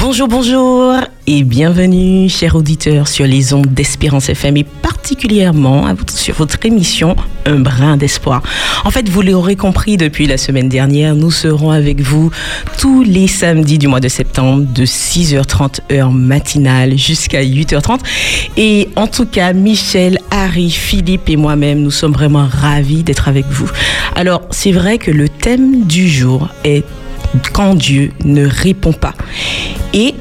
Bonjour, bonjour et bienvenue, chers auditeurs, sur les ondes d'Espérance FM et particulièrement sur votre émission Un brin d'espoir. En fait, vous l'aurez compris depuis la semaine dernière, nous serons avec vous tous les samedis du mois de septembre de 6h30 heure matinale jusqu'à 8h30. Et en tout cas, Michel, Harry, Philippe et moi-même, nous sommes vraiment ravis d'être avec vous. Alors, c'est vrai que le thème du jour est quand Dieu ne répond pas. Et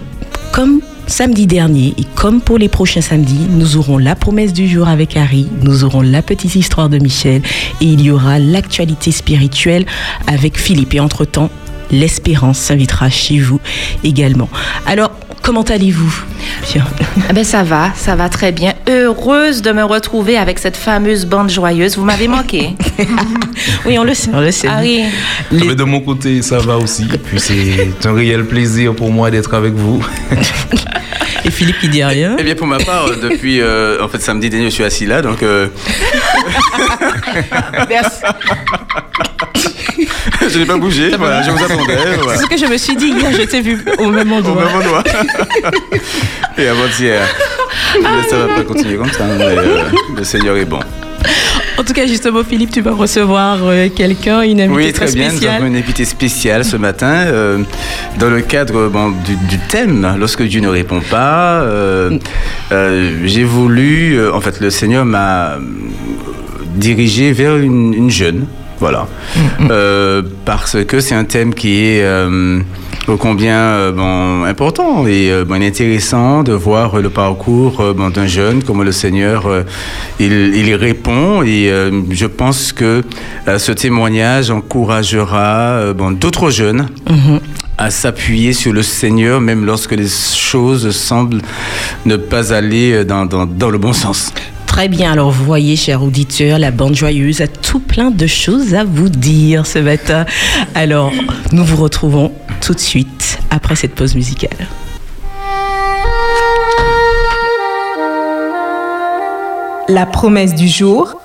comme samedi dernier et comme pour les prochains samedis, nous aurons la promesse du jour avec Harry, nous aurons la petite histoire de Michel et il y aura l'actualité spirituelle avec Philippe. Et entre-temps, l'espérance s'invitera chez vous également. Alors, comment allez-vous? Eh ben ça va, ça va très bien. Heureuse de me retrouver avec cette fameuse bande joyeuse. Vous m'avez manqué. oui, on le sait, on le sait. Ah oui. Mais de mon côté, ça va aussi. Puis c'est un réel plaisir pour moi d'être avec vous. Et Philippe qui dit rien Eh bien, pour ma part, euh, depuis euh, en fait samedi dernier, je suis assis là, donc. Euh... Merci. je n'ai pas bougé, voilà, je vous attendais. C'est ce que je me suis dit hier, je t'ai vu au même endroit. Au même endroit. Et avant-hier. ça ne va pas continuer comme ça, mais euh, le Seigneur est bon. En tout cas, justement, Philippe, tu vas recevoir euh, quelqu'un, une invitée oui, très spéciale. Oui, très bien. Nous avons une invitée spéciale ce matin euh, dans le cadre bon, du, du, thème Lorsque Dieu ne répond pas. J'ai voulu, en fait, le Seigneur m'a dirigé vers une, une jeune. Voilà. Mm -hmm. parce que c'est un thème qui est ô combien euh, bon, important et euh, bon, intéressant de voir le parcours euh, bon, d'un jeune, comme le Seigneur il, il, répond. Et je pense que ce témoignage encouragera bon, d'autres jeunes. Mm -hmm à s'appuyer sur le Seigneur, même lorsque les choses semblent ne pas aller dans, dans, dans le bon sens. Très bien, alors vous voyez, chers auditeurs, la bande joyeuse a tout plein de choses à vous dire ce matin. Alors, nous vous retrouvons tout de suite après cette pause musicale. La promesse du jour.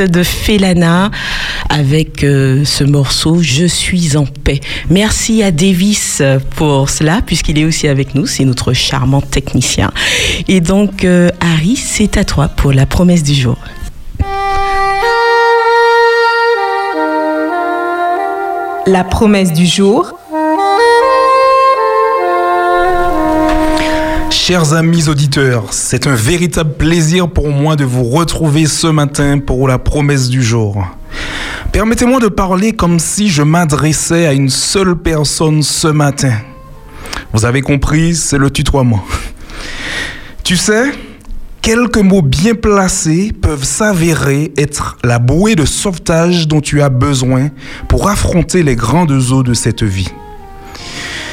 De Felana avec euh, ce morceau Je suis en paix. Merci à Davis pour cela, puisqu'il est aussi avec nous. C'est notre charmant technicien. Et donc, euh, Harry, c'est à toi pour la promesse du jour. La promesse du jour. Chers amis auditeurs, c'est un véritable plaisir pour moi de vous retrouver ce matin pour la promesse du jour. Permettez-moi de parler comme si je m'adressais à une seule personne ce matin. Vous avez compris, c'est le tutoiement. Tu sais, quelques mots bien placés peuvent s'avérer être la bouée de sauvetage dont tu as besoin pour affronter les grandes eaux de cette vie.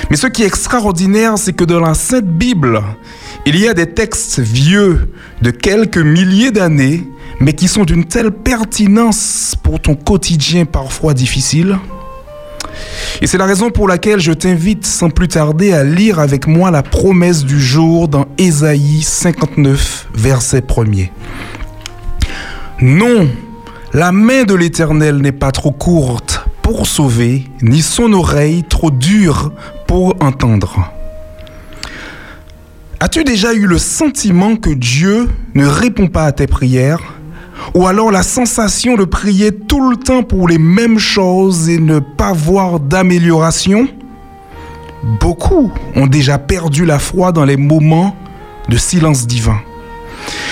Mais ce qui est extraordinaire, c'est que dans la Sainte Bible, il y a des textes vieux de quelques milliers d'années, mais qui sont d'une telle pertinence pour ton quotidien parfois difficile. Et c'est la raison pour laquelle je t'invite sans plus tarder à lire avec moi la promesse du jour dans Ésaïe 59, verset 1er. Non, la main de l'Éternel n'est pas trop courte pour sauver, ni son oreille trop dure pour entendre. As-tu déjà eu le sentiment que Dieu ne répond pas à tes prières? Ou alors la sensation de prier tout le temps pour les mêmes choses et ne pas voir d'amélioration? Beaucoup ont déjà perdu la foi dans les moments de silence divin.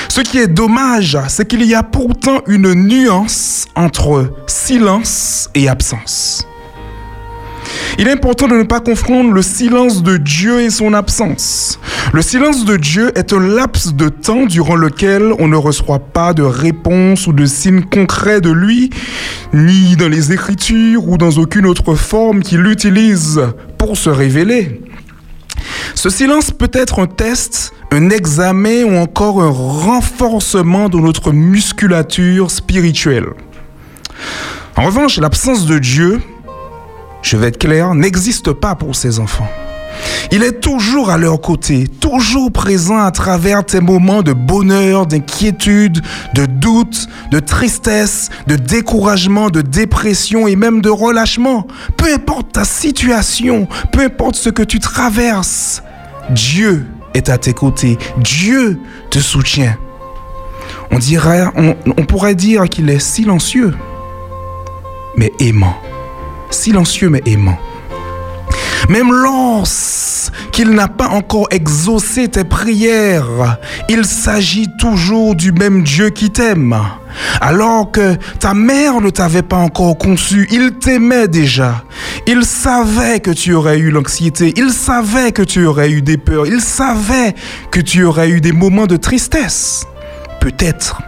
Ce qui est dommage, c'est qu'il y a pourtant une nuance entre silence et absence. Il est important de ne pas confondre le silence de Dieu et son absence. Le silence de Dieu est un laps de temps durant lequel on ne reçoit pas de réponse ou de signe concret de lui, ni dans les Écritures ou dans aucune autre forme qu'il utilise pour se révéler. Ce silence peut être un test, un examen ou encore un renforcement de notre musculature spirituelle. En revanche, l'absence de Dieu je vais être clair, n'existe pas pour ses enfants. Il est toujours à leur côté, toujours présent à travers tes moments de bonheur, d'inquiétude, de doute, de tristesse, de découragement, de dépression et même de relâchement. Peu importe ta situation, peu importe ce que tu traverses, Dieu est à tes côtés. Dieu te soutient. On, dirait, on pourrait dire qu'il est silencieux, mais aimant silencieux mais aimant. Même lorsqu'il n'a pas encore exaucé tes prières, il s'agit toujours du même Dieu qui t'aime. Alors que ta mère ne t'avait pas encore conçu, il t'aimait déjà. Il savait que tu aurais eu l'anxiété, il savait que tu aurais eu des peurs, il savait que tu aurais eu des moments de tristesse. Peut-être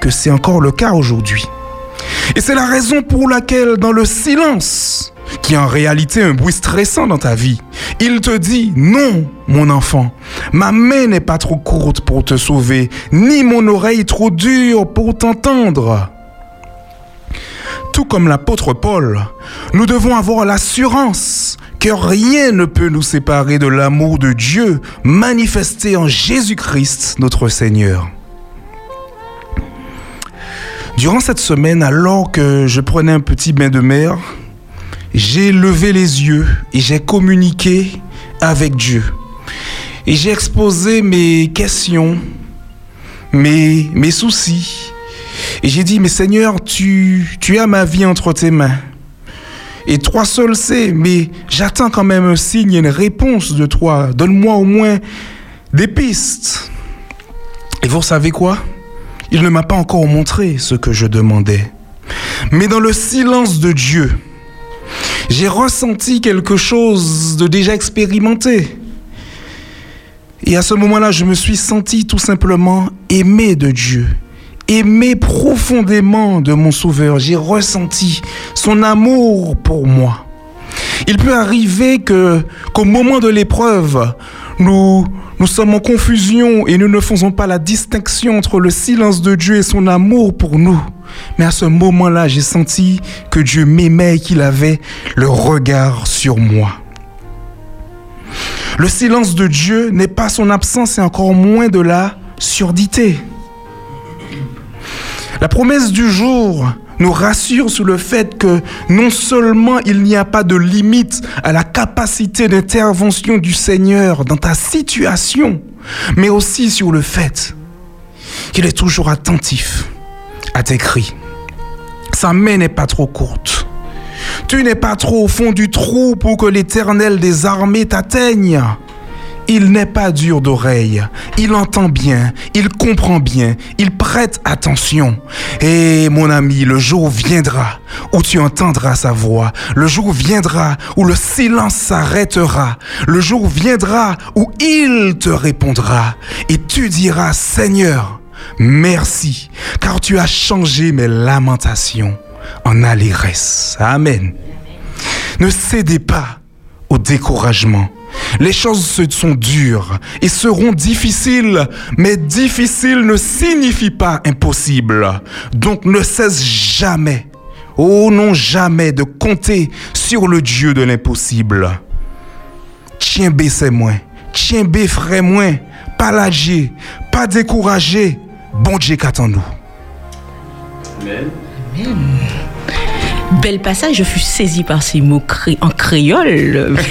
que c'est encore le cas aujourd'hui. Et c'est la raison pour laquelle dans le silence, qui est en réalité un bruit stressant dans ta vie, il te dit, non, mon enfant, ma main n'est pas trop courte pour te sauver, ni mon oreille trop dure pour t'entendre. Tout comme l'apôtre Paul, nous devons avoir l'assurance que rien ne peut nous séparer de l'amour de Dieu manifesté en Jésus-Christ notre Seigneur. Durant cette semaine, alors que je prenais un petit bain de mer, j'ai levé les yeux et j'ai communiqué avec Dieu. Et j'ai exposé mes questions, mes, mes soucis. Et j'ai dit, mais Seigneur, tu, as ma vie entre tes mains. Et toi seul sais, mais j'attends quand même un signe, une réponse de toi. Donne-moi au moins des pistes. Et vous savez quoi? Il ne m'a pas encore montré ce que je demandais. Mais dans le silence de Dieu, j'ai ressenti quelque chose de déjà expérimenté. Et à ce moment-là, je me suis senti tout simplement aimé de Dieu, aimé profondément de mon Sauveur. J'ai ressenti son amour pour moi. Il peut arriver qu'au moment de l'épreuve, nous nous sommes en confusion et nous ne faisons pas la distinction entre le silence de Dieu et son amour pour nous. Mais à ce moment-là, j'ai senti que Dieu m'aimait et qu'il avait le regard sur moi. Le silence de Dieu n'est pas son absence et encore moins de la surdité. La promesse du jour nous rassure sur le fait que non seulement il n'y a pas de limite à la capacité d'intervention du Seigneur dans ta situation, mais aussi sur le fait qu'il est toujours attentif à tes cris. Sa main n'est pas trop courte. Tu n'es pas trop au fond du trou pour que l'Éternel des armées t'atteigne. Il n'est pas dur d'oreille, il entend bien, il comprend bien, il prête attention. Et mon ami, le jour viendra où tu entendras sa voix, le jour viendra où le silence s'arrêtera, le jour viendra où il te répondra et tu diras Seigneur, merci, car tu as changé mes lamentations en allégresse. Amen. Ne cédez pas au découragement. Les choses sont dures et seront difficiles, mais difficile ne signifie pas impossible. Donc ne cesse jamais, oh non jamais, de compter sur le Dieu de l'impossible. Tiens B c'est moins, tiens B frère moins, pas lâcher, pas décourager. Bon Dieu qu'attends-nous. Amen. Bel passage, je fus saisi par ces mots en créole.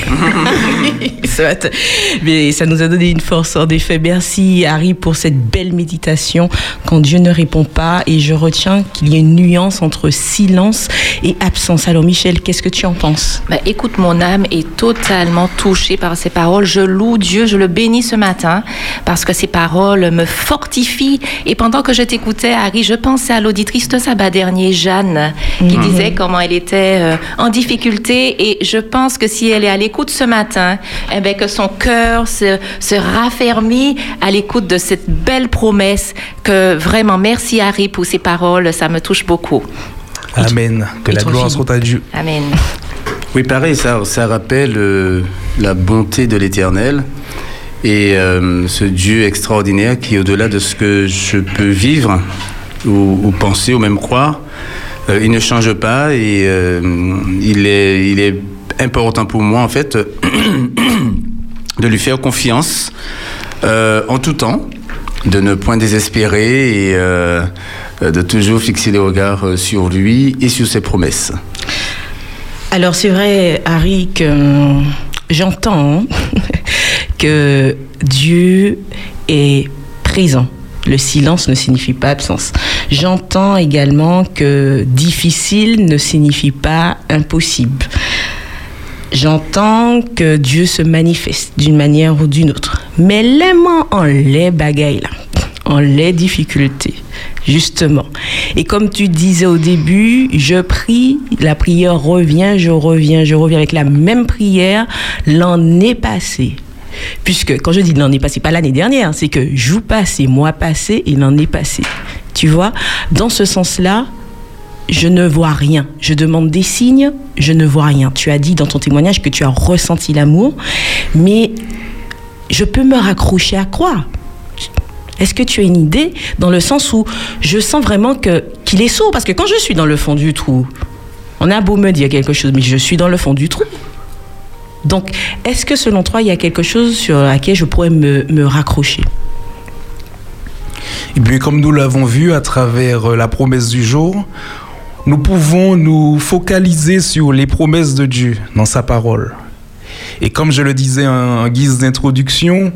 Mais ça nous a donné une force en effet. Merci Harry pour cette belle méditation quand Dieu ne répond pas. Et je retiens qu'il y a une nuance entre silence et absence. Alors Michel, qu'est-ce que tu en penses? Bah, Écoute, mon âme est totalement touchée par ces paroles. Je loue Dieu, je le bénis ce matin parce que ces paroles me fortifient. Et pendant que je t'écoutais, Harry, je pensais à l'auditrice de sabbat dernier, Jeanne, qui mhm. disait comment elle était euh, en difficulté. Et je pense que si elle est à l'écoute ce matin, eh ben, que son cœur se, se raffermit à l'écoute de cette belle promesse. Que vraiment, merci Harry pour ces paroles, ça me touche beaucoup. Amen. Que la gloire soit à Dieu. Amen. Oui, pareil, ça, ça rappelle euh, la bonté de l'Éternel et euh, ce Dieu extraordinaire qui, au-delà de ce que je peux vivre ou, ou penser ou même croire, euh, il ne change pas et euh, il, est, important pour moi, en fait, de lui faire confiance euh, en tout temps, de ne point désespérer et de toujours fixer les regards sur lui et sur ses promesses. Alors c'est vrai, Harry, que j'entends que Dieu est présent le silence ne signifie pas absence. J'entends également que difficile ne signifie pas impossible. J'entends que Dieu se manifeste d'une manière ou d'une autre. Mais l'aimant en les bagailles là, en les difficultés, justement. Et comme tu disais au début, je prie, la prière revient, je reviens, je reviens avec la même prière. L'an est passé, Puisque quand je dis l'année passée, pas l'année dernière, c'est que jour passé, mois passé, il en est passé. Tu vois, dans ce sens-là, je ne vois rien. Je demande des signes, je ne vois rien. Tu as dit dans ton témoignage que tu as ressenti l'amour, mais je peux me raccrocher à quoi Est-ce que tu as une idée dans le sens où je sens vraiment que qu'il est sourd? Parce que quand je suis dans le fond du trou, on a beau me dire quelque chose, mais je suis dans le fond du trou. Donc, est-ce que selon toi, il y a quelque chose sur laquelle je pourrais me, raccrocher? Et puis, comme nous l'avons vu à travers euh, la promesse du jour, nous pouvons nous focaliser sur les promesses de Dieu dans sa parole. Et comme je le disais en guise d'introduction,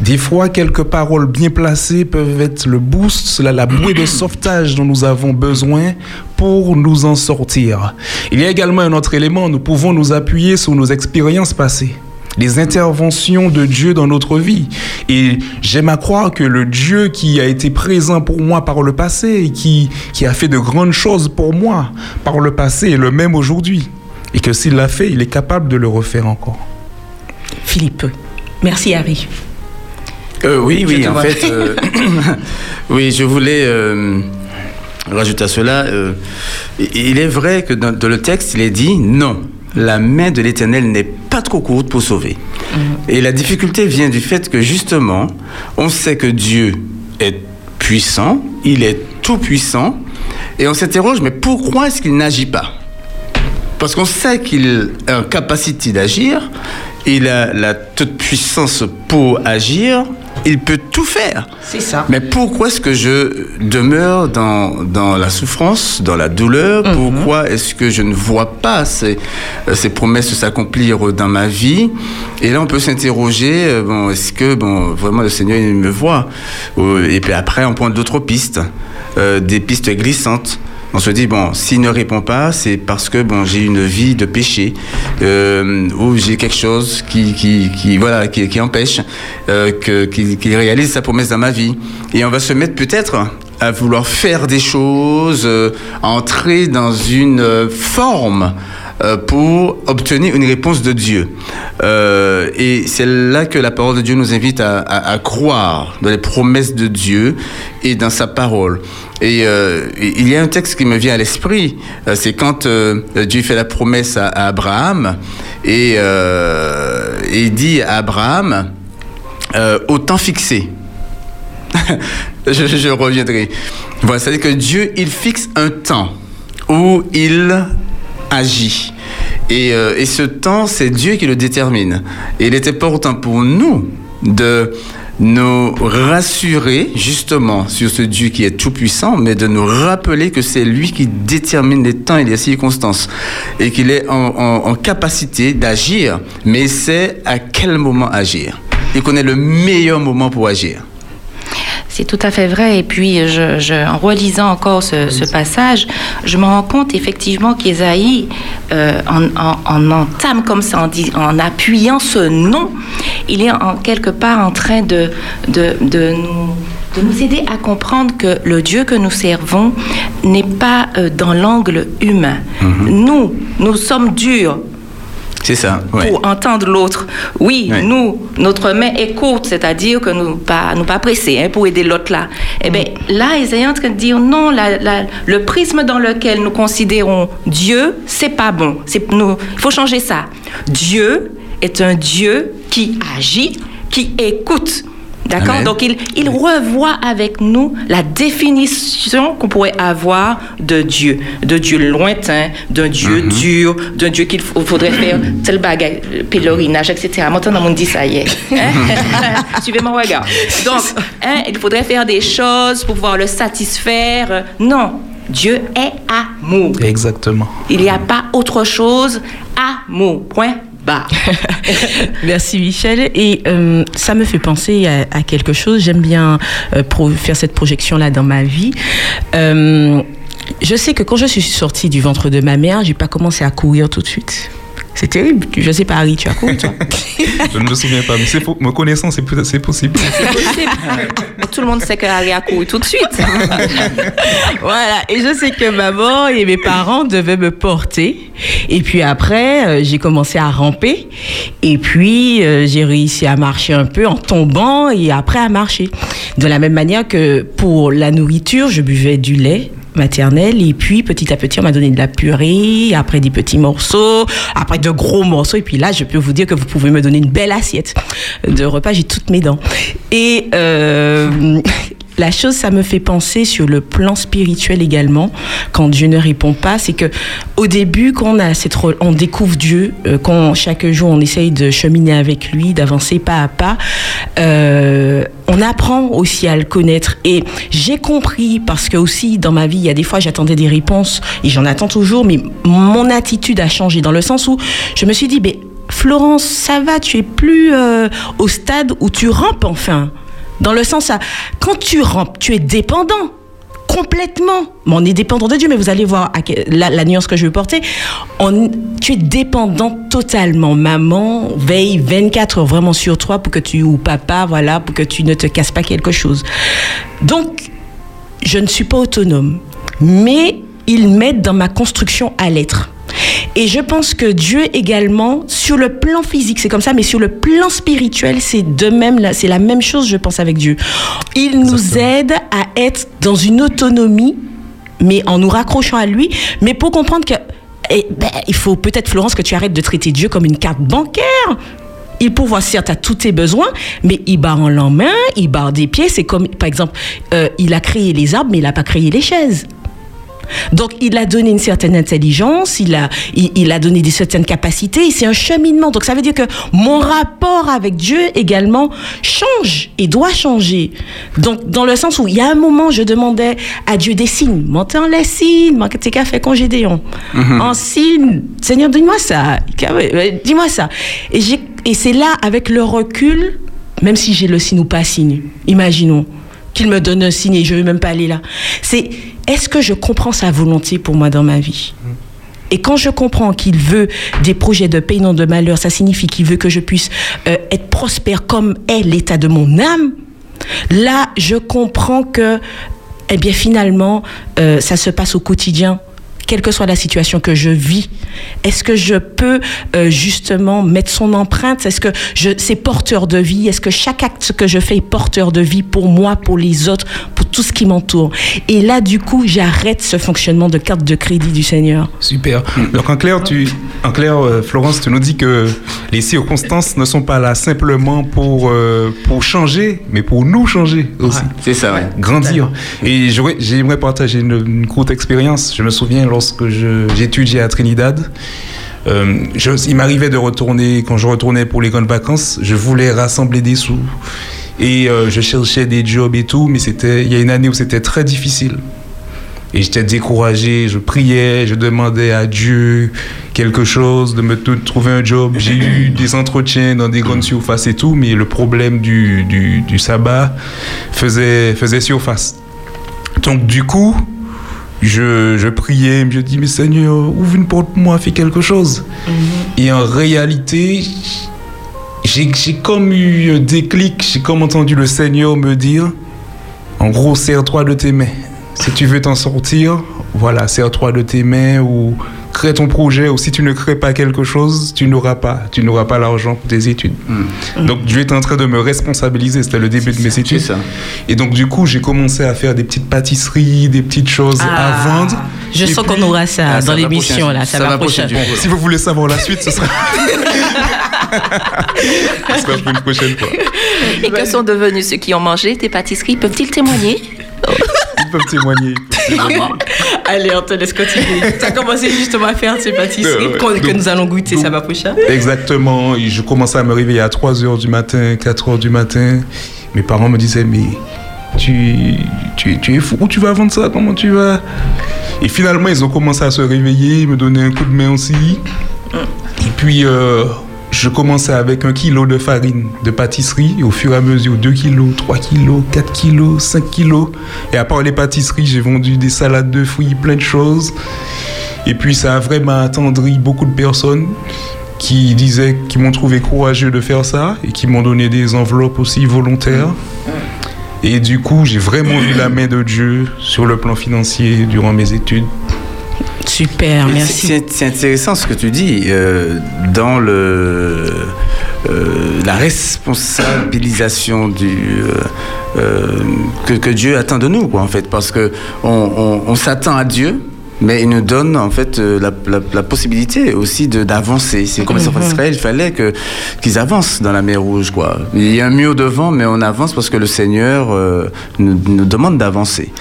des fois, quelques paroles bien placées peuvent être le boost, la, la bouée de sauvetage dont nous avons besoin pour nous en sortir. Il y a également un autre élément, nous pouvons nous appuyer sur nos expériences passées les interventions de Dieu dans notre vie. Et j'aime à croire que le Dieu qui a été présent pour moi par le passé et qui, qui a fait de grandes choses pour moi par le passé est le même aujourd'hui. Et que s'il l'a fait, il est capable de le refaire encore. Philippe, merci Harry. Euh, oui, oui, en fait, euh, oui, je voulais euh, rajouter à cela. il est vrai que dans, le texte, il est dit non. La main de l'Éternel n'est pas trop courte pour sauver. Mhm. Et la difficulté vient du fait que justement, on sait que Dieu est puissant, il est tout puissant, et on s'interroge, mais pourquoi est-ce qu'il n'agit pas? Parce qu'on sait qu'il a une capacité d'agir, il a la toute puissance pour agir, il peut tout faire. C'est ça. Mais pourquoi est-ce que je demeure dans, dans la souffrance, dans la douleur? Mhm. Pourquoi est-ce que je ne vois pas ces, euh, ces promesses s'accomplir dans ma vie? Et là, on peut s'interroger, euh, bon, est-ce que bon, vraiment le Seigneur il me voit? Ou- Et puis après, on prend d'autres pistes, euh, des pistes glissantes. On se dit, bon, s'il ne répond pas, c'est parce que bon, j'ai une vie de péché, euh, ou j'ai quelque chose qui, qui, qui, voilà, qui, empêche euh, qu'il réalise sa promesse dans ma vie. Et on va se mettre peut-être à vouloir faire des choses, euh, entrer dans une forme pour obtenir une réponse de Dieu. Euh, et c'est là que la parole de Dieu nous invite à, croire dans les promesses de Dieu et dans sa parole. Et euh, il y a un texte qui me vient à l'esprit, euh, c'est quand euh, Dieu fait la promesse à, Abraham et, euh, et dit à Abraham, euh, au temps fixé. je, je reviendrai. Voilà, c'est-à-dire que Dieu, il fixe un temps où il agit. Et, euh, et ce temps, c'est Dieu qui le détermine. Et il est important pour nous de nous rassurer justement sur ce Dieu qui est tout-puissant, mais de nous rappeler que c'est lui qui détermine les temps et les circonstances et qu'il est en, en- en capacité d'agir, mais c'est à quel moment agir? Il connaît le meilleur moment pour agir. C'est tout à fait vrai. Et puis, je, je- en relisant encore ce, ce passage, je me rends compte effectivement qu'Ésaïe, euh, en, en- en entame comme ça, en, en appuyant ce nom, il est en quelque part en train de, de, de nous de nous aider à comprendre que le Dieu que nous servons n'est pas euh, dans l'angle humain. Nous, nous sommes durs C'est ça. ouais. pour entendre l'autre. Oui, Ouais. nous, notre main est courte, c'est-à-dire que nous pas nous pas pressés hein, pour aider l'autre là. Eh bien, là, ils sont en train de dire non, la- la- le prisme dans lequel nous considérons Dieu, c'est pas bon. C'est nous, il faut changer ça. Dieu est un Dieu qui agit, qui écoute. D'accord? Donc, il, il revoit avec nous la définition qu'on pourrait avoir de Dieu. De Dieu lointain, d'un Dieu dur, d'un Dieu qu'il faudrait faire tel bagage, pèlerinage, etc. Maintenant, on dit ça y est. Hein? Suivez mon regard. Donc, hein, il faudrait faire des choses pour pouvoir le satisfaire. Non. Dieu est amour. Exactement. Il n'y a pas autre chose. Amour. Point barre. Merci Michel. Et euh, ça me fait penser à, quelque chose. J'aime bien euh, faire cette projection-là dans ma vie. Euh, je sais que quand je suis sortie du ventre de ma mère, j'ai pas commencé à courir tout de suite. C'est terrible. Je sais pas, Harry, tu as couru, toi? Je ne me souviens pas, mais c'est faux. Me connaissant, c'est peut- c'est possible. Tout le monde sait que Harry a couru tout de suite. Voilà, et je sais que maman et mes parents devaient me porter. Et puis après, euh, j'ai commencé à ramper. Et puis, euh, j'ai réussi à marcher un peu en tombant et après à marcher. De la même manière que pour la nourriture, je buvais du lait maternel et puis petit à petit on m'a donné de la purée après des petits morceaux après de gros morceaux. Et puis là je peux vous dire que vous pouvez me donner une belle assiette de repas. J'ai toutes mes dents. Et euh, la chose, ça me fait penser sur le plan spirituel également, quand Dieu ne répond pas, c'est que au début, quand on a cette, on découvre Dieu, euh, quand chaque jour on essaye de cheminer avec lui, d'avancer pas à pas, euh, on apprend aussi à le connaître. Et j'ai compris parce que aussi dans ma vie, il y a des fois j'attendais des réponses et j'en attends toujours, mais mon attitude a changé dans le sens où je me suis dit, mais Florence, ça va, tu es plus euh, au stade où tu rampes enfin. Dans le sens, à, quand tu rampes, tu es dépendant. Complètement. Bon, on est dépendant de Dieu, mais vous allez voir la nuance que je veux porter. On, tu es dépendant totalement. Maman veille 24 heures vraiment sur toi pour que tu, ou papa, voilà, pour que tu ne te casses pas quelque chose. Donc, je ne suis pas autonome. Mais ils m'aident dans ma construction à l'être. Et je pense que Dieu également, sur le plan physique, c'est comme ça, mais sur le plan spirituel, c'est de même, c'est la même chose, je pense, avec Dieu. Il nous aide à être dans une autonomie, mais en nous raccrochant à lui, mais pour comprendre que, eh ben, il faut peut-être, Florence, que tu arrêtes de traiter Dieu comme une carte bancaire. Il pourvoit certes à tous tes besoins, mais il barre en l'en main, il barre des pieds. C'est comme, par exemple, euh, il a créé les arbres, mais il n'a pas créé les chaises. Donc, il a donné une certaine intelligence, il a, il, il a donné des certaines capacités, c'est un cheminement. Donc, ça veut dire que mon rapport avec Dieu également change et doit changer. Donc, dans le sens où il y a un moment, je demandais à Dieu des signes. Montez en les signes, t'es qu'à faire congédéon. En signe, Seigneur, dis-moi ça. Dis-moi ça. Et c'est là, avec le recul, même si j'ai le signe ou pas signe, imaginons qu'il me donne un signe et je ne veux même pas aller là. C'est est-ce que je comprends sa volonté pour moi dans ma vie et quand je comprends qu'il veut des projets de paix, non de malheur, ça signifie qu'il veut que je puisse euh, être prospère comme est l'état de mon âme. Là, je comprends que, eh bien, finalement, euh, ça se passe au quotidien quelle que soit la situation que je vis, est-ce que je peux euh, justement mettre son empreinte? Est-ce que je, c'est porteur de vie? Est-ce que chaque acte que je fais est porteur de vie pour moi, pour les autres, pour tout ce qui m'entoure? Et là, du coup, j'arrête ce fonctionnement de carte de crédit du Seigneur. Super. Donc en clair, tu, en clair, euh, Florence, tu nous dis que les circonstances ne sont pas là simplement pour euh, pour changer, mais pour nous changer aussi. C'est ça, ouais. Grandir. Et j'aimerais partager une, une courte expérience. Je me souviens lorsque j'étudiais à Trinidad. euh, il m'arrivait de retourner, quand je retournais pour les grandes vacances, je voulais rassembler des sous. Et euh, je cherchais des jobs et tout, mais il y a une année où c'était très difficile. Et j'étais découragé, je priais, je demandais à Dieu quelque chose, de me trouver un job. J'ai eu des entretiens dans des grandes surfaces et tout, mais le problème du, du, du sabbat faisait, faisait surface. Donc du coup, je, je priais, je dis, mais Seigneur, ouvre une porte pour moi, fais quelque chose. Et en réalité, j'ai j'ai comme eu un déclic, j'ai comme entendu le Seigneur me dire, en gros, serre-toi de tes mains. Si tu veux t'en sortir, voilà, serre-toi de tes mains ou crée ton projet. Ou si tu ne crées pas quelque chose, tu n'auras pas, tu n'auras pas l'argent pour tes études. Donc Dieu est en train de me responsabiliser. C'était le début de mes études. ça. Et donc du coup, j'ai commencé à faire des petites pâtisseries, des petites choses à Ah, vendre. Je Et sens qu'on aura ça Ah, dans l'émission, prochain- là. Ça, ça va va prochain. prochain. Si vous voulez savoir la suite, ce sera, ce sera pour une prochaine fois. Et que sont devenus ceux qui ont mangé tes pâtisseries? Peuvent-ils témoigner? Ils peuvent témoigner. Allez, on te laisse continuer. tu as commencé justement à faire ces pâtisseries Euh, ouais. que Donc- nous allons goûter, donc- ça va prochain. Exactement. Et je commençais à me réveiller à 3h du matin, 4h du matin. Mes parents me disaient, mais tu, tu, tu es fou, où tu vas vendre ça? Comment tu vas? Et finalement, ils ont commencé à se réveiller, me donner un coup de main aussi. Et puis, euh, je commençais avec un kilo de farine de pâtisserie. Au fur et à mesure, 2 kilos, 3 kilos, 4 kilos, 5 kilos. Et à part les pâtisseries, j'ai vendu des salades de fruits, plein de choses. Et puis, ça a vraiment attendri beaucoup de personnes qui disaient, qui m'ont trouvé courageux de faire ça et qui m'ont donné des enveloppes aussi volontaires. Et du coup, j'ai vraiment vu la main de Dieu sur le plan financier durant mes études. Super, merci. C'est intéressant ce que tu dis euh, dans le euh, la responsabilisation du euh, que, que Dieu attend de nous quoi en fait parce que on, on- on s'attend à Dieu mais il nous donne en fait la, la- la possibilité aussi d'avancer. C'est comme les enfants d'Israël, il fallait que qu'ils avancent dans la mer Rouge quoi. Il y a un mur devant, mais on avance parce que le Seigneur euh, nous, nous demande d'avancer.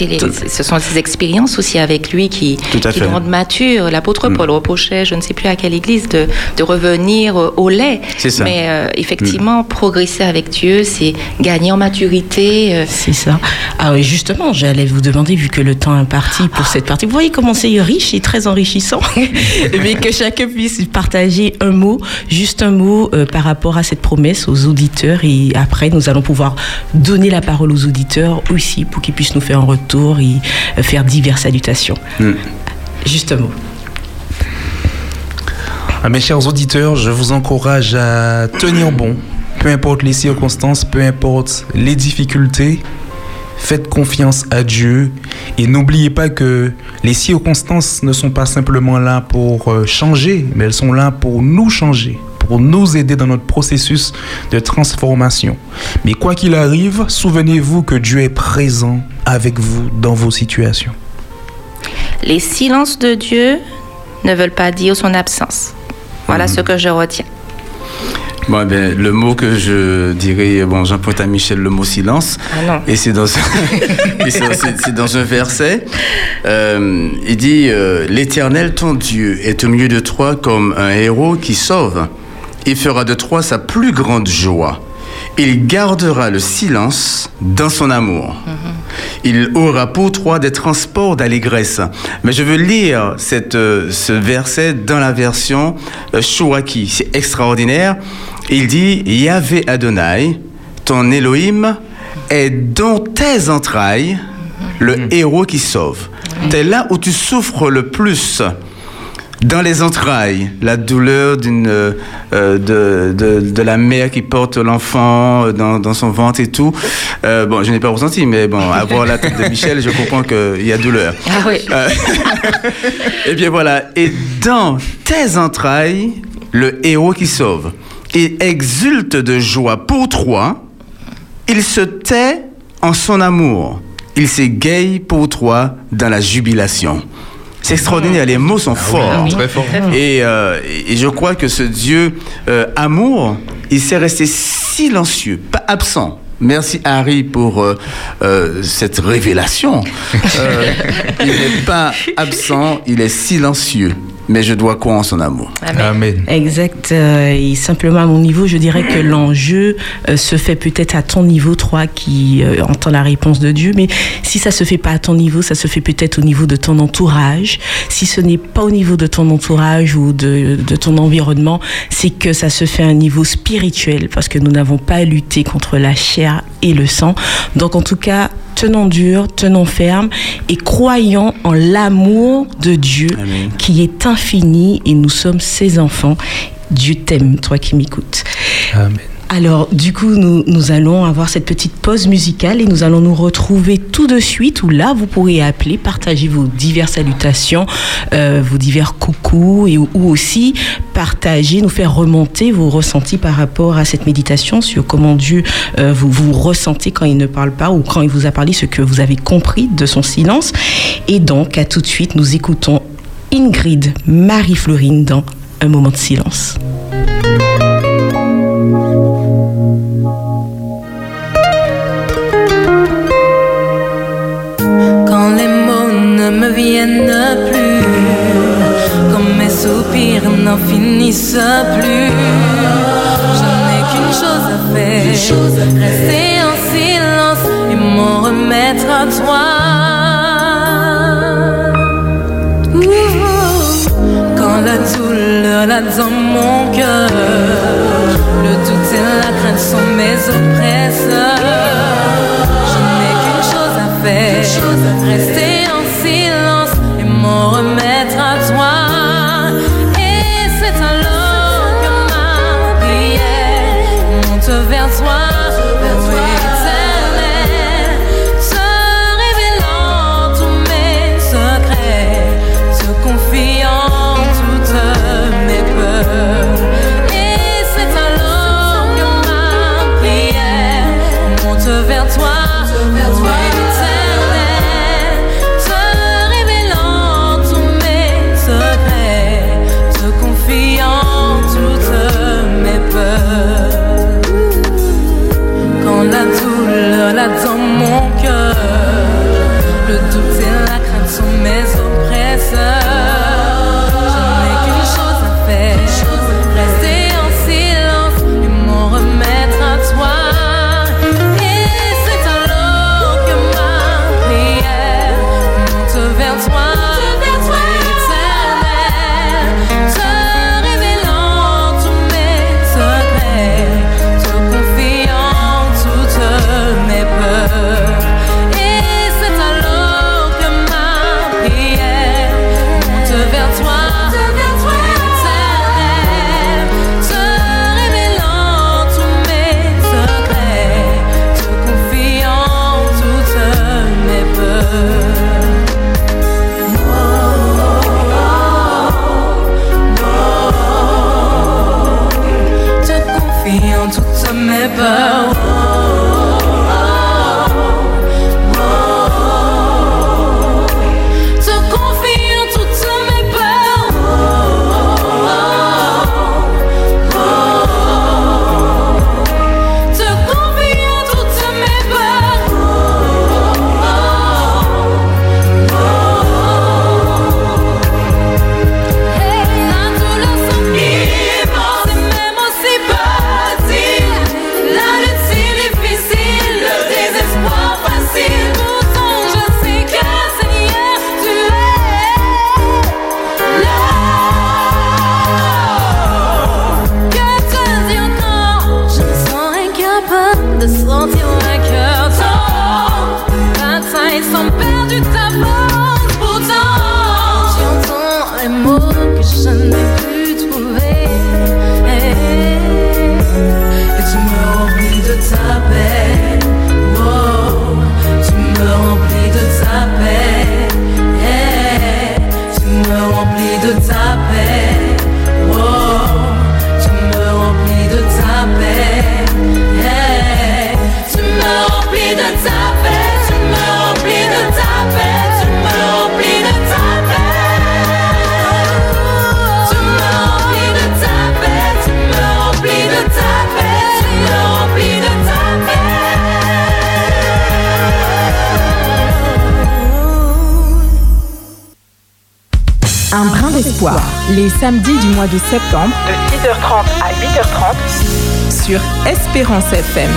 C'est les- ce sont ces expériences aussi avec lui qui, Tout à qui rendent mature. L'apôtre Mm. Paul reprochait, je ne sais plus à quelle église, de, de revenir au lait. C'est ça. Mm. Mais euh, effectivement, progresser avec Dieu, c'est gagner en maturité. euh, C'est ça. Ah oui, justement, j'allais vous demander, vu que le temps est imparti pour cette partie, vous voyez comment c'est riche et très enrichissant, mais que chacun puisse partager un mot, juste un mot euh, par rapport à cette promesse aux auditeurs et après nous allons pouvoir donner la parole aux auditeurs aussi pour qu'ils puissent nous faire un retour et euh, faire diverses salutations. Mm. Juste un mot. À mes chers auditeurs, je vous encourage à tenir bon, peu importe les circonstances, peu importe les difficultés. Faites confiance à Dieu et n'oubliez pas que les circonstances ne sont pas simplement là pour euh, changer, mais elles sont là pour nous changer, pour nous aider dans notre processus de transformation. Mais quoi qu'il arrive, souvenez-vous que Dieu est présent avec vous dans vos situations. Les silences de Dieu ne veulent pas dire son absence. Voilà Mhm. ce que je retiens. Bon, ben, le mot que je dirais, bon, j'emprunte à Michel le mot silence. Ah non. Et c'est dans, c'est dans un verset. Euh, il dit euh, L'Éternel, ton Dieu, est au milieu de toi comme un héros qui sauve. Il fera de toi sa plus grande joie. Il gardera le silence dans son amour. Il aura pour toi des transports d'allégresse. Mais je veux lire cette, euh, ce verset dans la version euh, Shuraki. C'est extraordinaire. Il dit Yahvé Adonai, ton Elohim, est dans tes entrailles le héros qui sauve. T'es là où tu souffres le plus. Dans les entrailles, la douleur d'une, euh, euh, de, de, de la mère qui porte l'enfant euh, dans, dans son ventre et tout. Euh, bon, je n'ai pas ressenti, mais bon, à voir la tête de Michel, je comprends qu'il y a douleur. Ah oui. Euh, Eh bien voilà, et dans tes entrailles, le héros qui sauve, il exulte de joie pour toi, il se tait en son amour, il s'égaye pour toi dans la jubilation. C'est extraordinaire, les mots sont forts. Très fort. Et, euh, et je crois que ce Dieu euh, amour, il s'est resté silencieux, pas absent. Merci Harry pour euh, euh, cette révélation. Euh, il n'est pas absent, il est silencieux. Mais je dois croire en son amour. Amen. Exact. euh, et simplement à mon niveau, je dirais que l'enjeu euh, se fait peut-être à ton niveau, toi qui euh, entends la réponse de Dieu. Mais si ça se fait pas à ton niveau, ça se fait peut-être au niveau de ton entourage. Si ce n'est pas au niveau de ton entourage ou de, de ton environnement, c'est que ça se fait à un niveau spirituel parce que nous n'avons pas à lutter contre la chair et le sang. Donc en tout cas, tenons dur, tenons ferme et croyons en l'amour de Dieu Amen. qui est infini et nous sommes ses enfants. Dieu t'aime, toi qui m'écoutes. Amen. Alors, du coup, nous, allons avoir cette petite pause musicale et nous allons nous retrouver tout de suite où là, vous pourrez appeler, partager vos diverses salutations, euh, vos divers coucous et ou aussi partager, nous faire remonter vos ressentis par rapport à cette méditation sur comment Dieu euh, vous, vous ressentez quand il ne parle pas ou quand il vous a parlé, ce que vous avez compris de son silence. Et donc, à tout de suite, nous écoutons Ingrid Marie-Florine dans Un moment de silence. Ne me viennent plus, quand mes soupirs n'en finissent plus, je n'ai qu'une chose à faire, rester en silence et m'en remettre à toi. Ouh, Quand la douleur là dans mon cœur, le doute et la crainte sont mes oppresseurs. Je n'ai qu'une chose à faire, rester là dans mon good time. Les samedis du mois de septembre, de 6h30 à 8h30, sur Espérance FM.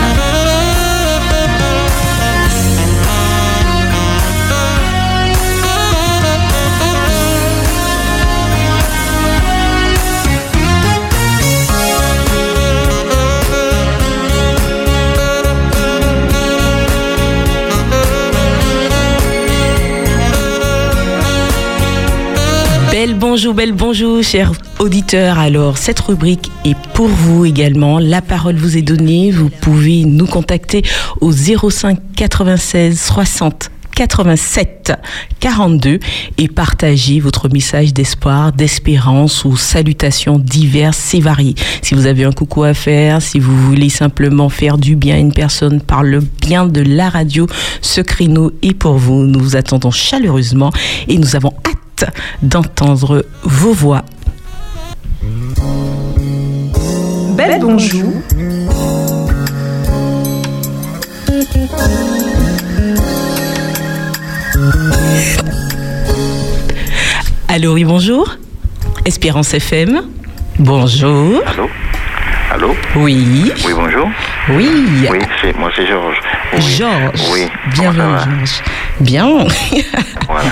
Belle bonjour, belle bonjour, chers auditeurs. Alors, cette rubrique est pour vous également. La parole vous est donnée. Vous pouvez nous contacter au 05 96 60 87 42 et partager votre message d'espoir, d'espérance ou salutations diverses et variées. Si vous avez un coucou à faire, si vous voulez simplement faire du bien à une personne par le bien de la radio, ce créneau est pour vous. Nous vous attendons chaleureusement et nous avons hâte d'entendre vos voix. Belle bonjour. Allô, oui, bonjour. Espérance FM. Bonjour. Allô Allô Oui. Oui, bonjour. Oui. Oui, c'est moi, c'est Georges. Oui. Georges. Oui. Bienvenue, Georges. Bien. Voilà.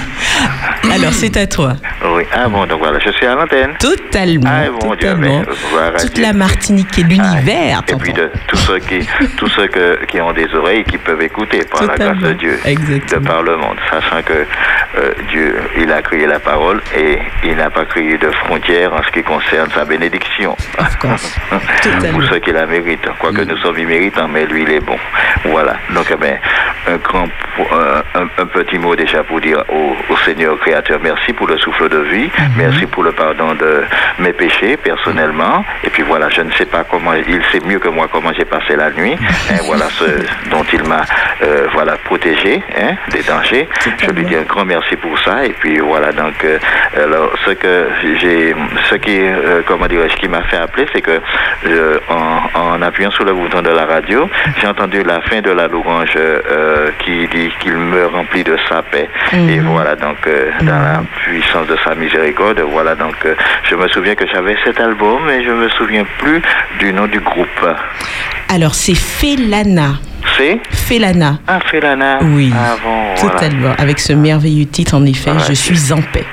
Alors, c'est à toi. Oui. Ah bon, donc voilà, je suis à l'antenne. Totalement. Ah, bon Dieu, totalement. voilà, Toute la Martinique et l'univers. Ah, et puis de tous ceux qui, tous ceux que- qui ont des oreilles qui peuvent écouter par la grâce de Dieu, Exactement. de par le monde, sachant que euh, Dieu, il a créé la parole et il n'a pas créé de frontières en ce qui concerne sa bénédiction. Of course. Totalement. Pour ceux qui la méritent, quoique nous sommes imméritants, mais lui, il est bon. Voilà. Donc, eh bien, un, grand, un, un petit mot déjà pour dire au, au Seigneur Créateur, merci pour le souffle de vie, merci pour le pardon de mes péchés personnellement. Et puis voilà, je ne sais pas comment, il sait mieux que moi comment j'ai passé la nuit. Hein, voilà ce dont il m'a euh, voilà, protégé hein, des dangers. Je lui dis un grand merci pour ça. Et puis voilà, donc, euh, alors, ce que j'ai, ce qui, euh, comment dirais-je, qui m'a fait appeler, c'est que euh, en, en appuyant sur le bouton de la radio, j'ai entendu la fin de la louange euh, qui dit qu'il me remplit de sa paix. Et voilà, donc, euh, dans la puissance de sa miséricorde, voilà, donc, je me souviens que j'avais cet album, mais je me souviens plus du nom du groupe. Alors, c'est Félana. C'est? Félana. Ah, Félana. Oui. Ah bon, voilà. Totalement. Avec ce merveilleux titre, en effet. Je suis en paix.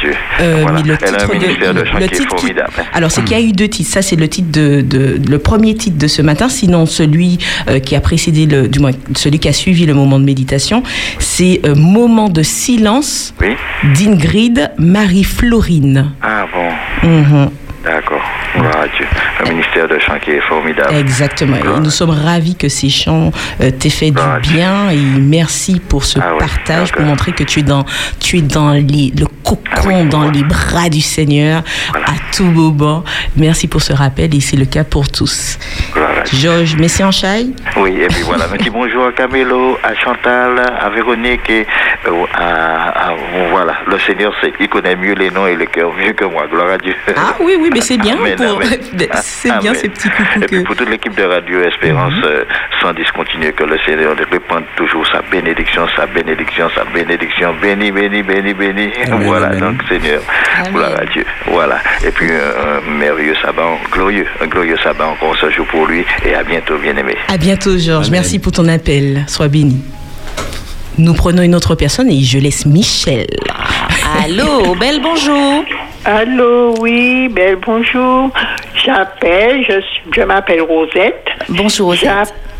Dieu. Euh, Voilà. mais le Elle a titre un de, ministère de le chant qui est titre qui- formidable. alors c'est qu'il y a eu deux titres. Ça c'est le titre de, de- le premier titre de ce matin. Sinon celui euh, qui a précédé le, du moins celui qui a suivi le moment de méditation, c'est euh, moment de silence Oui. d'Ingrid Marie-Florine. Ah bon. Mhm. D'accord. Gloire à Dieu. Un ministère de chant qui est formidable. Exactement. Et nous sommes ravis que ces chants euh, t'aient fait du bien et merci pour ce Ah partage, pour montrer que tu es dans, tu es dans les, le cocon, Ah oui, dans voilà. les bras du Seigneur à tout moment. Merci pour ce rappel et c'est le cas pour tous. Gloire à Dieu. Georges Messi en chaille Oui, et puis voilà. Un petit bonjour à Camelo, à Chantal, à Véronique et euh, à, à- voilà. Le Seigneur, il connaît mieux les noms et les cœurs mieux que moi. Gloire à Dieu. Ah oui, oui, mais c'est bien. Amen, pour- amen. c'est bien Amen. ces petits coucous Et puis pour toute l'équipe de Radio Espérance, euh, sans discontinuer, que le Seigneur répande toujours sa bénédiction, sa bénédiction, sa bénédiction. Béni, béni, béni, béni. voilà, donc Seigneur, gloire à Dieu. Voilà. Et puis euh, un merveilleux sabbat, glorieux, un glorieux sabbat encore ce jour pour lui. Et à bientôt, bien-aimé. À bientôt, Georges. Merci pour ton appel. Sois béni. Nous prenons une autre personne et je laisse Michel. Allô, belle bonjour. Allô, oui, belle bonjour. J'appelle, je, m'appelle Rosette. Bonjour, Rosette.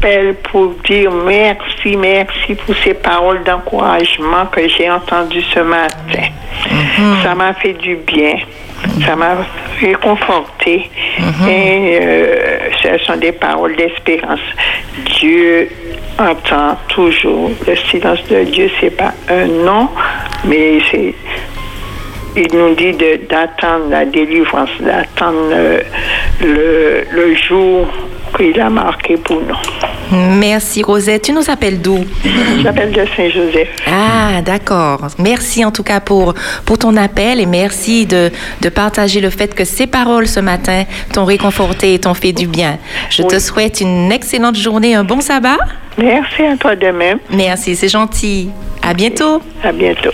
J'appelle pour dire merci, merci pour ces paroles d'encouragement que j'ai entendues ce matin. Ça m'a fait du bien. Ça m'a réconforté. Et euh, ce sont des paroles d'espérance. Dieu entend toujours. Le silence de Dieu, c'est pas un non, mais c'est il nous dit d'attendre la délivrance, d'attendre euh, le, le jour qu'il a marqué pour nous. Merci, Rosette. Tu nous appelles d'où? J'appelle de Saint-Joseph. Ah, d'accord. Merci en tout cas pour, pour ton appel et merci de, de partager le fait que ces paroles ce matin t'ont réconforté et t'ont fait du bien. Je te souhaite une excellente journée, un bon sabbat. Merci à toi de même. Merci, c'est gentil. À bientôt. À bientôt.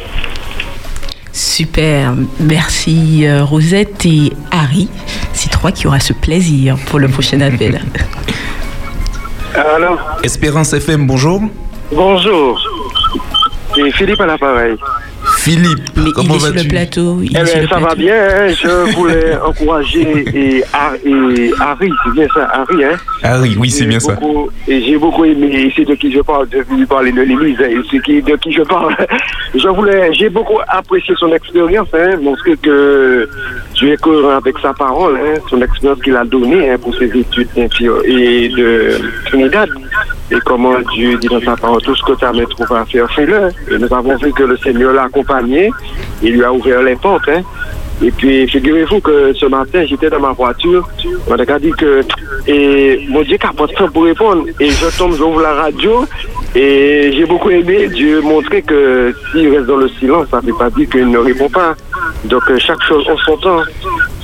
Super, merci euh, Rosette et Harry. C'est toi qui auras ce plaisir pour le prochain appel. Alors Espérance FM, bonjour. Bonjour. C'est Philippe à l'appareil. Philippe, Mais comment il est sur le vas-tu plateau. Eh bien, ça va bien. hein. Je voulais encourager et, Har- et Harry, c'est bien ça, Harry, hein. Harry, oui, c'est J'ai bien ça. beaucoup- Et j'ai beaucoup aimé, c'est de qui je parle, de lui parler de l'Élise, et c'est qui, de qui je parle. Je voulais, j'ai beaucoup apprécié son expérience, hein, montrer que Dieu est cohérent avec sa parole, hein, son expérience qu'il a donnée hein, pour ses études et de Trinidad. Et comment Dieu dit dans sa parole, tout ce que ta main trouve à faire, fais-le. Et nous avons vu que le Seigneur l'a accompagné, il lui a ouvert les portes, hein. Et puis, figurez-vous que ce matin, j'étais dans ma voiture. On a dit que, et mon Dieu, qu'à pas de temps pour répondre. Et je tombe, j'ouvre la radio. Et j'ai beaucoup aimé Dieu montrer que s'il reste dans le silence, ça ne veut pas dire qu'il ne répond pas. Donc, euh, chaque chose en son temps.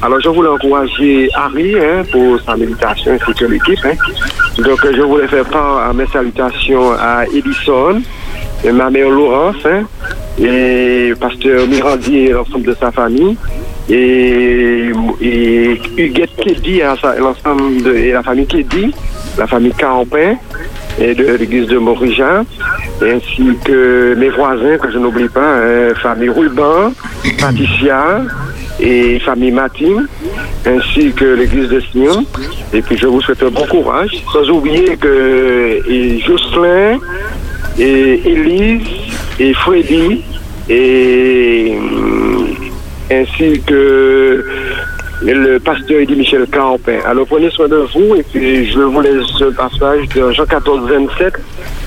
Alors, je voulais encourager Harry hein, pour sa méditation ainsi que l'équipe. Hein. Donc, je voulais faire part à mes salutations à Edison, ma mère Laurence, hein, et pasteur Mirandi et l'ensemble de sa famille, et, et Huguette sa- l'ensemble de et la famille Kédi, la famille Campin et de l'église de Morija, ainsi que mes voisins que je n'oublie pas, hein, famille Ruban, Patricia et famille Matin, ainsi que l'église de Sion. Et puis je vous souhaite un bon courage, sans oublier que Jocelyn, et Élise et Freddy et hum, ainsi que le pasteur Eddie Michel Campin. Alors prenez soin de vous et puis je vous laisse ce passage de Jean 14, 27.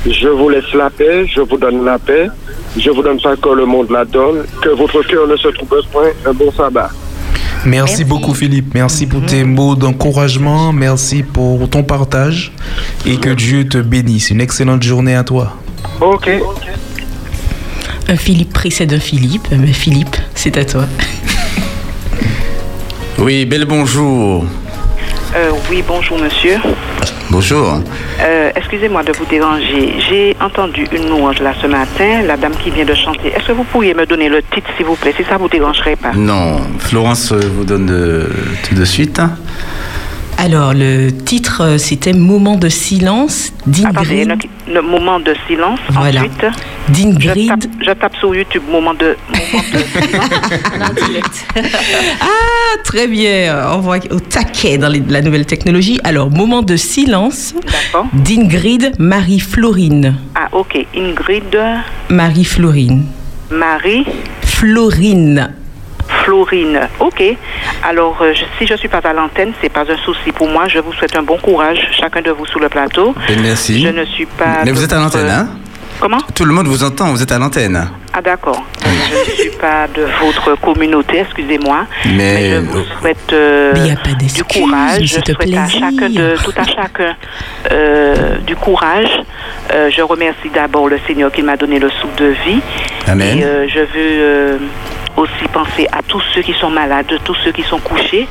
Je vous laisse la paix, je vous donne la paix. Je vous donne pas que le monde la donne. Que votre cœur ne se trouve point. Un bon sabbat. Merci, beaucoup Philippe, merci pour tes mots d'encouragement, merci pour ton partage et que Dieu te bénisse. Une excellente journée à toi. Ok. Un Philippe précède un Philippe, mais Philippe, c'est à toi. Oui, bel bonjour. Euh, oui, bonjour monsieur. Bonjour. Euh, Excusez-moi de vous déranger. J'ai entendu une louange là ce matin, la dame qui vient de chanter. Est-ce que vous pourriez me donner le titre, s'il vous plaît, si ça vous dérangerait pas Non, Florence euh, vous donne tout de suite. Alors, le titre, euh, c'était Moment de silence Attendez, d'Ingrid. le, le moment de silence. Voilà. Ensuite, je D'Ingrid. tape, je tape sur YouTube moment de, moment de silence. Ah, très bien. On voit au taquet dans les- la nouvelle technologie. Alors, moment de silence D'accord. d'Ingrid Marie-Florine. Ah, ok. Ingrid, Marie-Florine. Marie, Florine. Florine. Ok. Alors, euh, je- si je suis pas à l'antenne, c'est pas un souci pour moi. Je vous souhaite un bon courage, chacun de vous sur le plateau. Merci. Je ne suis pas. Mais vous êtes à l'antenne, hein? Comment? Tout le monde vous entend, vous êtes à l'antenne. Ah d'accord. Je ne suis pas de votre communauté, excusez-moi. Mais, je vous souhaite euh, Mais y a pas du courage. Je souhaite à chacun de tout à chacun euh, du courage. Euh, je remercie d'abord le Seigneur qui m'a donné le souffle de vie. Amen. Et euh, je veux euh, aussi penser à tous ceux qui sont malades, tous ceux qui sont couchés,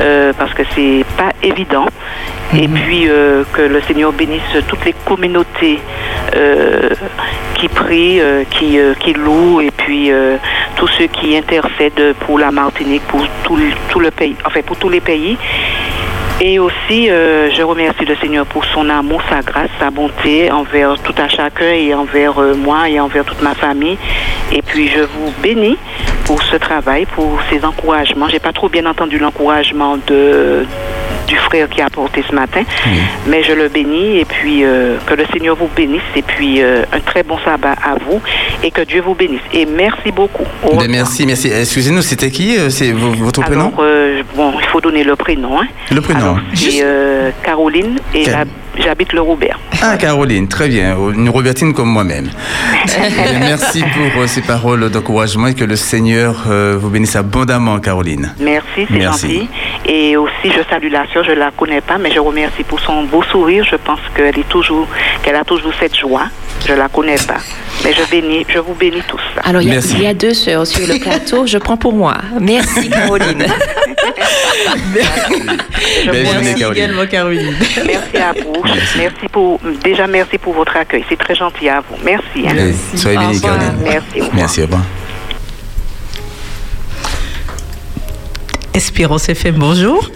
euh, parce que c'est pas évident. Et puis euh, que le Seigneur bénisse toutes les communautés euh, qui prient, qui, qui louent, et puis tous ceux qui intercèdent pour la Martinique, pour tout le pays, enfin pour tous les pays. Et aussi, euh, je remercie le Seigneur pour son amour, sa grâce, sa bonté envers tout à chacun et envers euh, moi et envers toute ma famille. Et puis, je vous bénis pour ce travail, pour ces encouragements. J'ai pas trop bien entendu l'encouragement de du frère qui a apporté ce matin, mais je le bénis et puis euh, que le Seigneur vous bénisse et puis euh, un très bon sabbat à vous et que Dieu vous bénisse. Et merci beaucoup. Au Ben, revoir. merci, merci. Excusez-nous, c'était qui euh, C'est vo- votre prénom? Alors, bon, il faut donner le prénom. Hein. Le prénom. C'est Caroline et Quel- j'hab- j'habite le Robert. Ah, Caroline, très bien. Une Robertine comme moi-même. Eh merci pour euh, ces paroles d'encouragement et que le Seigneur euh, vous bénisse abondamment, Caroline. Merci, c'est gentil. Et aussi, je salue la sœur, je la connais pas, mais je remercie pour son beau sourire. Je pense qu'elle est toujours, qu'elle a toujours cette joie. Je la connais pas. Mais je bénis, je vous bénis tous. Alors, il y, a, deux sœurs sur le plateau. je prends pour moi. Merci, Caroline. je Belle journée, Caroline. Merci à vous. Merci. pour, déjà, merci pour votre accueil. C'est très gentil à vous. Merci. Hein. merci. Soyez bénie, Caroline. Merci. Merci, au Espérance FM, bonjour.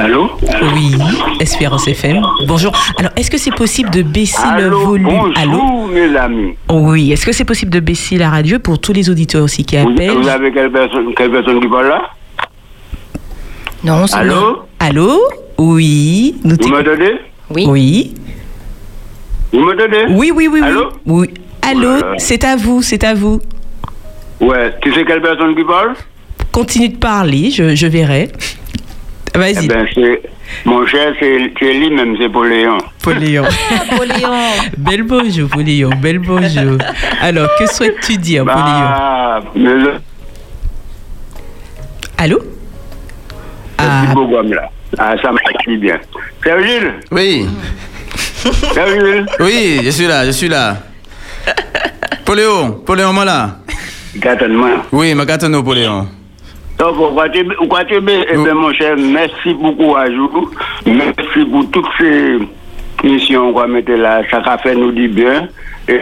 Allô Oui, Espérance FM. Bonjour. Alors, est-ce que c'est possible de baisser le volume? bonjour, Allô? mes amis. Oui, est-ce que c'est possible de baisser la radio pour tous les auditeurs aussi qui appellent? vous avez quelle personne, quelle personne qui parle là? Non, c'est Allô? Allô? Oui, nous Vous m'entendez Oui. Oui. Vous m'entendez Oui, oui, oui, oui. Allô? Oui. Allô, Voilà. c'est à vous, c'est à vous. Ouais, tu sais quelle personne qui parle? Continue de parler, je, je verrai. Eh Vas-y, ben, c'est... Mon cher, c'est lui-même, c'est Poléon. Poléon. Bel bonjour, Poléon, bel bonjour. Alors, que souhaites-tu dire, Poléon Ah, mais le Allô petit beau gomme là. Ah, ça m'a dit bien. C'est Gilles Oui, C'est Gilles oui, je suis là, je suis là. Poléon, Poléon, moi là. Gâtonnement. Oui, ma gâteau, Poléon. Donc, eh bien, mon cher, merci beaucoup à vous. Merci pour toutes ces missions qu'on mettait là. Ça a fait nous du bien. Et,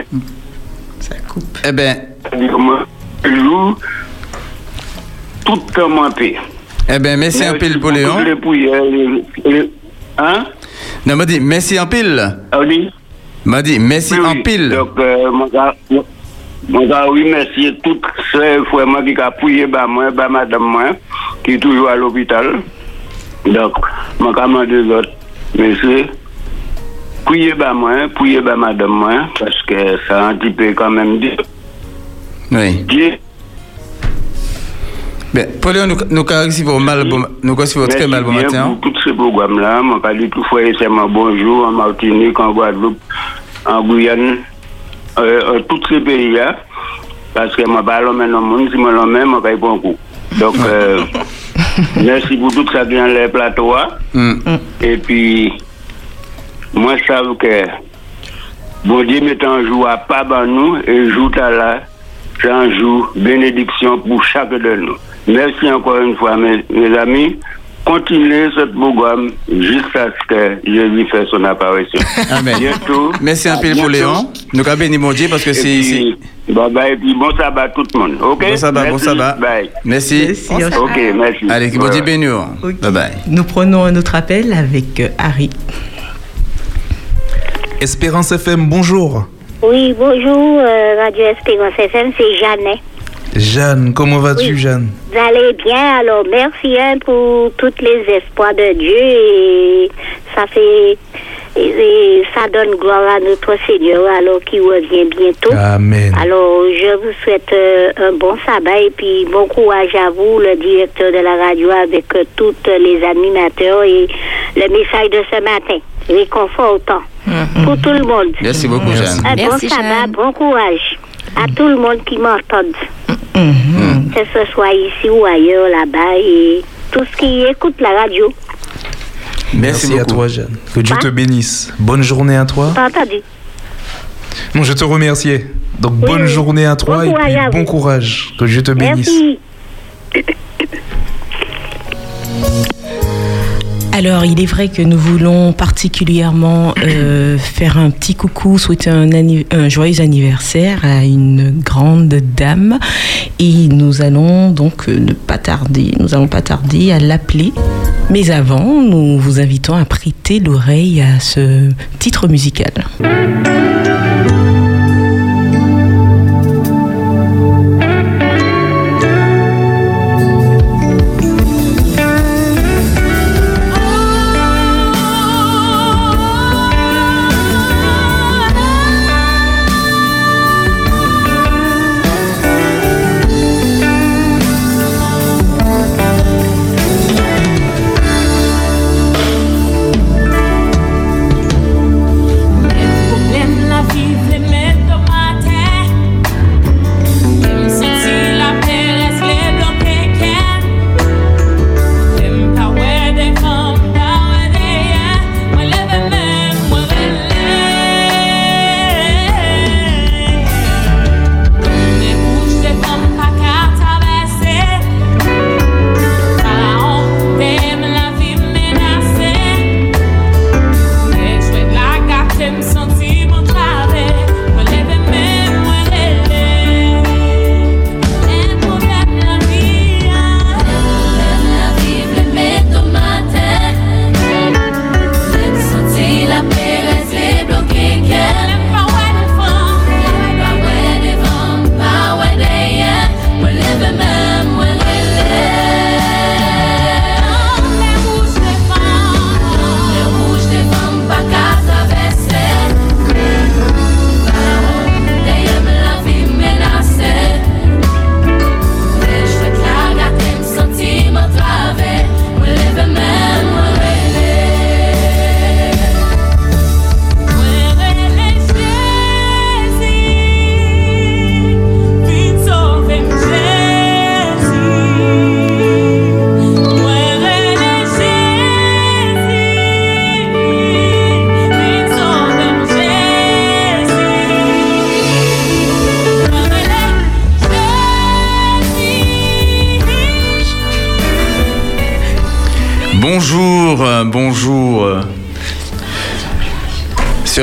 Eh ben, moi, je joue tout le monde paix. eh ben, merci un pile, pour prières, les- les- Hein? Non, m'a dit, merci en pile. Ah oui? M'a dit, merci en pile. Donc, Mwen ka remersiye tout se fweman ki ka pouye ba mwen, ba madame mwen, ki toujou al opital. Dok, mwen ka mande lot, mese, pouye ba mwen, pouye ba madame mwen, paske sa an ti pe kanmen di. Oui. Di. Ben, Polion, nou ka resi pou mal, nou ka resi pou tre mal bon pou matin. Mwen tout se program la, mwen ka li tout fweye seman bonjou, an Martinique, an Guadeloupe, an Guyane, euh, euh, tous ces pays-là. Parce que moi, pas l'homme dans le monde, si moi l'homme, moi, je pas un coup. Donc, euh, merci pour tout ça dans les plateaux. hein. Mm. Et puis, moi, je sais que bon Dieu met un jour à pas dans nous et jour à là, c'est un jour bénédiction pour chaque de nous. Merci encore une fois, mes, mes amis. Continuez ce programme jusqu'à ce que Jésus fasse son apparition. Amen. Bientôt. Merci un pile, Bientôt. Poléon. Nous avons béni mon Dieu parce que c'est. puis, Bye bye, et puis bon sabbat tout le monde. OK? Bon sabbat, bon Merci. sabbat. Bye. Merci. OK, merci. Allez, que bon Dieu bénisse. Bye bye. Nous prenons un autre appel avec euh, Harry. Espérance FM, bonjour. Oui, bonjour, euh, Radio Espérance FM, c'est Jeannet. Jeanne, comment vas-tu, Oui. Jeanne? Vous allez bien, alors merci hein, pour tous les espoirs de Dieu et ça fait et- ça donne gloire à notre Seigneur alors qui revient bientôt. Amen. Alors je vous souhaite euh, un bon sabbat et puis bon courage à vous, le directeur de la radio avec euh, tous les animateurs et le message de ce matin. Réconfortant pour tout le monde. Merci beaucoup, Jeanne. Un bon sabbat, Jeanne. bon courage à tout le monde qui m'entende. Que ce soit ici ou ailleurs, là-bas, et tout ce qui écoute la radio. Merci, à toi, Jeanne. Que Dieu te bénisse. Bonne journée à toi. T'as entendu? Non, je te remercie. Donc, Oui, bonne oui. journée à toi Bon et courage puis à bon courage. Que Dieu te bénisse. Merci. Alors, il est vrai que nous voulons particulièrement euh, faire un petit coucou, souhaiter un, joyeux anniversaire à une grande dame. Et nous allons donc euh, ne pas tarder, nous allons pas tarder à l'appeler. Mais avant, nous vous invitons à prêter l'oreille à ce titre musical.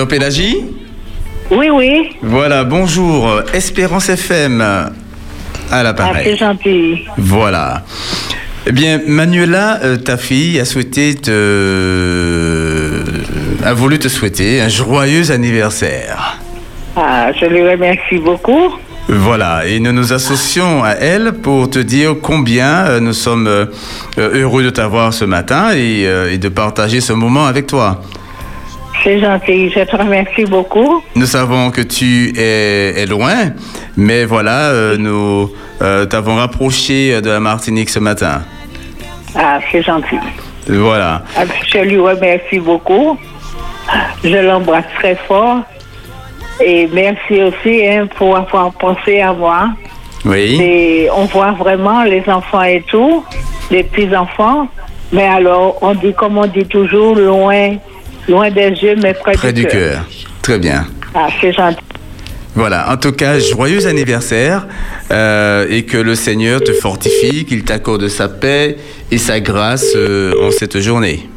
Pélagie Oui, oui. Voilà, bonjour. Espérance FM à Ah, l'appareil. c'est gentil. Voilà. Eh bien, Manuela, euh, ta fille, a souhaité te. a voulu te souhaiter un joyeux anniversaire. Ah, je lui remercie beaucoup. Voilà, et nous nous associons à elle pour te dire combien euh, nous sommes euh, heureux de t'avoir ce matin et, et de partager ce moment avec toi. C'est gentil. Je te remercie beaucoup. Nous savons que tu es, es loin, mais voilà, euh, nous euh, t'avons rapproché de la Martinique ce matin. Ah, c'est gentil. Voilà. Ah, Je lui remercie beaucoup. Je l'embrasse très fort. Et merci aussi hein, pour avoir pensé à moi. Oui. Et on voit vraiment les enfants et tout, les petits-enfants. Mais alors, on dit, comme on dit toujours, loin, loin des yeux, mais près, Près du cœur. Très bien. Ah, c'est gentil. Voilà, en tout cas, joyeux anniversaire euh, et que le Seigneur te fortifie, qu'il t'accorde sa paix et sa grâce euh, en cette journée.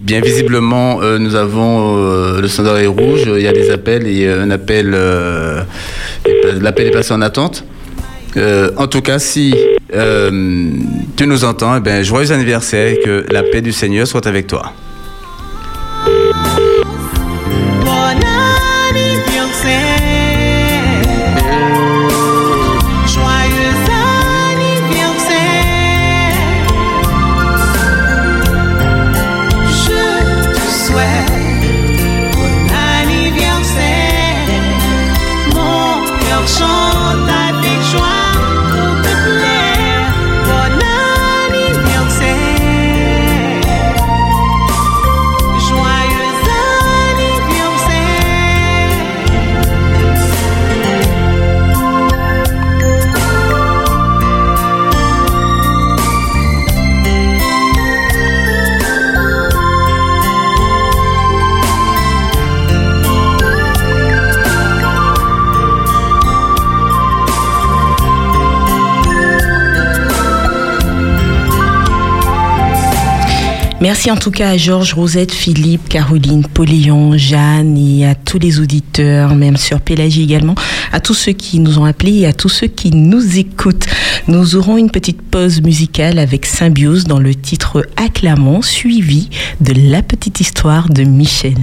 Bien visiblement, euh, nous avons le standard est rouge, il y a des appels et un appel, l'appel est passé en attente. En tout cas, si euh, tu nous entends, eh ben, joyeux anniversaire et que la paix du Seigneur soit avec toi. Merci en tout cas à Georges, Rosette, Philippe, Caroline, Pauléon, Jeanne et à tous les auditeurs, même sur Pélagie également, à tous ceux qui nous ont appelés et à tous ceux qui nous écoutent. Nous aurons une petite pause musicale avec Symbiose dans le titre Acclamons, suivi de La petite histoire de Michel.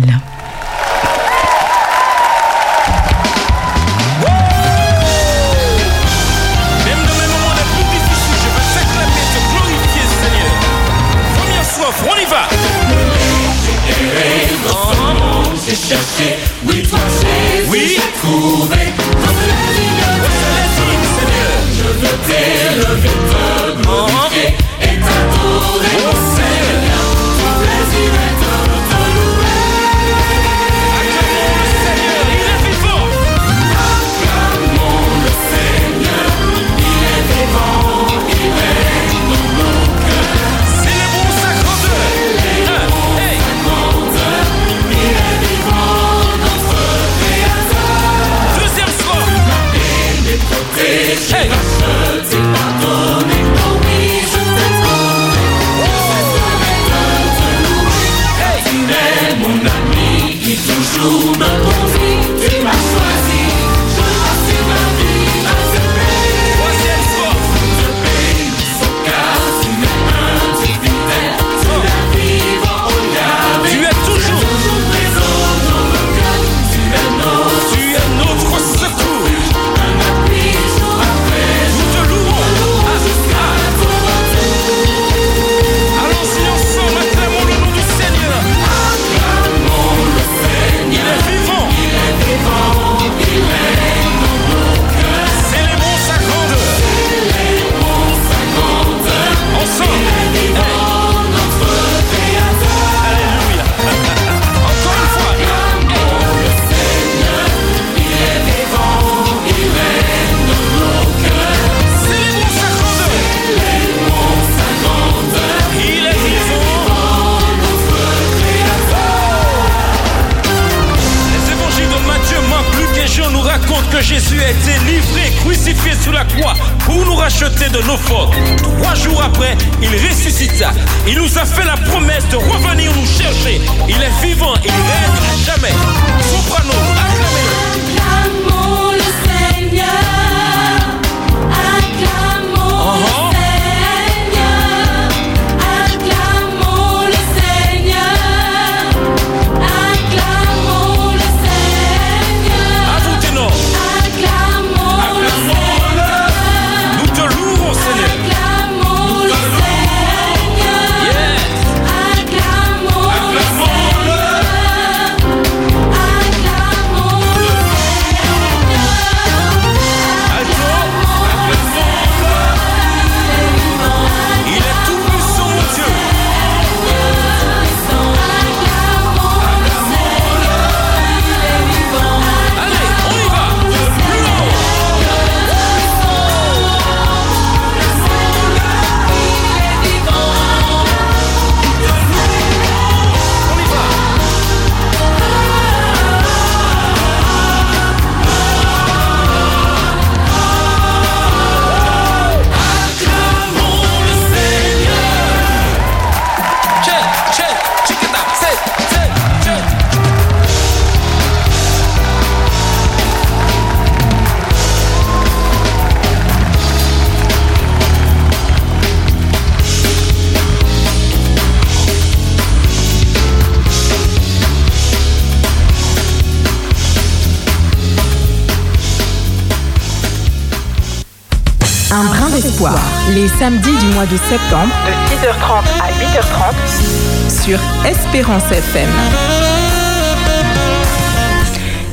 Les samedis du mois de septembre. De 6h30 à 8h30. Sur Espérance FM.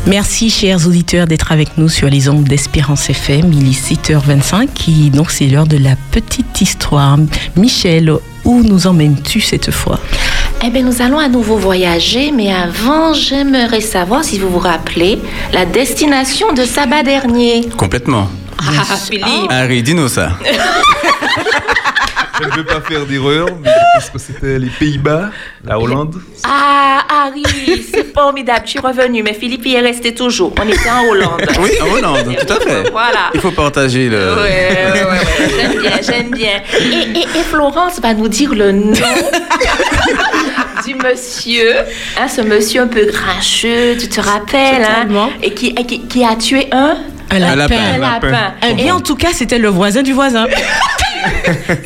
Merci chers auditeurs d'être avec nous sur les ondes d'Espérance FM. Il est 7h25 et donc c'est l'heure de la petite histoire. Michel, où nous emmènes-tu cette fois? Eh bien, nous allons à nouveau voyager, mais avant, j'aimerais savoir si vous vous rappelez la destination de sabbat dernier. Complètement. Ah, Philippe. Harry, dis-nous ça. Je ne veux pas faire d'erreur, mais je pense que c'était les Pays-Bas, la Hollande. Ah, Harry, c'est formidable. Tu es revenu, mais Philippe y est resté toujours. On était en Hollande. Oui, en Hollande, tout à fait. Voilà. Il faut partager le. Ouais, ouais, ouais, ouais. J'aime bien, j'aime bien. Et, et- et Florence va nous dire le nom du monsieur, hein, ce monsieur un peu grincheux, tu te rappelles, hein, et qui, qui, qui a tué un Un lapin. Un lapin. Eh bien, en tout cas, c'était le voisin du voisin.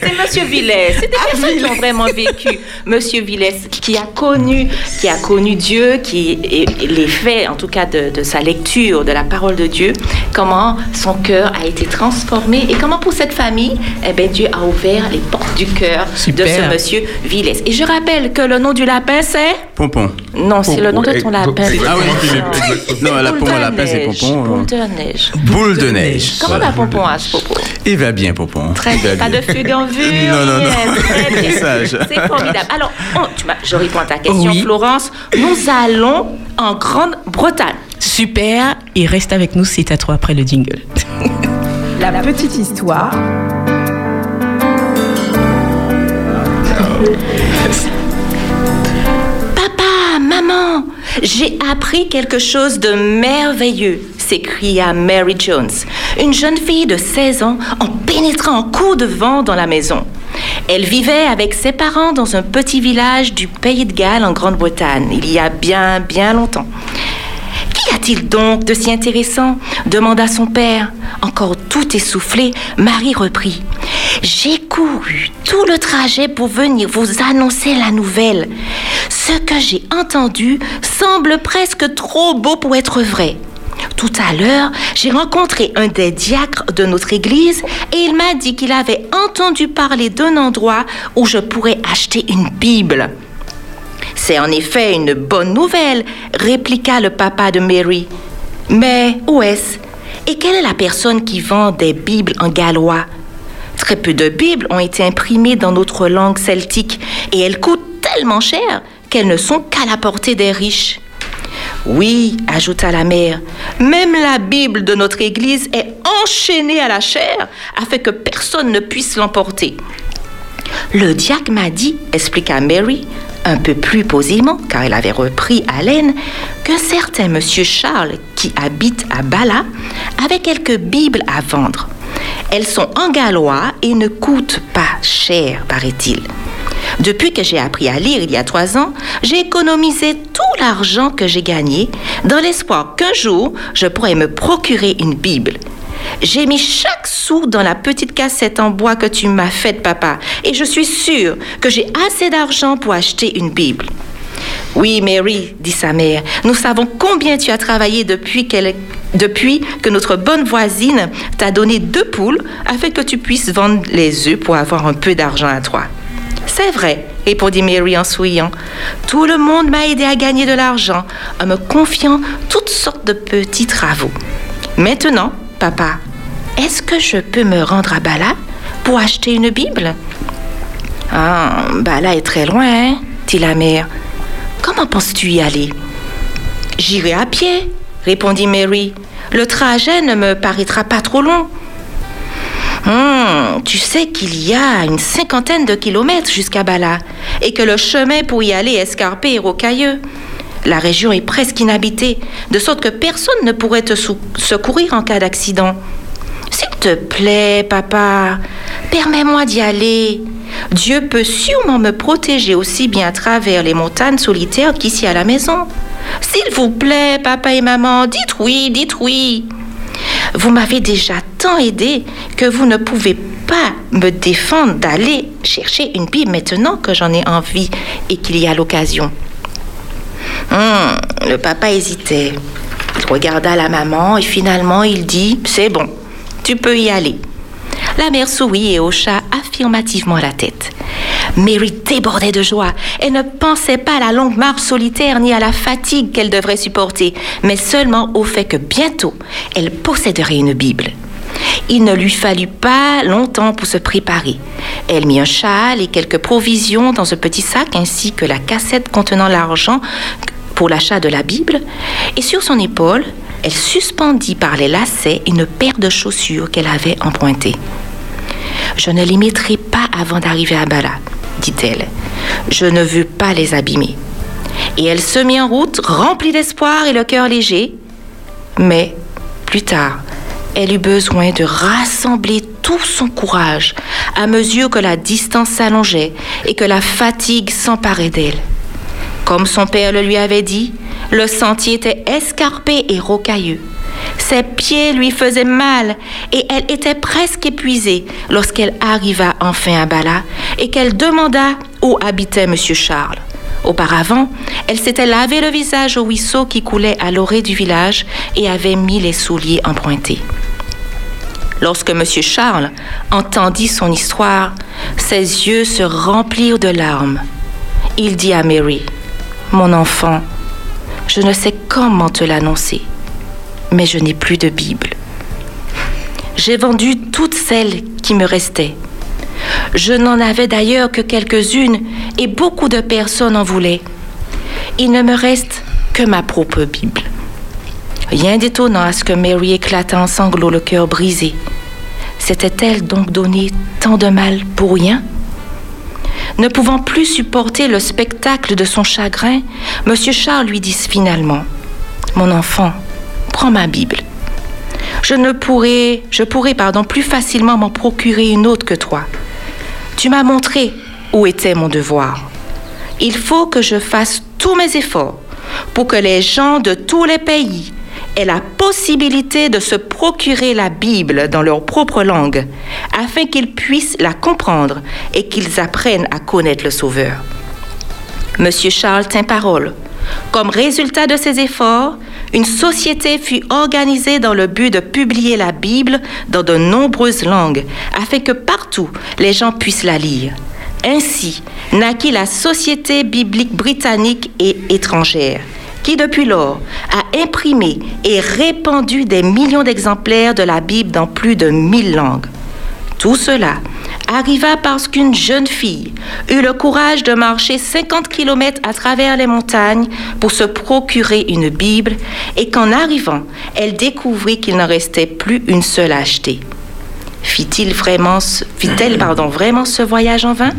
C'est Monsieur Villès. C'est des personnes qui ont vraiment vécu. Monsieur Villès, qui a connu, qui a connu Dieu, qui les faits, en tout cas de, de sa lecture de la parole de Dieu, comment son cœur a été transformé et comment pour cette famille, eh ben Dieu a ouvert les portes du cœur de ce Monsieur Villès. Et je rappelle que le nom du lapin c'est Pompon. Non, c'est le nom de ton lapin. Ah oui, non, la pomme à lapin, c'est Pompon. Boule de neige. Boule de neige. Comment va Pompon à ce propos Il va bien, Pompon. Très bien. Pas de fugue en vue. Non, non, non. C'est formidable. Alors, on- tu m'as- je réponds à ta question. Florence. Nous allons en Grande-Bretagne. Super. Et reste avec nous, c'est à toi après le jingle. La petite histoire. j'ai appris quelque chose de merveilleux, s'écria Mary Jones, une jeune fille de 16 ans, en pénétrant en coup de vent dans la maison. Elle vivait avec ses parents dans un petit village du Pays de Galles en Grande-Bretagne, il y a bien, bien longtemps. Qu'y a-t-il donc de si intéressant demanda son père. Encore tout essoufflé, Marie reprit. J'ai couru tout le trajet pour venir vous annoncer la nouvelle. Ce que j'ai entendu semble presque trop beau pour être vrai. Tout à l'heure, j'ai rencontré un des diacres de notre église et il m'a dit qu'il avait entendu parler d'un endroit où je pourrais acheter une Bible. C'est en effet une bonne nouvelle, répliqua le papa de Mary. Mais où est-ce? Et quelle est la personne qui vend des Bibles en gallois? Très peu de Bibles ont été imprimées dans notre langue celtique et elles coûtent tellement cher qu'elles ne sont qu'à la portée des riches. Oui, ajouta la mère, même la Bible de notre Église est enchaînée à la chair afin que personne ne puisse l'emporter. Le diacre m'a dit, expliqua Mary, un peu plus posément, car elle avait repris haleine, qu'un certain monsieur Charles, qui habite à Bala, avait quelques Bibles à vendre. Elles sont en gallois et ne coûtent pas cher, paraît-il. Depuis que j'ai appris à lire il y a trois ans, j'ai économisé tout l'argent que j'ai gagné dans l'espoir qu'un jour, je pourrais me procurer une Bible. J'ai mis chaque sou dans la petite cassette en bois que tu m'as faite, papa, et je suis sûre que j'ai assez d'argent pour acheter une Bible. Oui, Mary, dit sa mère, nous savons combien tu as travaillé depuis, depuis que notre bonne voisine t'a donné deux poules afin que tu puisses vendre les œufs pour avoir un peu d'argent à toi. C'est vrai, répondit Mary en souriant. Tout le monde m'a aidé à gagner de l'argent en me confiant toutes sortes de petits travaux. Maintenant, papa, est-ce que je peux me rendre à Bala pour acheter une Bible? Ah, Bala est très loin, dit la mère. Comment penses-tu y aller? J'irai à pied, répondit Mary. Le trajet ne me paraîtra pas trop long. Hmm, tu sais qu'il y a une cinquantaine de kilomètres jusqu'à Bala et que le chemin pour y aller est escarpé et rocailleux. La région est presque inhabitée, de sorte que personne ne pourrait te secourir en cas d'accident. S'il te plaît, papa, permets-moi d'y aller. Dieu peut sûrement me protéger aussi bien à travers les montagnes solitaires qu'ici à la maison. S'il vous plaît, papa et maman, dites oui, dites oui. Vous m'avez déjà tant aidé que vous ne pouvez pas me défendre d'aller chercher une Bible maintenant que j'en ai envie et qu'il y a l'occasion. Hum, le papa hésitait. Il regarda la maman et finalement il dit C'est bon, tu peux y aller. La mère sourit et hocha affirmativement la tête. Mary débordait de joie. Elle ne pensait pas à la longue marche solitaire ni à la fatigue qu'elle devrait supporter, mais seulement au fait que bientôt elle posséderait une Bible. Il ne lui fallut pas longtemps pour se préparer. Elle mit un châle et quelques provisions dans un petit sac ainsi que la cassette contenant l'argent pour l'achat de la Bible. Et sur son épaule, elle suspendit par les lacets une paire de chaussures qu'elle avait empruntées. Je ne les mettrai pas avant d'arriver à Bala, dit-elle. Je ne veux pas les abîmer. Et elle se mit en route, remplie d'espoir et le cœur léger. Mais plus tard, elle eut besoin de rassembler tout son courage à mesure que la distance s'allongeait et que la fatigue s'emparait d'elle. Comme son père le lui avait dit, le sentier était escarpé et rocailleux. Ses pieds lui faisaient mal et elle était presque épuisée lorsqu'elle arriva enfin à Bala et qu'elle demanda où habitait M. Charles. Auparavant, elle s'était lavé le visage au ruisseau qui coulait à l'orée du village et avait mis les souliers empruntés. Lorsque M. Charles entendit son histoire, ses yeux se remplirent de larmes. Il dit à Mary, Mon enfant, je ne sais comment te l'annoncer, mais je n'ai plus de Bible. J'ai vendu toutes celles qui me restaient. Je n'en avais d'ailleurs que quelques-unes et beaucoup de personnes en voulaient. Il ne me reste que ma propre Bible. Rien d'étonnant à ce que Mary éclata en sanglots, le cœur brisé. S'était-elle donc donné tant de mal pour rien? Ne pouvant plus supporter le spectacle de son chagrin, M. Charles lui dit finalement Mon enfant, prends ma Bible. Je ne pourrai, je pourrai, pardon, plus facilement m'en procurer une autre que toi. Tu m'as montré où était mon devoir. Il faut que je fasse tous mes efforts pour que les gens de tous les pays aient la possibilité de se procurer la Bible dans leur propre langue, afin qu'ils puissent la comprendre et qu'ils apprennent à connaître le Sauveur. Monsieur Charles tint parole. Comme résultat de ses efforts, une société fut organisée dans le but de publier la Bible dans de nombreuses langues, afin que partout les gens puissent la lire. Ainsi naquit la Société biblique britannique et étrangère, qui depuis lors a imprimé et répandu des millions d'exemplaires de la Bible dans plus de mille langues. Tout cela arriva parce qu'une jeune fille eut le courage de marcher 50 kilomètres à travers les montagnes pour se procurer une Bible et qu'en arrivant, elle découvrit qu'il n'en restait plus une seule à acheter. Fit-il vraiment, fit-elle pardon, vraiment ce voyage en vain?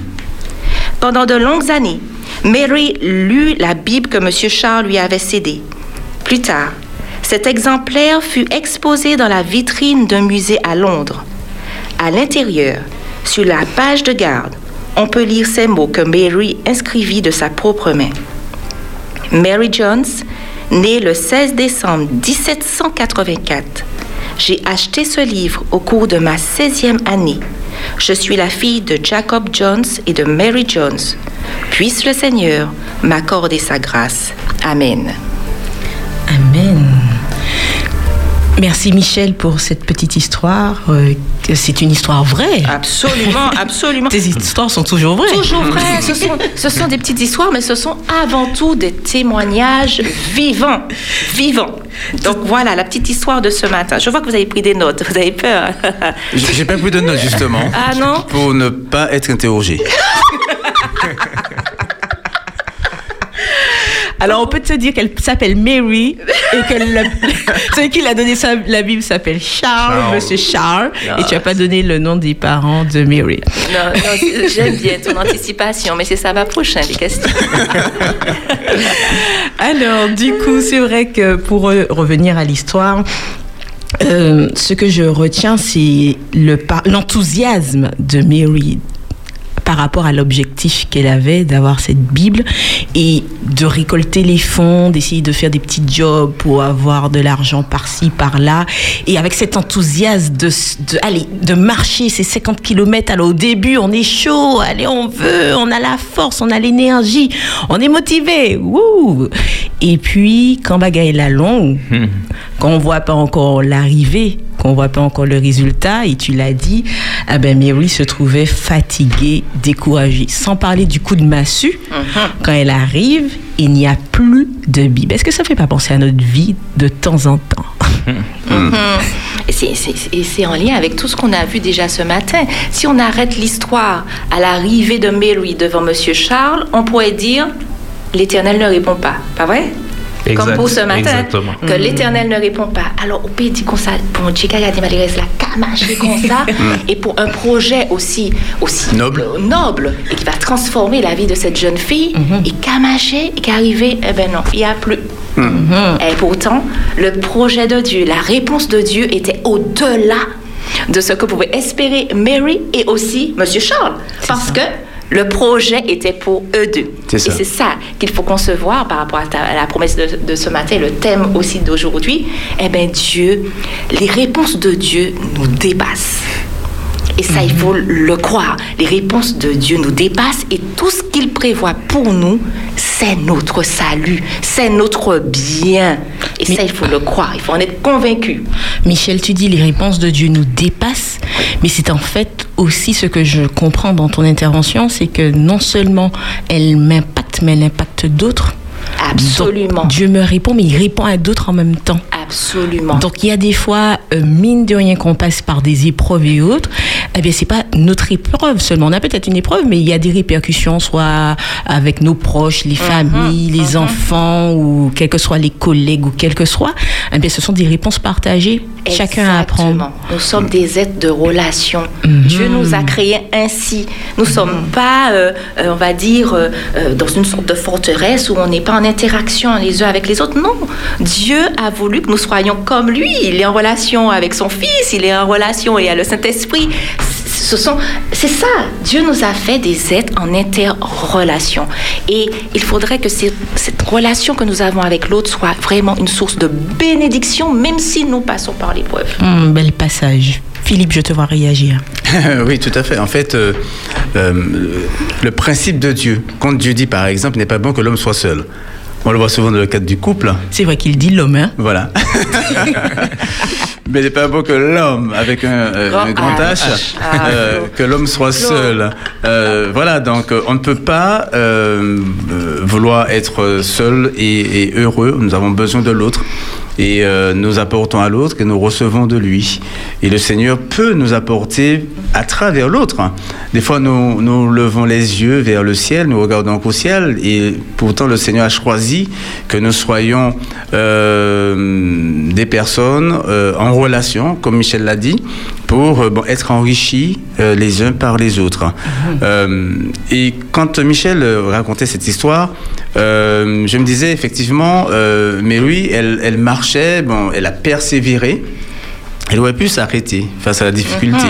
Pendant de longues années, Mary lut la Bible que M. Charles lui avait cédée. Plus tard, cet exemplaire fut exposé dans la vitrine d'un musée à Londres. À l'intérieur, sur la page de garde, on peut lire ces mots que Mary inscrivit de sa propre main. Mary Jones, née le 16 décembre 1784. J'ai acheté ce livre au cours de ma 16e année. Je suis la fille de Jacob Jones et de Mary Jones. Puisse le Seigneur m'accorder sa grâce. Amen. Merci Michel pour cette petite histoire. euh, c'est une histoire vraie. Absolument, absolument. Tes histoires sont toujours vraies. Toujours vrai. Ce sont, ce sont des petites histoires, mais ce sont avant tout des témoignages vivants. Vivants. Donc voilà la petite histoire de ce matin. Je vois que vous avez pris des notes. Vous avez peur. J'ai j'ai pas pris de notes justement. Ah non? Pour ne pas être interrogé. Alors, on peut te dire qu'elle s'appelle Mary et que le- celui qui l'a donné sa- la Bible s'appelle Charles, Charles. Monsieur Charles, et tu n'as pas donné le nom des parents de Mary. Non, j'aime bien ton anticipation, mais c'est ça ma prochaine les questions. Alors, du coup, c'est vrai que pour revenir à l'histoire, euh, ce que je retiens, c'est le l'enthousiasme de Mary par rapport à l'objectif qu'elle avait d'avoir cette Bible et de récolter les fonds, d'essayer de faire des petits jobs pour avoir de l'argent par-ci, par-là. Et avec cet enthousiasme de, de, allez, de marcher ces 50 km, alors au début, on est chaud, allez, on veut, on a la force, on a l'énergie, on est motivé. Wouh Et puis, quand bagaille la longue, quand on voit pas encore l'arrivée, qu'on voit pas encore le résultat, et tu l'as dit, ah ben Mary se trouvait fatiguée, découragée. Sans parler du coup de massue, quand elle arrive, il n'y a plus de Bible. Est-ce que ça fait pas penser à notre vie de temps en temps? Et c'est- c'est- Et c'est en lien avec tout ce qu'on a vu déjà ce matin. Si on arrête l'histoire à l'arrivée de Mary devant Monsieur Charles, on pourrait dire l'Éternel ne répond pas. Pas vrai? Exact, Comme pour ce matin, exactement. que Mhm. l'Éternel ne répond pas. Alors, on peut dire comme ça, pour Dieu, il y a des malheureuses là, camaché comme ça, et pour un projet aussi, aussi Noble. euh, noble, et qui va transformer la vie de cette jeune fille, et camaché, et qui est arrivé, eh ben non, il n'y a plus. Et pourtant, le projet de Dieu, la réponse de Dieu était au-delà de ce que pouvait espérer Mary et aussi Monsieur Charles. Parce que le projet était pour eux deux. C'est ça. Et c'est ça qu'il faut concevoir par rapport à, ta- à la promesse de, de ce matin, le thème aussi d'aujourd'hui. Eh bien, Dieu, les réponses de Dieu nous dépassent. Et ça, il faut le croire. Les réponses de Dieu nous dépassent et tout ce qu'il prévoit pour nous, c'est notre salut, c'est notre bien. Et ça, il faut le croire, il faut en être convaincu. Michel, tu dis les réponses de Dieu nous dépassent, mais c'est en fait aussi ce que je comprends dans ton intervention, c'est que non seulement elle m'impacte, mais elle impacte d'autres. Absolument. Donc, Dieu me répond, mais il répond à d'autres en même temps. Absolument. Donc il y a des fois, euh, mine de rien, qu'on passe par des épreuves et autres, eh bien c'est pas notre épreuve seulement. On a peut-être une épreuve, mais il y a des répercussions, soit avec nos proches, les familles, les enfants, ou quels que soient les collègues, ou quels que soit. Eh bien ce sont des réponses partagées. Chacun à apprendre. Exactement. Nous sommes des êtres de relation. Mhm. Dieu nous a créés ainsi. Nous ne sommes pas, euh, euh, on va dire, euh, dans une sorte de forteresse où on n'est pas en interaction les uns avec les autres. Non. Dieu a voulu que nous soyons comme lui. Il est en relation avec son Fils, il est en relation et a le Saint-Esprit. Ce sont, c'est ça. Dieu nous a fait des êtres en interrelation. Et il faudrait que cette relation que nous avons avec l'autre soit vraiment une source de bénédiction, même si nous passons par l'épreuve. Hum, bel passage. Philippe, je te vois réagir. oui, tout à fait. En fait, euh, euh, le principe de Dieu, quand Dieu dit par exemple, il n'est pas bon que l'homme soit seul. On le voit souvent dans le cadre du couple. C'est vrai qu'il dit l'homme, hein Voilà. Mais il n'est pas bon que l'homme, avec un, euh, Grand un grand H. H, Ah, euh, que l'homme soit seul. Euh, voilà, donc on ne peut pas vouloir être seul et, et heureux. Nous avons besoin de l'autre. Et euh, nous apportons à l'autre et nous recevons de lui. Et le Seigneur peut nous apporter à travers l'autre. Des fois, nous, nous levons les yeux vers le ciel, nous regardons au ciel, et pourtant le Seigneur a choisi que nous soyons euh, des personnes euh, en relation, comme Michel l'a dit, pour euh, bon, être enrichis euh, les uns par les autres. Euh, et quand Michel racontait cette histoire, je me disais effectivement, mais oui, elle, elle marchait, bon, elle a persévéré. Elle aurait pu s'arrêter face à la difficulté.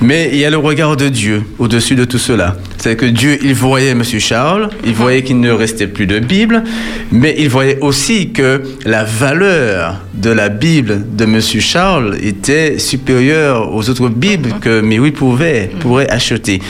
Mais il y a le regard de Dieu au-dessus de tout cela. C'est que Dieu, il voyait M. Charles, il voyait qu'il ne restait plus de Bible, mais il voyait aussi que la valeur de la Bible de M. Charles était supérieure aux autres Bibles que Mary pouvait, pourrait acheter.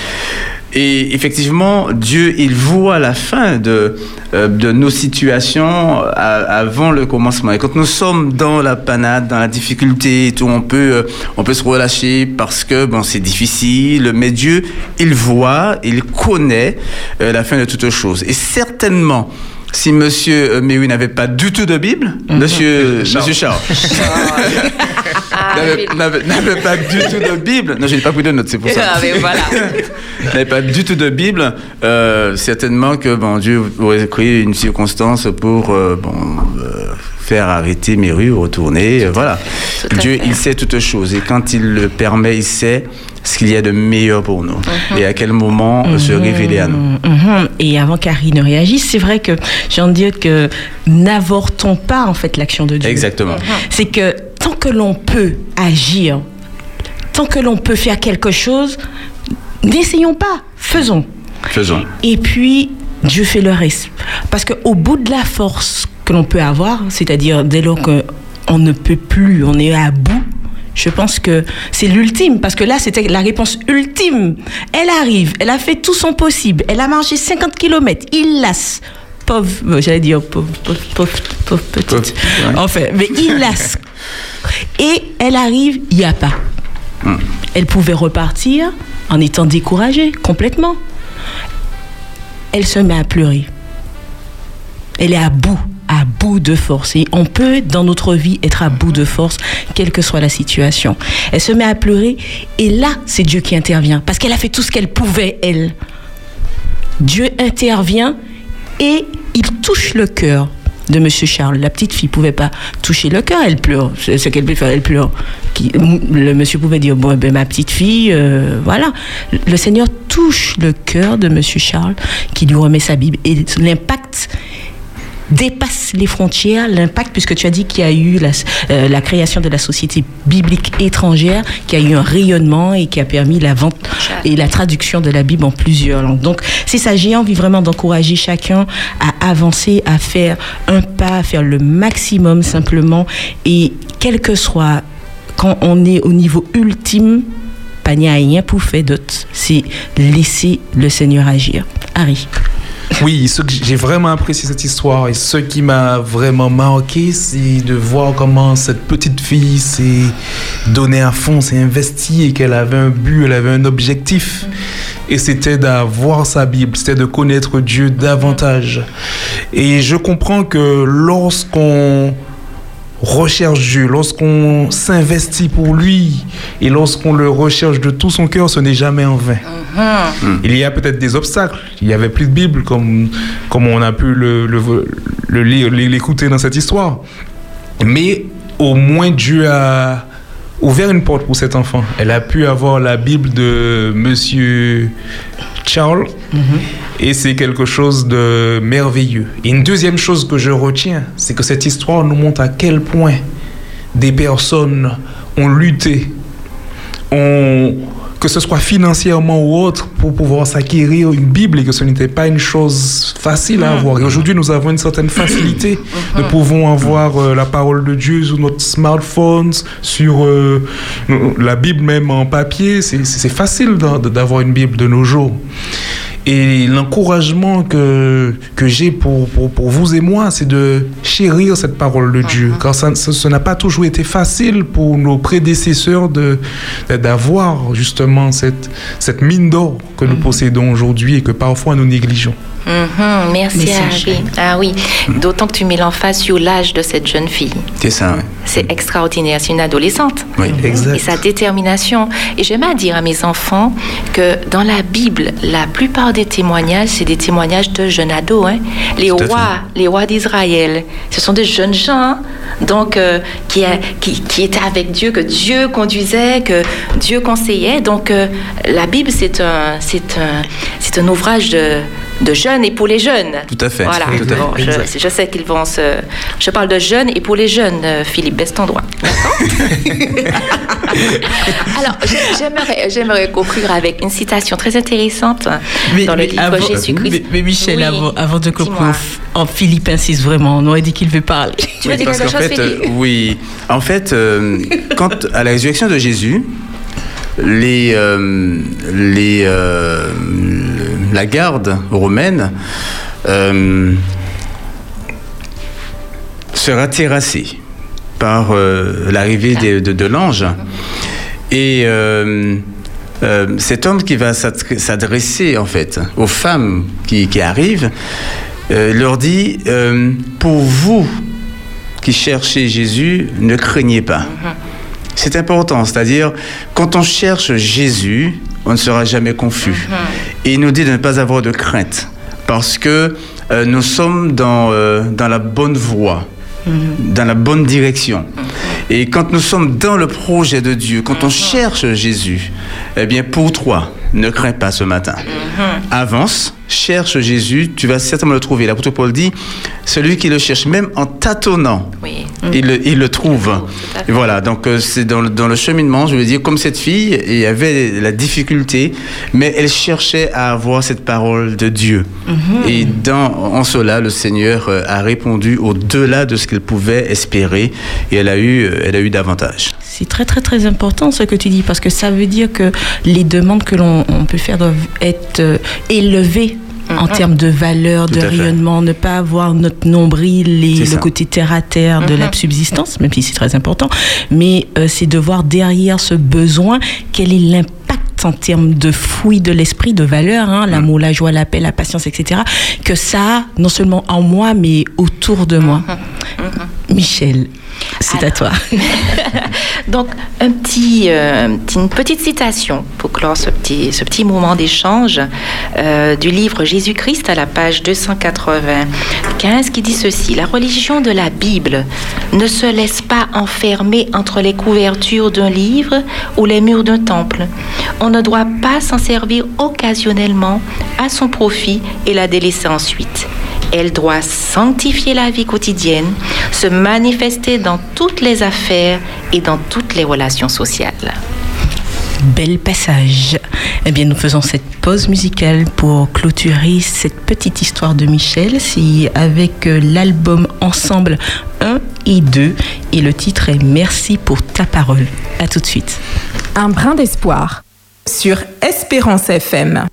Et effectivement, Dieu, il voit la fin de, euh, de nos situations à- avant le commencement. Et quand nous sommes dans la panade, dans la difficulté, tout, on peut, euh, on peut se relâcher parce que bon, c'est difficile. Mais Dieu, il voit, il connaît euh, la fin de toutes choses. Et certainement, si Monsieur euh, Méoui n'avait pas du tout de Bible, Monsieur, Monsieur Charles, n'avait- n'avait pas du tout de Bible. Non, je n'ai pas pris de notes, c'est pour ça. Ah, mais voilà. n'avait pas du tout de Bible, euh, certainement que bon, Dieu aurait créé une circonstance pour euh, bon, euh, faire arrêter mes rues, retourner. euh, voilà. Dieu, il sait toutes choses et quand il le permet, il sait ce qu'il y a de meilleur pour nous et à quel moment euh, se révéler à nous. Mhm. Et avant qu'Harry ne réagisse, c'est vrai que j'ai envie de dire que n'avortons pas en fait l'action de Dieu. Exactement. C'est que tant que l'on peut agir, tant que l'on peut faire quelque chose, n'essayons pas, faisons. Faisons. Et puis, Dieu fait le reste. Parce qu'au bout de la force que l'on peut avoir, c'est-à-dire dès lors qu'on ne peut plus, on est à bout, je pense que c'est l'ultime. Parce que là, c'était la réponse ultime. Elle arrive, elle a fait tout son possible, elle a marché 50 km, il lasse. Pauvre, euh, j'allais dire pauvre, pauvre, pauvre, pauvre petite. Enfin, mais il lasse. Et elle arrive, il n'y a pas. Elle pouvait repartir en étant découragée complètement. Elle se met à pleurer. Elle est à bout, à bout de force. Et on peut, dans notre vie, être à bout de force, quelle que soit la situation. Elle se met à pleurer, et là, c'est Dieu qui intervient, parce qu'elle a fait tout ce qu'elle pouvait, elle. Dieu intervient et il touche le cœur de Monsieur Charles. La petite fille pouvait pas toucher le cœur, elle pleure. C'est ce qu'elle peut faire, elle pleure. Le monsieur pouvait dire bon ben ma petite fille, euh, voilà. Le Seigneur touche le cœur de Monsieur Charles, qui lui remet sa Bible et l'impact dépasse les frontières, l'impact, puisque tu as dit qu'il y a eu la, euh, la création de la Société biblique étrangère, qui a eu un rayonnement et qui a permis la vente et la traduction de la Bible en plusieurs langues. Donc, c'est ça, j'ai envie vraiment d'encourager chacun à avancer, à faire un pas, à faire le maximum simplement, et quel que soit, quand on est au niveau ultime, a rien pour faire d'autre, c'est laisser le Seigneur agir. Harry. Oui, j'ai vraiment apprécié cette histoire et ce qui m'a vraiment marqué, c'est de voir comment cette petite fille s'est donnée à fond, s'est investie et qu'elle avait un but, elle avait un objectif. Et c'était d'avoir sa Bible, c'était de connaître Dieu davantage. Et je comprends que lorsqu'on recherche Dieu, lorsqu'on s'investit pour lui et lorsqu'on le recherche de tout son cœur, ce n'est jamais en vain. Il y a peut-être des obstacles. Il n'y avait plus de Bible comme, comme on a pu le, le, le lire, l'écouter dans cette histoire. Mais au moins Dieu a ouvert une porte pour cet enfant. Elle a pu avoir la Bible de Monsieur Charles. Et c'est quelque chose de merveilleux. Une deuxième chose que je retiens, c'est que cette histoire nous montre à quel point des personnes ont lutté, ont, que ce soit financièrement ou autre, pour pouvoir s'acquérir une Bible et que ce n'était pas une chose facile à avoir. Et aujourd'hui, nous avons une certaine facilité de pouvoir avoir euh, la parole de Dieu sur notre smartphone, sur euh, la Bible même en papier. C'est facile d'a- d'avoir une Bible de nos jours. Et l'encouragement que, que j'ai pour, pour, pour vous et moi, c'est de chérir cette parole de Dieu. Car ça, ça- ça n'a pas toujours été facile pour nos prédécesseurs de- d'avoir justement cette, cette mine d'or que nous possédons aujourd'hui et que parfois nous négligeons. Mhm, merci. Harry. Ah oui, d'autant que tu mets l'emphase sur l'âge de cette jeune fille. C'est ça, oui. C'est extraordinaire, c'est une adolescente. Oui, exact. Et sa détermination. Et j'aime à dire à mes enfants que dans la Bible, la plupart des témoignages, c'est des témoignages de jeunes ados. hein. Les rois, les rois d'Israël, ce sont des jeunes gens, donc euh, qui, a- qui, qui étaient avec Dieu, que Dieu conduisait, que Dieu conseillait. Donc euh, la Bible, c'est un, c'est un, c'est un ouvrage de de jeunes et pour les jeunes. Tout à fait. Voilà. Tout à fait. Bon, je, sais qu'ils vont se. Je parle de jeunes et pour les jeunes, euh, Philippe, doigt. Alors, j'ai- j'aimerais, j'aimerais conclure avec une citation très intéressante dans le livre avant- Jésus-Christ. mais- mais Michel, Oui, avant, avant de conclure, en Philippe insiste vraiment. On aurait dit qu'il veut parler. Tu veux dire parce quelque qu'en chose, fait, euh, Philippe? oui. En fait, euh, quand à la résurrection de Jésus, les, euh, les, euh, le- la garde romaine euh, sera terrassée par euh, l'arrivée de, l'ange. Et euh, cet homme qui va s'adr- s'adresser en fait aux femmes qui, arrivent leur dit pour vous qui cherchez Jésus, ne craignez pas. C'est important, c'est-à-dire quand on cherche Jésus, on ne sera jamais confus. Et il nous dit de ne pas avoir de crainte, parce que euh, nous sommes dans, euh, dans la bonne voie, dans la bonne direction. Et quand nous sommes dans le projet de Dieu, quand on cherche Jésus, eh bien pour toi, ne crains pas ce matin. Avance, cherche Jésus, tu vas certainement le trouver. L'apôtre Paul dit, celui qui le cherche, même en tâtonnant, il, le- il le trouve. Et voilà, donc euh, c'est dans, le- dans le cheminement, je veux dire, comme cette fille, il y avait la difficulté, mais elle cherchait à avoir cette parole de Dieu. Et dans, en cela, le Seigneur euh, a répondu au-delà de ce qu'elle pouvait espérer, et elle a eu, euh, elle a eu davantage. C'est très très très important ce que tu dis parce que ça veut dire que les demandes que l'on on peut faire doivent être euh, élevées en termes de valeur, de fait. rayonnement, ne pas avoir notre nombril et le ça. côté terre à terre de la subsistance, même si c'est très important, mais euh, c'est de voir derrière ce besoin quel est l'impact en termes de fruits de l'esprit, de valeur, hein, l'amour, la joie, la paix, la patience, etc., que ça a non seulement en moi, mais autour de moi. Michel, c'est à toi. Donc, euh, une petite citation pour clore ce petit, ce petit moment d'échange euh, du livre Jésus-Christ à la page 295 qui dit ceci. La religion de la Bible ne se laisse pas enfermer entre les couvertures d'un livre ou les murs d'un temple. On ne doit pas s'en servir occasionnellement à son profit et la délaisser ensuite. Elle doit sanctifier la vie quotidienne, se manifester dans toutes les affaires et dans toutes les relations sociales. Bel passage. Eh bien, nous faisons cette pause musicale pour clôturer cette petite histoire de Michel. Avec euh, l'album Ensemble 1 et 2. Et le titre est Merci pour ta parole. À tout de suite. Un brin d'espoir sur Espérance FM.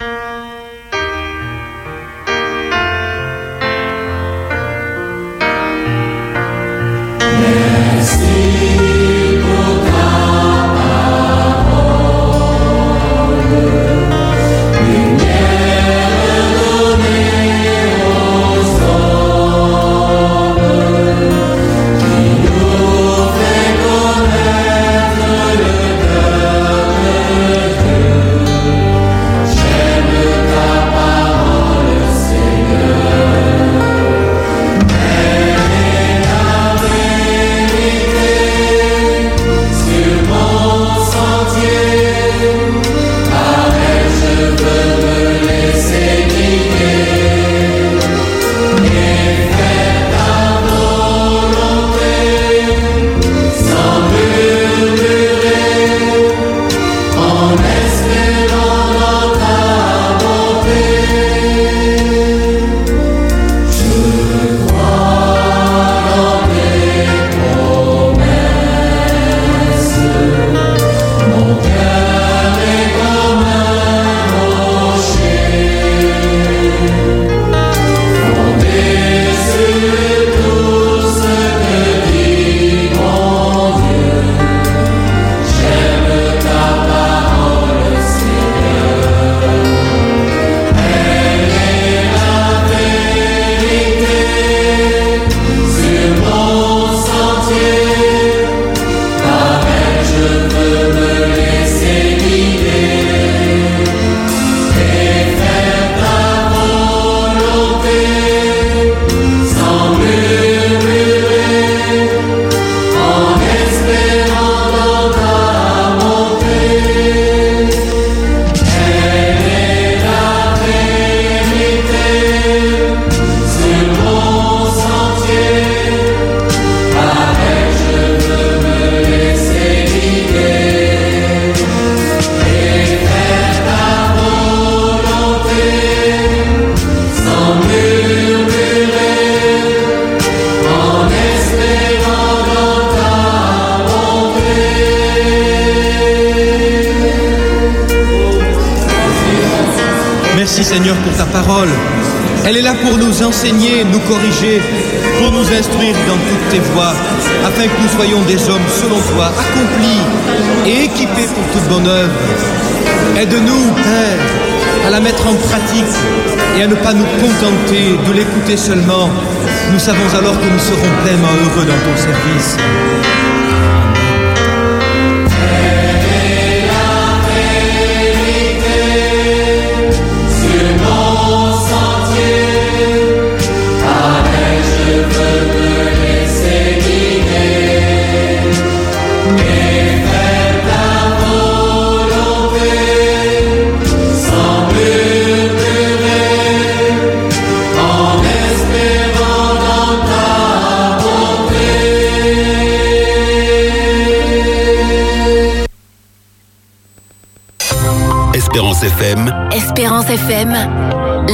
FM,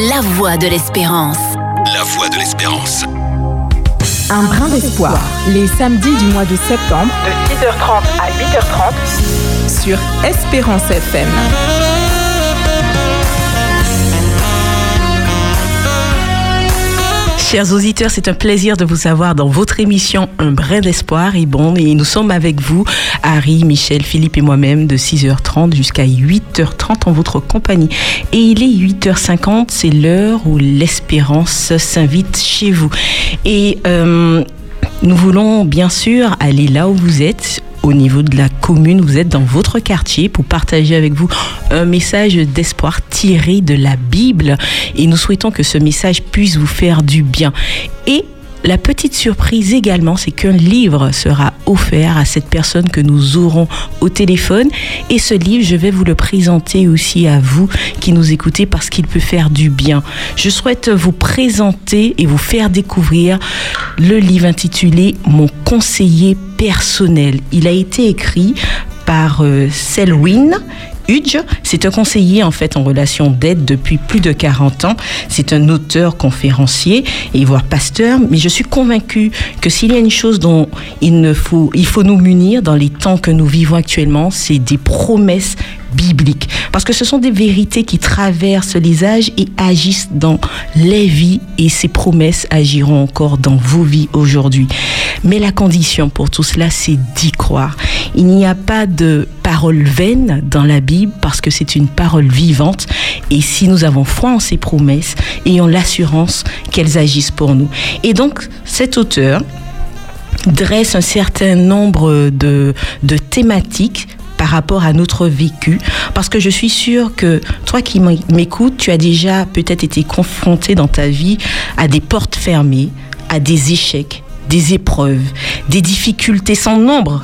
la voix de l'espérance. la voix de l'espérance. Un brin d'espoir, les samedis du mois de septembre, de 6h30 à 8h30, sur Espérance FM. Chers auditeurs, c'est un plaisir de vous avoir dans votre émission Un brin d'espoir. Et bon, et nous sommes avec vous, Harry, Michel, Philippe et moi-même, de 6h30 jusqu'à 8h30 en votre compagnie. Et il est 8h50, c'est l'heure où l'espérance s'invite chez vous. Et euh, nous voulons bien sûr aller là où vous êtes, au niveau de la commune, vous êtes dans votre quartier pour partager avec vous un message d'espoir tiré de la Bible. Et nous souhaitons que ce message puisse vous faire du bien. Et la petite surprise également, c'est qu'un livre sera offert à cette personne que nous aurons au téléphone. Et ce livre, je vais vous le présenter aussi à vous qui nous écoutez parce qu'il peut faire du bien. Je souhaite vous présenter et vous faire découvrir le livre intitulé Mon conseiller personnel. Il a été écrit par euh, Selwyn Hudge. C'est un conseiller en fait en relation d'aide depuis plus de 40 ans. C'est un auteur, conférencier et voire pasteur. Mais je suis convaincue que s'il y a une chose dont il, ne faut, il faut nous munir dans les temps que nous vivons actuellement, c'est des promesses bibliques. Parce que ce sont des vérités qui traversent les âges et agissent dans les vies et ces promesses agiront encore dans vos vies aujourd'hui. Mais la condition pour tout cela, c'est d'y croire. Il n'y a pas de parole vaine dans la Bible parce que c'est une parole vivante et si nous avons foi en ces promesses, ayons l'assurance qu'elles agissent pour nous. Et donc, cet auteur dresse un certain nombre de, de thématiques par rapport à notre vécu, parce que je suis sûre que toi qui m'écoutes, tu as déjà peut-être été confronté dans ta vie à des portes fermées, à des échecs, des épreuves, des difficultés sans nombre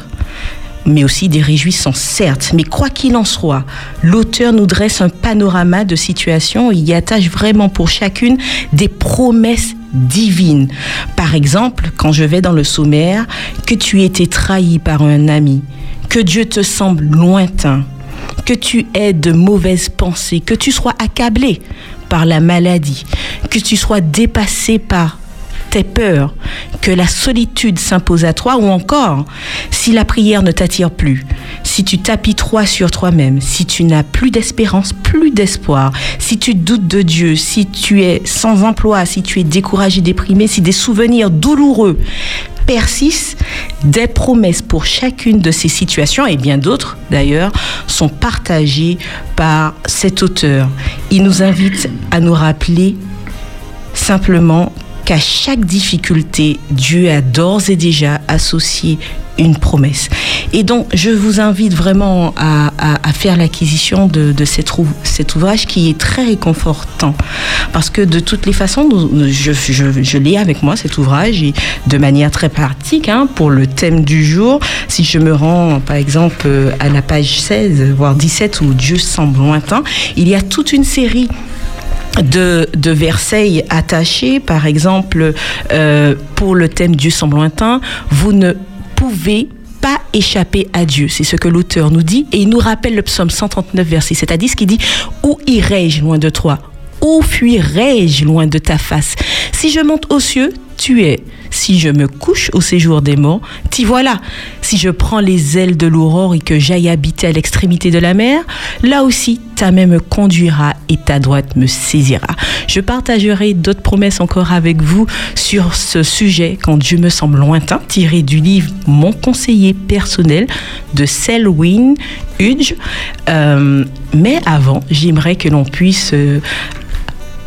mais aussi des réjouissances, certes. Mais quoi qu'il en soit, l'auteur nous dresse un panorama de situations et y attache vraiment pour chacune des promesses divines. Par exemple, quand je vais dans le sommaire, que tu été trahi par un ami, que Dieu te semble lointain, que tu aies de mauvaises pensées, que tu sois accablé par la maladie, que tu sois dépassé par tes peurs, que la solitude s'impose à toi ou encore si la prière ne t'attire plus, si tu t'apitoies sur toi-même, si tu n'as plus d'espérance, plus d'espoir, si tu doutes de Dieu, si tu es sans emploi, si tu es découragé, déprimé, si des souvenirs douloureux persistent, des promesses pour chacune de ces situations et bien d'autres d'ailleurs sont partagées par cet auteur. Il nous invite à nous rappeler simplement qu'à chaque difficulté, Dieu a d'ores et déjà associé une promesse. Et donc, je vous invite vraiment à, faire l'acquisition de, cet, ou- cet ouvrage qui est très réconfortant. Parce que de toutes les façons, je, l'ai avec moi, cet ouvrage, et de manière très pratique, hein, pour le thème du jour. Si je me rends, par exemple, euh, à la page 16, voire 17, où Dieu semble lointain, il y a toute une série de, de Versailles attachés, par exemple, euh, pour le thème Dieu semble lointain, vous ne pouvez pas échapper à Dieu. C'est ce que l'auteur nous dit. Et il nous rappelle le psaume 139, verset 7 à 10, qui dit Où irai-je loin de toi? Où fuirai-je loin de ta face? Si je monte aux cieux, tu es. Si je me couche au séjour des morts, t'y voilà. Si je prends les ailes de l'aurore et que j'aille habiter à l'extrémité de la mer, là aussi ta main me conduira et ta droite me saisira. Je partagerai d'autres promesses encore avec vous sur ce sujet quand Dieu me semble lointain, tiré du livre Mon conseiller personnel de Selwyn Hudge. Euh, mais avant, j'aimerais que l'on puisse euh,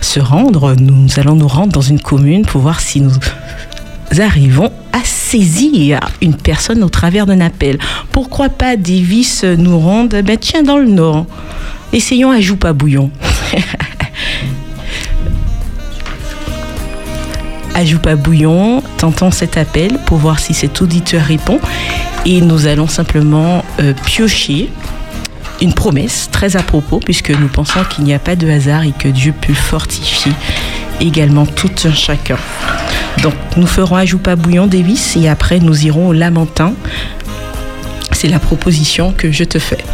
se rendre, nous allons nous rendre dans une commune pour voir si nous arrivons à saisir une personne au travers d'un appel. Pourquoi pas Davis nous rende ben tiens dans le nord. Essayons à Joupa Bouillon. à Joupa Bouillon, tentons cet appel pour voir si cet auditeur répond et nous allons simplement euh, piocher une promesse très à propos puisque nous pensons qu'il n'y a pas de hasard et que Dieu peut fortifier également tout un chacun. Donc nous ferons à Joupa Bouillon Davis et après nous irons au Lamentin. C'est la proposition que je te fais.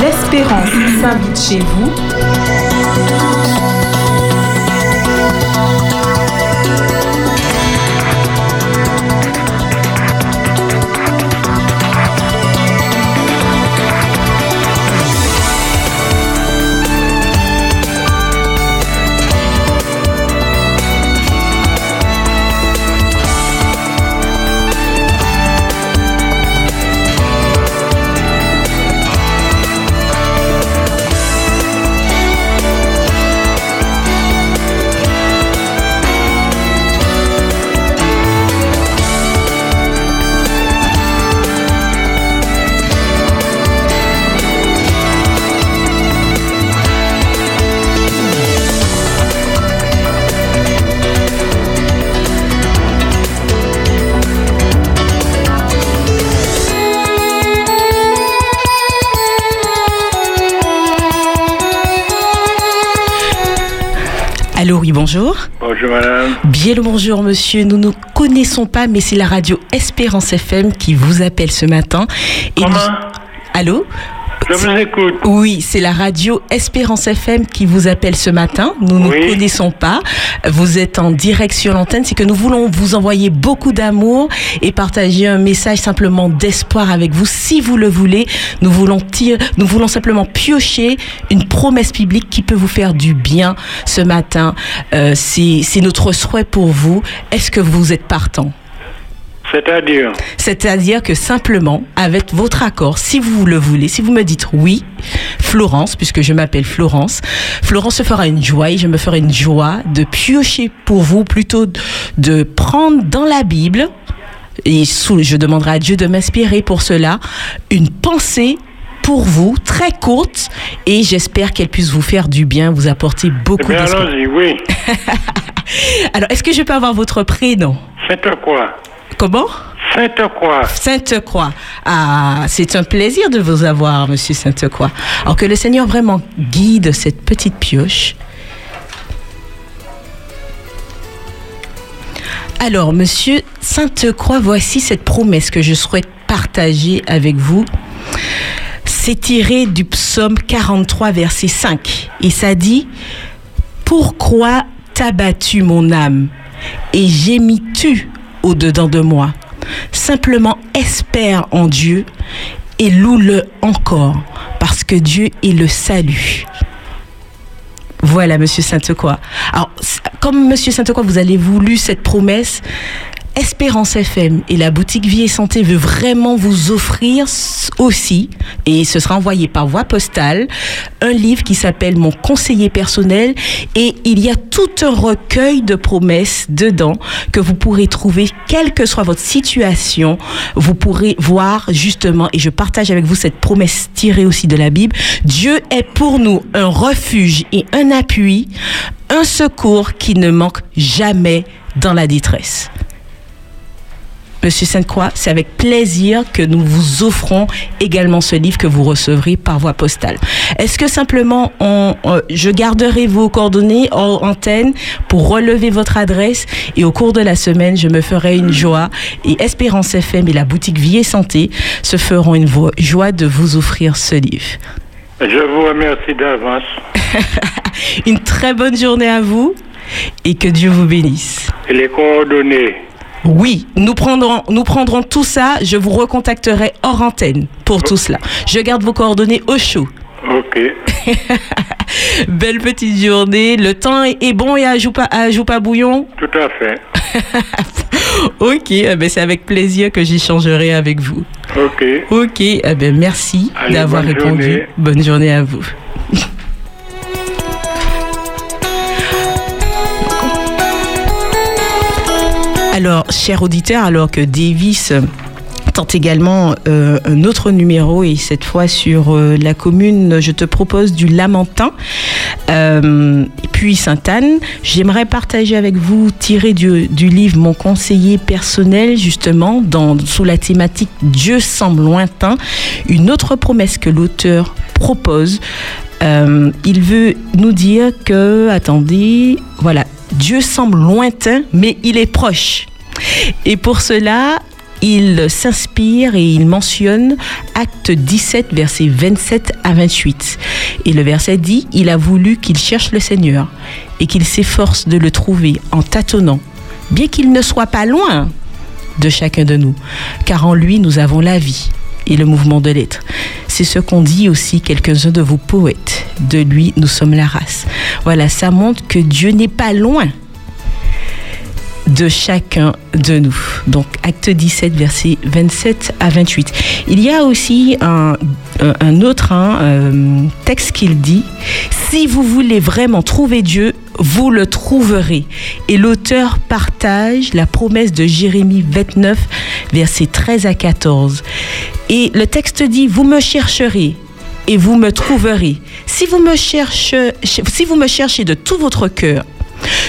L'espérance s'invite chez vous. Allô, oui, bonjour. Bonjour madame. Bien le bonjour monsieur, nous ne connaissons pas mais c'est la radio Espérance FM qui vous appelle ce matin. Et nous- Allô Je vous écoute. Oui, c'est la radio Espérance FM qui vous appelle ce matin. Nous ne Oui. connaissons pas. Vous êtes en direct sur l'antenne. C'est que nous voulons vous envoyer beaucoup d'amour et partager un message simplement d'espoir avec vous. Si vous le voulez, nous voulons, tirer- nous voulons simplement piocher une promesse biblique qui peut vous faire du bien ce matin. Euh, c'est notre souhait pour vous. Est-ce que vous êtes partant? C'est-à-dire C'est-à-dire que simplement, avec votre accord, si vous le voulez, si vous me dites oui, Florence, puisque je m'appelle Florence, Florence se fera une joie et je me ferai une joie de piocher pour vous, plutôt de prendre dans la Bible, et sous, je demanderai à Dieu de m'inspirer pour cela, une pensée pour vous, très courte, et j'espère qu'elle puisse vous faire du bien, vous apporter beaucoup Eh d'espoir. oui. Alors, est-ce que je peux avoir votre prénom? Sainte quoi? Comment? Sainte quoi Sainte-Croix. Ah, c'est un plaisir de vous avoir, Monsieur Sainte-Croix. Alors que le Seigneur vraiment guide cette petite pioche. Alors, Monsieur Sainte-Croix, voici cette promesse que je souhaite partager avec vous. C'est tiré du psaume 43, verset 5. Et ça dit, Pourquoi t'as battu mon âme et gémis-tu au-dedans de moi Simplement espère en Dieu et loue-le encore, parce que Dieu est le salut. Voilà, Monsieur Sainte-Croix. Alors, comme Monsieur Sainte-Croix, vous avez voulu cette promesse, Espérance FM et la boutique Vie et Santé veut vraiment vous offrir aussi, et ce sera envoyé par voie postale, un livre qui s'appelle Mon conseiller personnel, et il y a tout un recueil de promesses dedans que vous pourrez trouver, quelle que soit votre situation, vous pourrez voir justement, et je partage avec vous cette promesse tirée aussi de la Bible, Dieu est pour nous un refuge et un appui, un secours qui ne manque jamais dans la détresse. Monsieur Sainte-Croix, c'est avec plaisir que nous vous offrons également ce livre que vous recevrez par voie postale. Est-ce que simplement on, je garderai vos coordonnées en antenne pour relever votre adresse et au cours de la semaine, je me ferai une joie et Espérance FM et la boutique Vie et Santé se feront une joie de vous offrir ce livre. Je vous remercie d'avance. Une très bonne journée à vous et que Dieu vous bénisse. Et les coordonnées. Oui, nous prendrons, nous prendrons tout ça. Je vous recontacterai hors antenne pour tout cela. Je garde vos coordonnées au chaud. Ok. Belle petite journée. Le temps est bon et à joue pas, à bouillon. Tout à fait. Ok, eh ben, c'est avec plaisir que j'échangerai avec vous. Ok. Ok, eh ben, merci d'avoir répondu. journée. Bonne journée à vous. Alors, cher auditeur, alors que Davis tente également euh, un autre numéro et cette fois sur euh, la commune, je te propose du Lamentin, euh, puis Sainte-Anne. J'aimerais partager avec vous, tiré du, du livre Mon conseiller personnel, justement, dans, sous la thématique Dieu semble lointain, une autre promesse que l'auteur propose. Il veut nous dire que, attendez, voilà, Dieu semble lointain, mais il est proche. Et pour cela, il s'inspire et il mentionne Acte 17, versets 27 à 28. Et le verset dit, il a voulu qu'il cherche le Seigneur et qu'il s'efforce de le trouver en tâtonnant, bien qu'il ne soit pas loin de chacun de nous, car en lui nous avons la vie et le mouvement de l'être. C'est ce qu'ont dit aussi quelques-uns de vos poètes. De lui, nous sommes la race. Voilà, ça montre que Dieu n'est pas loin de chacun de nous. Donc, acte 17, versets 27 à 28. Il y a aussi un, un autre hein, euh, texte qu'il dit, si vous voulez vraiment trouver Dieu, vous le trouverez. Et l'auteur partage la promesse de Jérémie 29, versets 13 à 14. Et le texte dit, vous me chercherez et vous me trouverez. Si vous me cherchez, si vous me cherchez de tout votre cœur,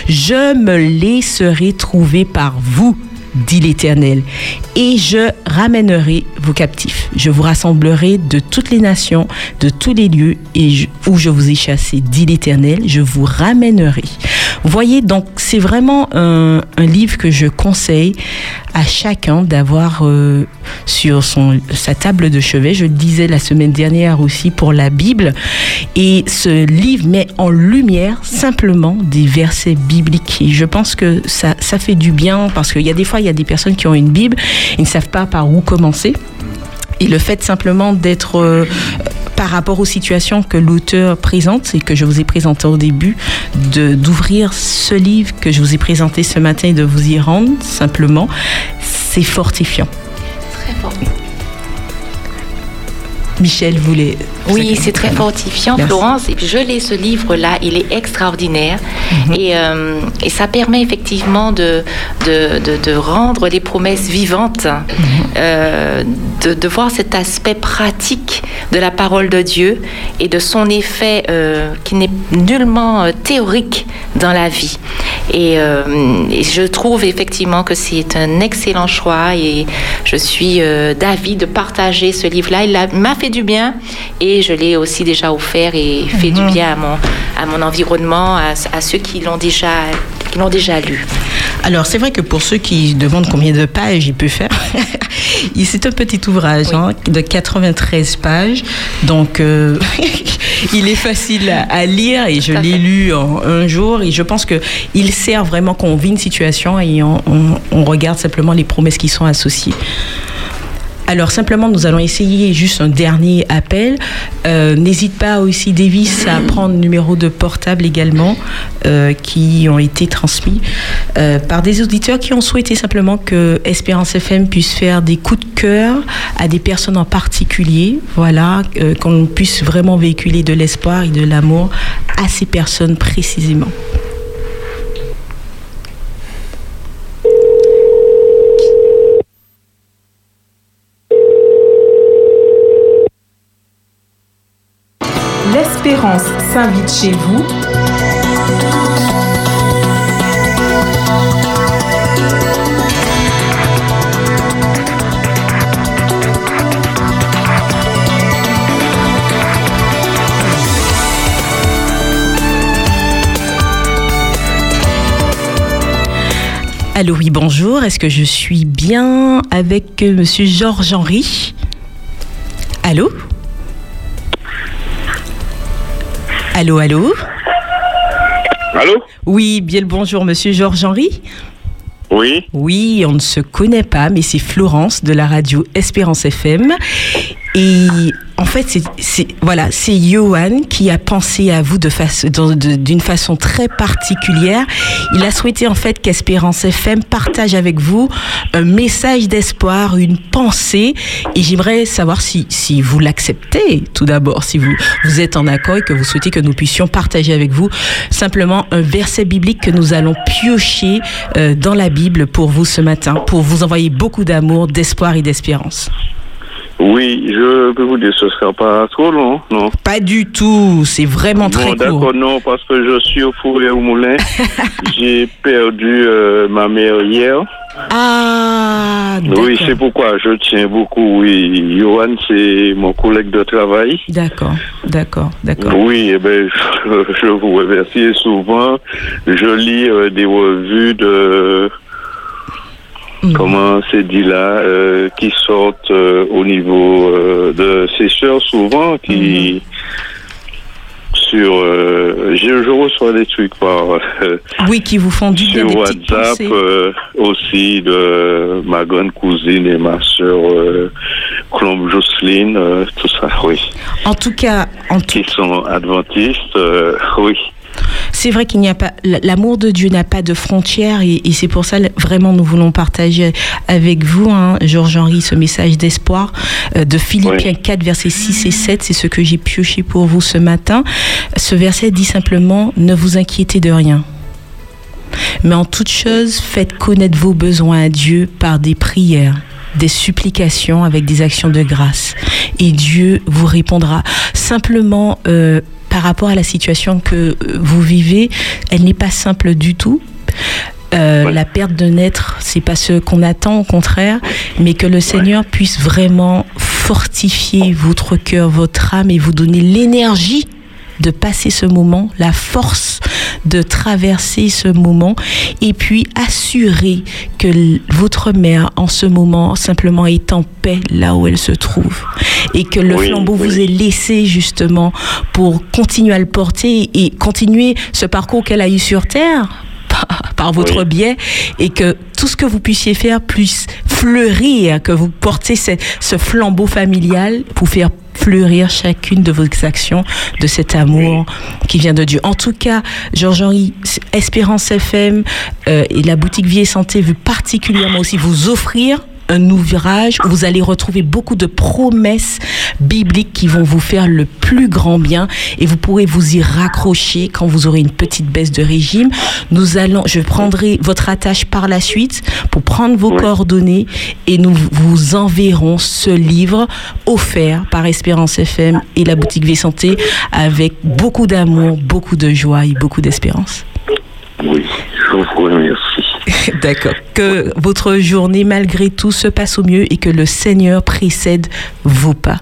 je me laisserai trouver par vous, dit l'Éternel, et je ramènerai vos captifs. Je vous rassemblerai de toutes les nations, de tous les lieux et où je vous ai chassés, dit l'Éternel, je vous ramènerai. Vous voyez, donc c'est vraiment un, un livre que je conseille à chacun d'avoir euh, sur son, sa table de chevet. Je le disais la semaine dernière aussi pour la Bible. Et ce livre met en lumière simplement des versets bibliques. Et je pense que ça, ça fait du bien parce qu'il y a des fois, il y a des personnes qui ont une Bible, ils ne savent pas par où commencer. Et le fait simplement d'être euh, par rapport aux situations que l'auteur présente et que je vous ai présenté au début, de d'ouvrir ce livre que je vous ai présenté ce matin et de vous y rendre simplement, c'est fortifiant. Très fort. Michel voulait. Oui, c'est très fortifiant, Merci. Florence. Je lis ce livre-là, il est extraordinaire. Mhm. et, euh, et ça permet effectivement de, de, de- de rendre les promesses vivantes, Mhm. euh, de, de voir cet aspect pratique de la parole de Dieu et de son effet euh, qui n'est nullement euh, théorique dans la vie. Et, euh, et je trouve effectivement que c'est un excellent choix et je suis euh, d'avis de partager ce livre-là. Il m'a fait du bien et je l'ai aussi déjà offert et fait du bien à mon, à mon environnement, à, à ceux qui l'ont déjà, qui l'ont déjà lu. Alors, c'est vrai que pour ceux qui demandent combien de pages il peut faire, c'est un petit ouvrage hein, de 93 pages. Donc, euh, il est facile à, à lire et je l'ai lu en un jour. Et je pense qu'il sert vraiment qu'on vit une situation et on, on- on regarde simplement les promesses qui sont associées. Alors simplement, nous allons essayer juste un dernier appel. Euh, N'hésite pas aussi, Davis, à prendre numéro de portable également euh, qui ont été transmis euh, par des auditeurs qui ont souhaité simplement que Espérance FM puisse faire des coups de cœur à des personnes en particulier. Voilà, qu'on puisse vraiment véhiculer de l'espoir et de l'amour à ces personnes précisément. L'espérance s'invite chez vous. Allô, oui, bonjour. Est-ce que je suis bien avec euh, Monsieur Georges Henry Allô? Allô, allô Allô Oui, bien le bonjour, monsieur Georges-Henri. Oui. Oui, on ne se connaît pas, mais c'est Florence de la radio Espérance FM. Et en fait, c'est- voilà, c'est Johan qui a pensé à vous de face- d'une façon très particulière. Il a souhaité en fait qu'Espérance FM partage avec vous un message d'espoir, une pensée. Et j'aimerais savoir si, si vous l'acceptez tout d'abord, si vous, vous êtes en accord et que vous souhaitez que nous puissions partager avec vous simplement un verset biblique que nous allons piocher euh, dans la Bible pour vous ce matin, pour vous envoyer beaucoup d'amour, d'espoir et d'espérance. Oui, je peux vous dire, ce sera pas trop long, non Pas du tout, c'est vraiment très Bon, court. d'accord, non, parce que je suis au four et au moulin. J'ai perdu euh, ma mère hier. Ah, Oui, c'est pourquoi je tiens beaucoup. Oui, Johan, c'est mon collègue de travail. D'accord, d'accord, d'accord. Oui, eh ben, je, je vous remercie. Souvent, je lis euh, des revues de. Comment c'est dit là, euh, qui sortent euh, au niveau euh, de ces sœurs souvent qui sur euh, je, je reçois des trucs par euh, Oui, qui vous font du sur des WhatsApp euh, aussi de ma grande cousine et ma sœur euh, Colombe Jocelyne, euh, tout ça, oui. En tout cas, en qui sont adventistes, euh, oui. C'est vrai qu'il n'y a pas l'amour de Dieu n'a pas de frontières et, et c'est pour ça vraiment nous voulons partager avec vous, hein, Georges Henri, ce message d'espoir euh, de Philippiens 4 versets 6 et 7. C'est ce que j'ai pioché pour vous ce matin. Ce verset dit simplement ne vous inquiétez de rien. Mais en toute chose, faites connaître vos besoins à Dieu par des prières, des supplications avec des actions de grâce. Et Dieu vous répondra. Simplement, euh, par rapport à la situation que euh, vous vivez, elle n'est pas simple du tout. Euh, La perte d'un être, c'est pas ce qu'on attend, au contraire, mais que le Seigneur puisse vraiment fortifier votre cœur, votre âme et vous donner l'énergie de passer ce moment, la force de traverser ce moment et puis assurer que votre mère en ce moment simplement est en paix là où elle se trouve et que le Oui, flambeau oui. vous est laissé justement pour continuer à le porter et continuer ce parcours qu'elle a eu sur terre par- par votre biais et que tout ce que vous puissiez faire puisse fleurir, que vous portez ce, ce flambeau familial pour faire fleurir chacune de vos actions de cet amour qui vient de Dieu. En tout cas, Georges-Henri, Espérance FM euh, et la boutique Vie et Santé veut particulièrement aussi vous offrir un ouvrage où vous allez retrouver beaucoup de promesses bibliques qui vont vous faire le plus grand bien et vous pourrez vous y raccrocher quand vous aurez une petite baisse de régime. Nous allons, je prendrai votre attache par la suite pour prendre vos coordonnées et nous vous enverrons ce livre offert par Espérance FM et la boutique Vie Santé avec beaucoup d'amour, beaucoup de joie et beaucoup d'espérance. Oui. D'accord. Que votre journée, malgré tout, se passe au mieux et que le Seigneur précède vos pas.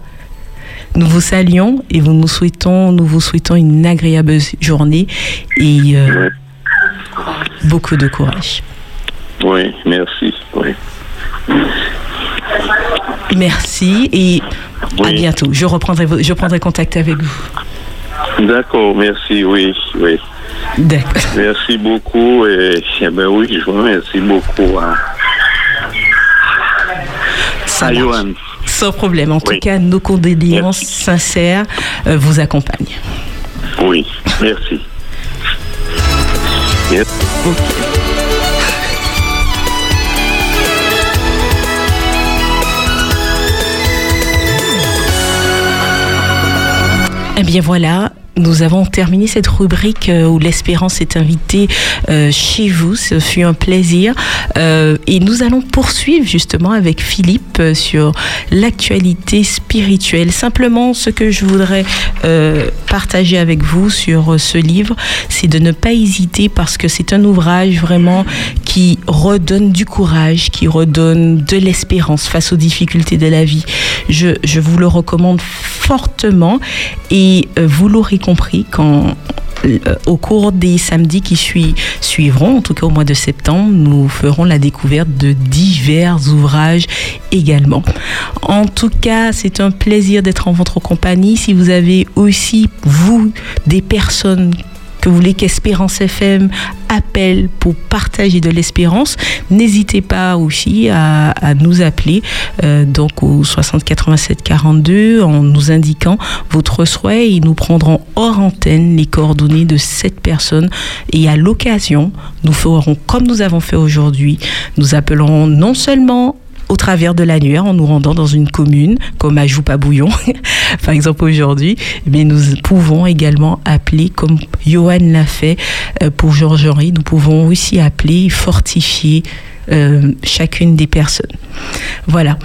Nous vous saluons et vous nous souhaitons, nous vous souhaitons une agréable journée et euh, beaucoup de courage. Oui, merci. Oui. Merci et à bientôt. Je reprendrai, je prendrai contact avec vous. D'accord, merci, oui, oui. D'accord. Merci beaucoup et eh ben oui, je vous remercie beaucoup à, Ça à marche. Johan. Sans problème. En tout cas, nos condoléances sincères euh, vous accompagnent. Oui, merci. Yes. Eh bien voilà, nous avons terminé cette rubrique euh, où l'espérance est invitée euh, chez vous. Ce fut un plaisir. Euh, et nous allons poursuivre justement avec Philippe sur l'actualité spirituelle. Simplement, ce que je voudrais partager avec vous sur ce livre, c'est de ne pas hésiter parce que c'est un ouvrage vraiment qui redonne du courage, qui redonne de l'espérance face aux difficultés de la vie. Je, vous le recommande fortement et vous l'aurez compris quand euh, au cours des samedis qui sui- suivront, en tout cas au mois de septembre, nous ferons la découverte de divers ouvrages également. En tout cas, c'est un plaisir d'être en votre compagnie. Si vous avez aussi, vous, des personnes que vous voulez qu'Espérance FM appelle pour partager de l'espérance, n'hésitez pas aussi à, à nous appeler euh, donc au 60 87 42 en nous indiquant votre souhait. Et nous prendrons hors antenne les coordonnées de cette personne et à l'occasion, nous ferons comme nous avons fait aujourd'hui, nous appellerons non seulement au travers de l'annuaire en nous rendant dans une commune comme à Joupabouillon par exemple aujourd'hui. Mais nous pouvons également appeler comme Johan l'a fait euh, pour Georges Henri nous pouvons aussi appeler fortifier euh, chacune des personnes. Voilà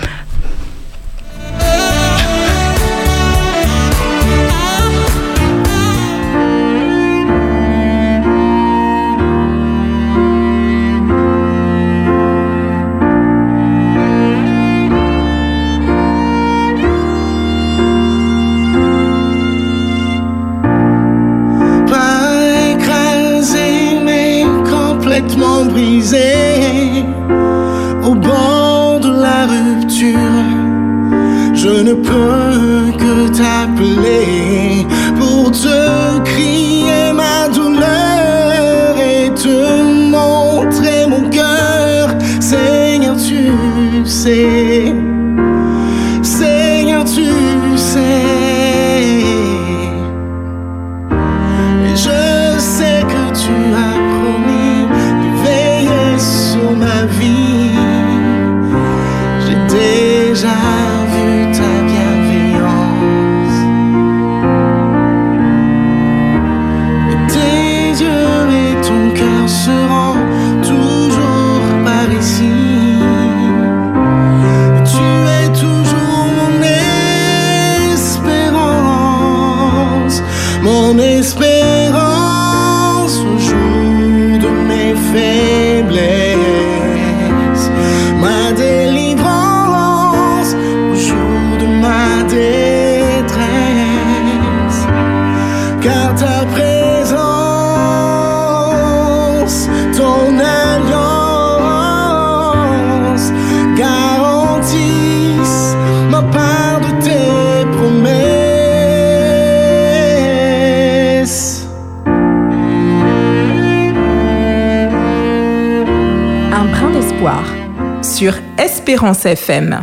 Espérance FM.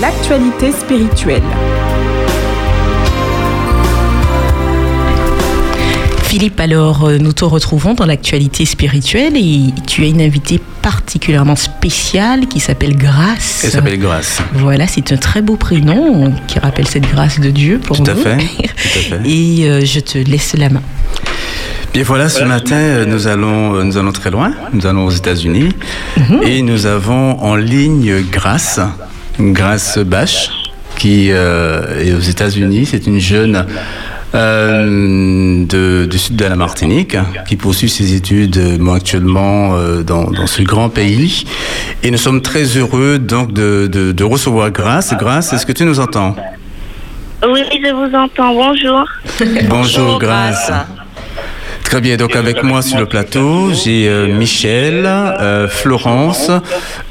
L'actualité spirituelle. Philippe, alors euh, nous te retrouvons dans l'actualité spirituelle et tu as une invitée particulièrement spéciale qui s'appelle Grâce. Elle s'appelle Grâce. Voilà, c'est un très beau prénom qui rappelle cette grâce de Dieu pour Tout à nous. fait. Tout à fait. Et euh, je te laisse la main. Bien voilà, ce matin, euh, nous allons, euh, nous allons très loin. Nous allons aux États-Unis et nous avons en ligne Grace, Grace Bache, qui euh, est aux États-Unis. C'est une jeune euh, de- du sud de la Martinique qui poursuit ses études moi, actuellement euh, dans, dans ce grand pays. Et nous sommes très heureux donc de, de, de recevoir Grace. Grace, est-ce que tu nous entends? Oui, je vous entends. Bonjour. Bonjour, Grâce. Très bien, donc avec moi sur le plateau, j'ai euh, Michel, euh, Florence,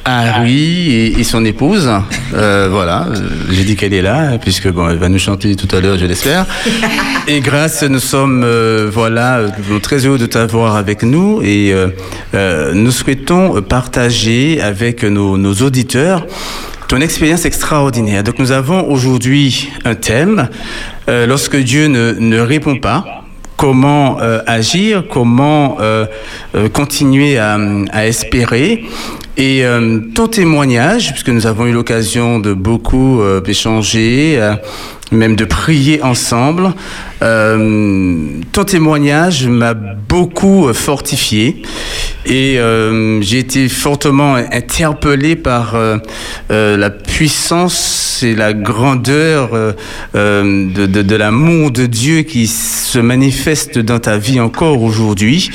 Harry et, et son épouse. Euh, voilà, euh, j'ai dit qu'elle est là, puisque bon, elle va nous chanter tout à l'heure, je l'espère. Et grâce, nous sommes euh, voilà euh, très heureux de t'avoir avec nous et euh, euh, nous souhaitons partager avec nos, nos auditeurs ton expérience extraordinaire. Donc nous avons aujourd'hui un thème, euh, lorsque Dieu ne, ne répond pas, comment euh, agir, comment euh, euh, continuer à, espérer. Et ton témoignage, puisque nous avons eu l'occasion de beaucoup échanger, même de prier ensemble, ton témoignage m'a beaucoup fortifié et j'ai été fortement interpellé par la puissance et la grandeur euh, euh, de, l'amour de Dieu qui se manifeste dans ta vie encore aujourd'hui.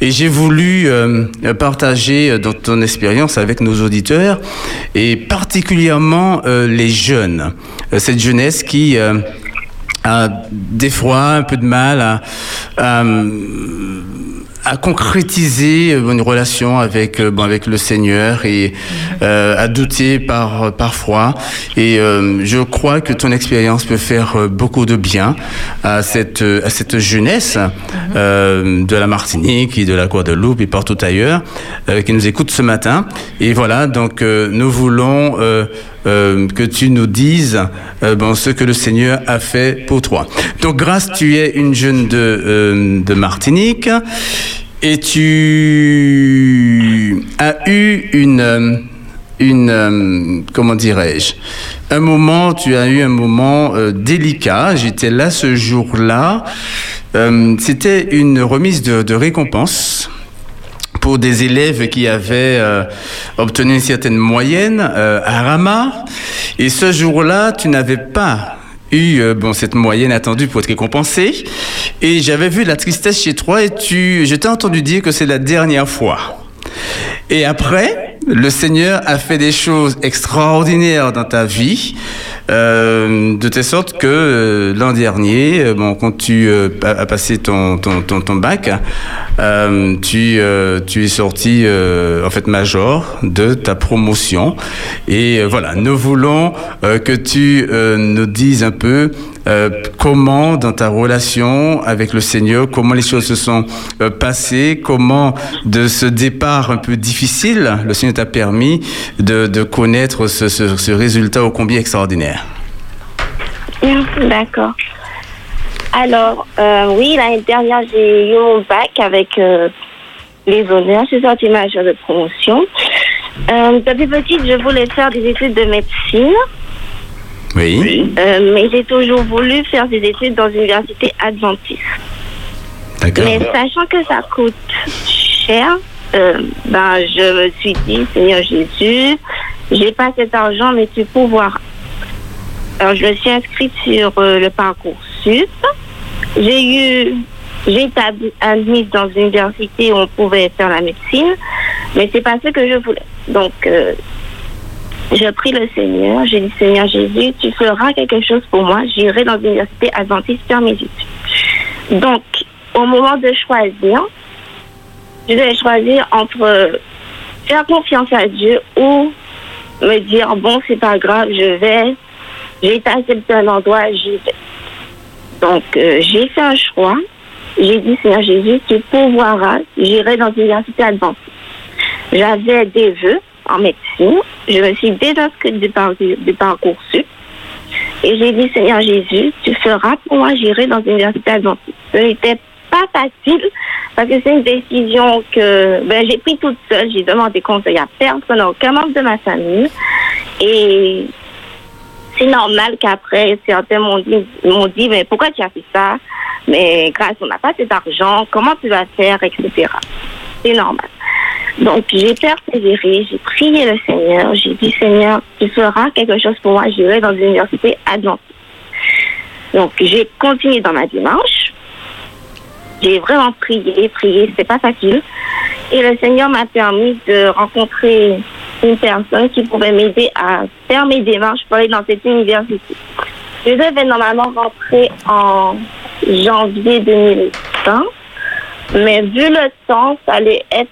Et j'ai voulu euh, partager dans ton expérience avec nos auditeurs et particulièrement les jeunes, cette jeunesse qui a des fois un peu de mal à concrétiser euh, une relation avec euh, bon, avec le Seigneur et euh, à douter par parfois. Et euh, je crois que ton expérience peut faire euh, beaucoup de bien à cette à cette jeunesse euh, de la Martinique et de la Guadeloupe et partout ailleurs qui nous écoute ce matin. Et voilà donc nous voulons que tu nous dises bon, ce que le Seigneur a fait pour toi. Donc, Grâce, tu es une jeune de, de Martinique et tu as eu une, une comment dirais-je, un moment, tu as eu un moment euh, délicat. J'étais là ce jour-là. Euh, C'était une remise de, récompense pour des élèves qui avaient euh, obtenu une certaine moyenne à Rama. Et ce jour-là, tu n'avais pas eu euh, bon, cette moyenne attendue pour être récompensé. Et j'avais vu la tristesse chez toi et tu, je t'ai entendu dire que c'est la dernière fois. Et après, le Seigneur a fait des choses extraordinaires dans ta vie, euh, de telle sorte que euh, l'an dernier, euh, bon, quand tu euh, as as passé ton, ton, ton, ton bac, euh, tu, tu es sorti en fait major de ta promotion. Et voilà, nous voulons que tu nous dises un peu euh, comment dans ta relation avec le Seigneur, comment les choses se sont passées, comment de ce départ un peu difficile, le Seigneur t'a permis de, de connaître ce, ce, ce résultat ô combien extraordinaire. D'accord. Alors, euh, oui, l'année dernière, j'ai eu mon bac avec euh, les honneurs. Je suis sortie majeure de promotion. Euh, depuis petite, je voulais faire des études de médecine, Oui. euh, mais j'ai toujours voulu faire des études dans une université adventiste. D'accord. Mais sachant que ça coûte cher, euh, ben, je me suis dit, Seigneur Jésus, j'ai pas cet argent, mais tu peux voir. Alors, je me suis inscrite sur euh, le parcours SUP. J'ai eu, j'ai été ad- admise dans une université où on pouvait faire la médecine, mais c'est pas ce que je voulais. Donc, euh, j'ai le Seigneur, j'ai dit, Seigneur Jésus, tu feras quelque chose pour moi, j'irai dans l'université adventiste faire mes études. Donc, au moment de choisir, je devais choisir entre euh, faire confiance à Dieu ou me dire, bon, c'est pas grave, je vais, j'ai été accepté à un endroit, j'y vais. Donc, euh, j'ai fait un choix. J'ai dit, Seigneur Jésus, tu pourvoiras, j'irai dans l'université adventiste. J'avais des vœux en médecine. Je me suis désinscrite du, par du parcours sup. Et j'ai dit, Seigneur Jésus, tu feras pour moi, j'irai dans l'université adventiste. Ce n'était pas facile parce que c'est une décision que ben, j'ai pris toute seule. J'ai demandé conseil à personne, aucun membre de ma famille. Et c'est normal qu'après, certains m'ont dit, m'ont dit, mais pourquoi tu as fait ça? Mais grâce, on n'a pas cet argent, comment tu vas faire, etc. C'est normal. Donc, j'ai persévéré, j'ai prié le Seigneur, j'ai dit, Seigneur, tu feras quelque chose pour moi, j'irai dans l'université adventiste. Donc, j'ai continué dans ma démarche. J'ai vraiment prié, prié, c'était pas facile. Et le Seigneur m'a permis de rencontrer une personne qui pouvait m'aider à faire mes démarches pour aller dans cette université. Je devais normalement rentrer en janvier 2020, mais vu le temps, ça allait être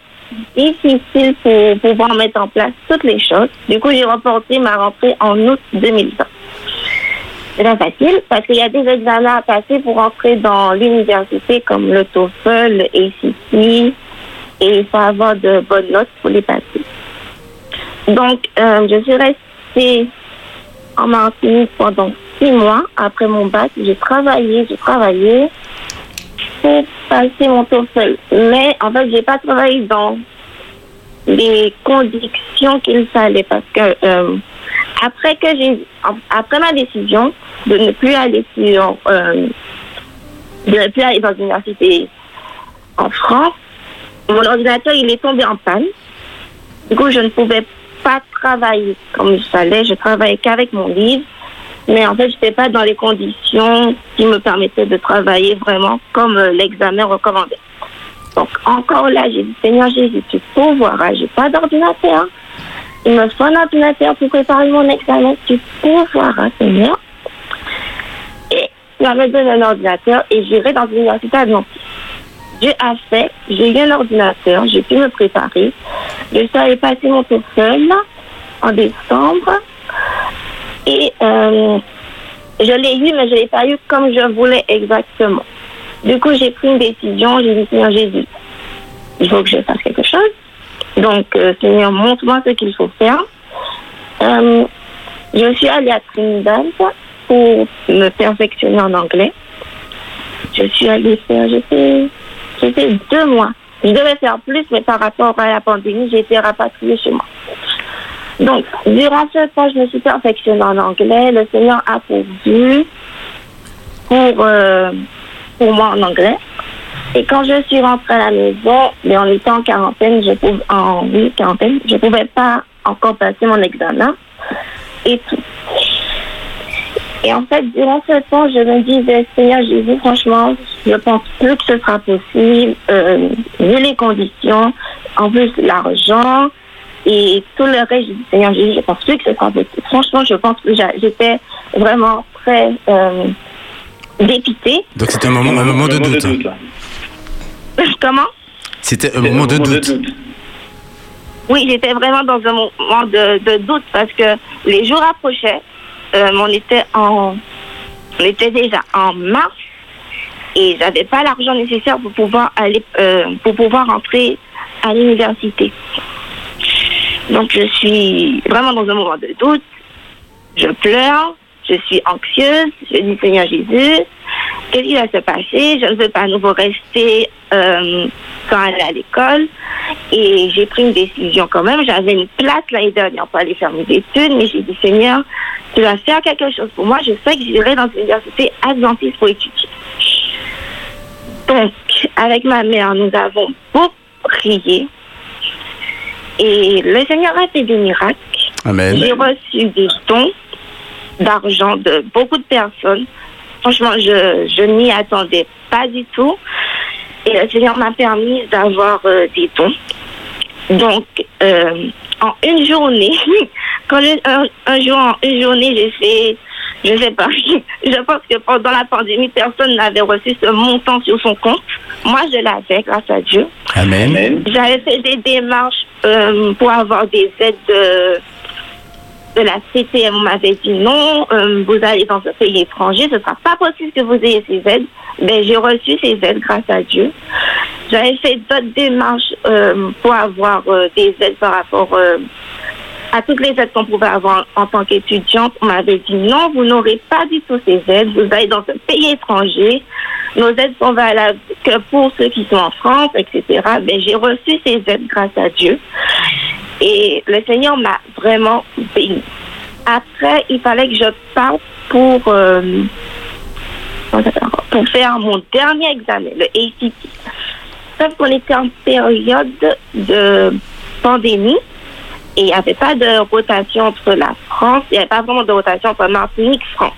difficile pour pouvoir mettre en place toutes les choses. Du coup, j'ai reporté ma rentrée en août 2020. C'est pas facile parce qu'il y a des examens à passer pour entrer dans l'université comme le TOEFL, le ACT et faut avoir de bonnes notes pour les passer. Donc, euh, je suis restée en Martinique pendant six mois après mon bac. J'ai travaillé, j'ai travaillé pour passer mon TOEFL. Mais en fait, j'ai pas travaillé dans les conditions qu'il fallait parce que euh, après que j'ai après ma décision de ne plus aller sur euh, de ne plus aller dans l'université en France, mon ordinateur il est tombé en panne. Du coup, je ne pouvais pas travailler comme il fallait. Je travaillais qu'avec mon livre. Mais en fait, je n'étais pas dans les conditions qui me permettaient de travailler vraiment comme euh, l'examen recommandait. Donc, encore là, j'ai dit, Seigneur Jésus, tu pourvoiras. J'ai pas d'ordinateur. Il me faut un ordinateur pour préparer mon examen. Tu pourvoiras, Seigneur. Et il m'avait donné un ordinateur et j'irai dans l'université adventiste. Dieu a fait, j'ai eu un ordinateur, j'ai pu me préparer. Je allée passer mon TOEFL en décembre. Et euh, je l'ai eu, mais je ne l'ai pas eu comme je voulais exactement. Du coup, j'ai pris une décision, j'ai dit, Seigneur Jésus, il faut que je fasse quelque chose. Donc, euh, Seigneur, montre-moi ce qu'il faut faire. Euh, je suis allée à Trinidad pour me perfectionner en anglais. Je suis allée faire, j'ai fait, fait deux mois. Je devais faire plus, mais par rapport à la pandémie, j'ai été rapatriée chez moi. Donc, durant ce temps, je me suis perfectionnée en anglais. Le Seigneur a pourvu pour, euh, pour moi en anglais. Et quand je suis rentrée à la maison, mais en étant en quarantaine, je pouvais, en quarantaine, je pouvais pas encore passer mon examen et tout. Et en fait, durant ce temps, je me disais, Seigneur Jésus, franchement, je pense plus que ce sera possible, euh, vu les conditions, en plus l'argent et tout le reste. Je dis, Seigneur Jésus, je pense plus que ce sera possible. Franchement, je pense que j'étais vraiment très euh, dépitée. Donc c'était un moment, un moment de doute. Comment? C'était un moment de doute. Oui, j'étais vraiment dans un moment de, de doute parce que les jours approchaient. Euh, on était en, on était déjà en mars et j'avais pas l'argent nécessaire pour pouvoir aller, euh, pour pouvoir entrer à l'université. Donc je suis vraiment dans un moment de doute. Je pleure, je suis anxieuse. Je dis Seigneur Jésus, qu'est-ce qui va se passer? Je ne veux pas à nouveau rester euh, sans aller à l'école. Et j'ai pris une décision quand même. J'avais une place l'année dernière pour aller faire mes études, mais j'ai dit Seigneur, tu vas faire quelque chose pour moi. Je sais que j'irai dans l'université adventiste pour étudier. Donc, avec ma mère, nous avons beaucoup prié. Et le Seigneur a fait des miracles. J'ai reçu des dons d'argent de beaucoup de personnes. Franchement, je, je n'y attendais pas du tout. Et le Seigneur m'a permis d'avoir euh, des dons. Donc, euh, en une journée, quand je- un, un jour, en une journée, j'ai fait, je sais pas, je pense que pendant la pandémie, personne n'avait reçu ce montant sur son compte. Moi, je l'avais, grâce à Dieu. Amen. J'avais fait des démarches euh, pour avoir des aides de, la CTM. On m'avait dit non, euh, vous allez dans un pays étranger, ce ne sera pas possible que vous ayez ces aides. Ben, j'ai reçu ces aides grâce à Dieu. J'avais fait d'autres démarches euh, pour avoir euh, des aides par rapport à toutes les aides qu'on pouvait avoir en tant qu'étudiante. On m'avait dit non, vous n'aurez pas du tout ces aides. Vous allez dans un pays étranger. Nos aides sont valables que pour ceux qui sont en France, etc. Ben, j'ai reçu ces aides grâce à Dieu. Et le Seigneur m'a vraiment béni. Après, il fallait que je parte pour, euh, pour faire mon dernier examen, le ACT. Sauf qu'on était en période de pandémie et il n'y avait pas de rotation entre la France, il n'y avait pas vraiment de rotation entre Martinique et France.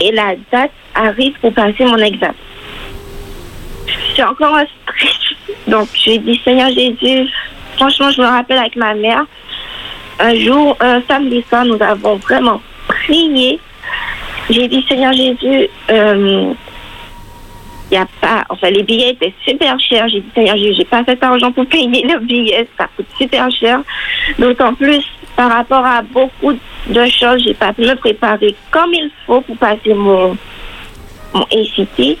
Et la date arrive pour passer mon examen. Je suis encore en stress. Donc, j'ai dit, Seigneur Jésus, franchement, je me rappelle avec ma mère, un jour, un samedi soir, nous avons vraiment prié. J'ai dit, Seigneur Jésus, euh, y a pas, enfin, les billets étaient super chers. J'ai dit, Seigneur Jésus, j'ai pas cet argent pour payer le billet, ça coûte super cher. D'autant plus, par rapport à beaucoup de choses, j'ai pas pu me préparer comme il faut pour passer mon, mon ACT.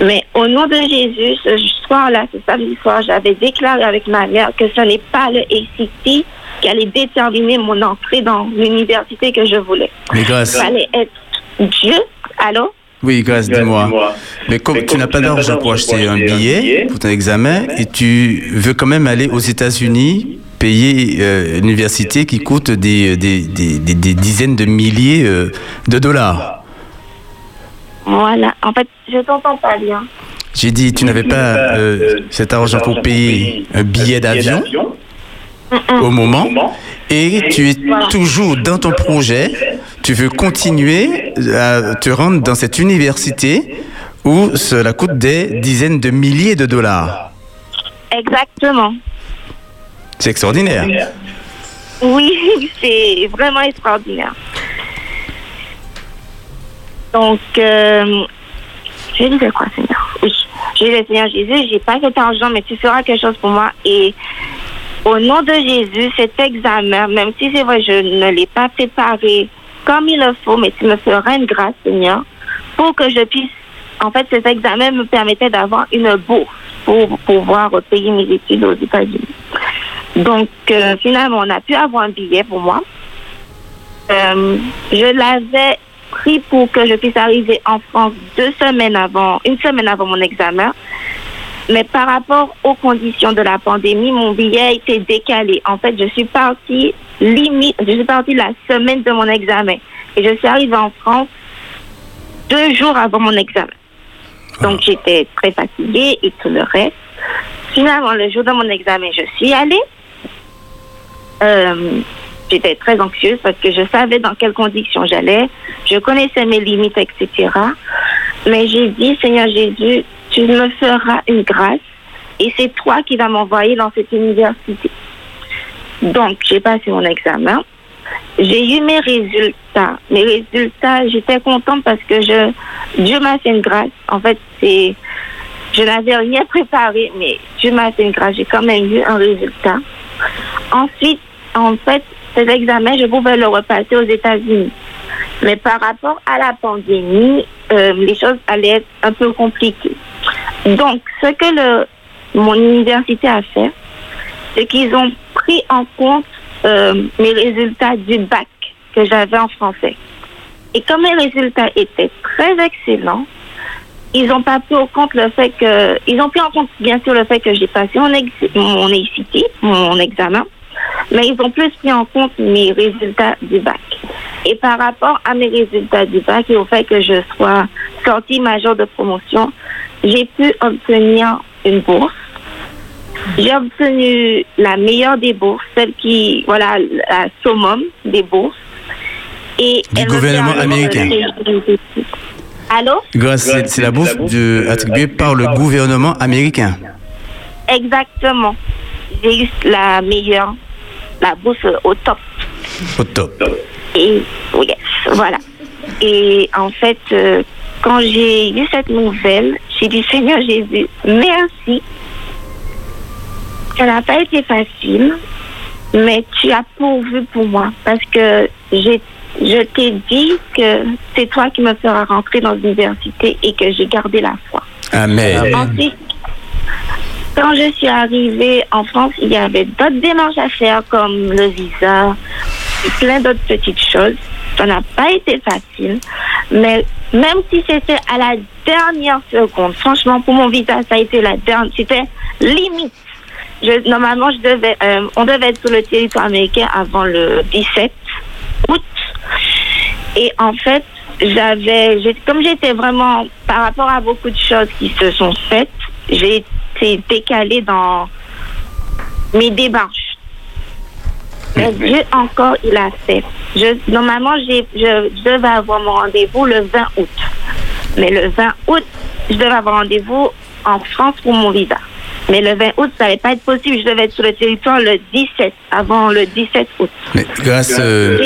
Mais au nom de Jésus, ce soir-là, ce samedi soir, j'avais déclaré avec ma mère que ce n'est pas le ACT qui allait déterminer mon entrée dans l'université que je voulais. Mais grâce. Il fallait être Dieu. Allô? Oui, grâce, dis-moi. Mais comme tu n'as pas d'argent pour acheter un billet pour ton examen et tu veux quand même aller aux États-Unis payer euh, une université qui coûte des, des, des, des- des dizaines de milliers euh, de dollars. Voilà. En fait, je t'entends pas bien. J'ai dit, tu n'avais pas euh, cet argent pour payer un billet d'avion au moment et tu es toujours dans ton projet, tu veux continuer à te rendre dans cette université où cela coûte des dizaines de milliers de dollars. Exactement. C'est extraordinaire. Oui, c'est vraiment extraordinaire. Donc, euh, je disais quoi, Seigneur? Oui, je j'ai dit, Seigneur Jésus, j'ai pas cet argent, mais tu feras quelque chose pour moi. Et au nom de Jésus, cet examen, même si c'est vrai, je ne l'ai pas préparé comme il le faut, mais tu me feras une grâce, Seigneur, pour que je puisse. En fait, cet examen me permettait d'avoir une bourse pour pouvoir payer mes études aux États-Unis. Donc, euh, finalement, on a pu avoir un billet pour moi. Euh, je l'avais pris pour que je puisse arriver en France deux semaines avant, une semaine avant mon examen. Mais par rapport aux conditions de la pandémie, mon billet a été décalé. En fait, je suis partie limite, je suis partie la semaine de mon examen. Et je suis arrivée en France deux jours avant mon examen. Donc, j'étais très fatiguée et tout le reste. Finalement, le jour de mon examen, je suis allée. Euh, j'étais très anxieuse parce que je savais dans quelles conditions j'allais. Je connaissais mes limites, etc. Mais j'ai dit, Seigneur Jésus, tu me feras une grâce et c'est toi qui vas m'envoyer dans cette université. Donc, j'ai passé mon examen. J'ai eu mes résultats. Mes résultats, j'étais contente parce que je, Dieu m'a fait une grâce. En fait, c'est, je n'avais rien préparé, mais Dieu m'a fait. J'ai quand même eu un résultat. Ensuite, en fait, cet examen, je pouvais le repasser aux États-Unis. Mais par rapport à la pandémie, euh, les choses allaient être un peu compliquées. Donc, ce que mon université a fait, c'est qu'ils ont pris en compte euh, mes résultats du bac que j'avais en français. Et comme mes résultats étaient très excellents, ils ont pas pris en compte le fait que, ils ont pris en compte bien sûr le fait que j'ai passé mon, ex, mon mon examen, mais ils ont plus pris en compte mes résultats du bac. Et par rapport à mes résultats du bac et au fait que je sois sortie majeure de promotion, j'ai pu obtenir une bourse. J'ai obtenu la meilleure des bourses, celle qui, voilà, la summum des bourses. Et Du gouvernement américain. Allô? Grâce, c'est c'est la bourse de- attribuée par le gouvernement américain. Exactement. J'ai eu la meilleure, la bourse au top. Au top. Et oui, voilà. Et en fait, euh, quand j'ai eu cette nouvelle, j'ai dit Seigneur Jésus, merci. Ça n'a pas été facile, mais tu as pourvu pour moi parce que j'ai je t'ai dit que c'est toi qui me feras rentrer dans l'université et que j'ai gardé la foi. Amen. Ensuite, quand je suis arrivée en France, il y avait d'autres démarches à faire comme le visa et plein d'autres petites choses. Ça n'a pas été facile, mais même si c'était à la dernière seconde, franchement, pour mon visa, ça a été la dernière, c'était limite. Je, normalement, je devais, euh, on devait être sur le territoire américain avant le 17 août. Et en fait, j'avais, comme j'étais vraiment, par rapport à beaucoup de choses qui se sont faites, j'ai été décalée dans mes démarches. Mais Dieu encore, il a fait. Je, normalement, je, je devais avoir mon rendez-vous le 20 août. Mais le 20 août, je devais avoir rendez-vous en France pour mon visa. Mais le 20 août, ça n'allait pas être possible. Je devais être sur le territoire le 17, avant le 17 août. Mais grâce. euh,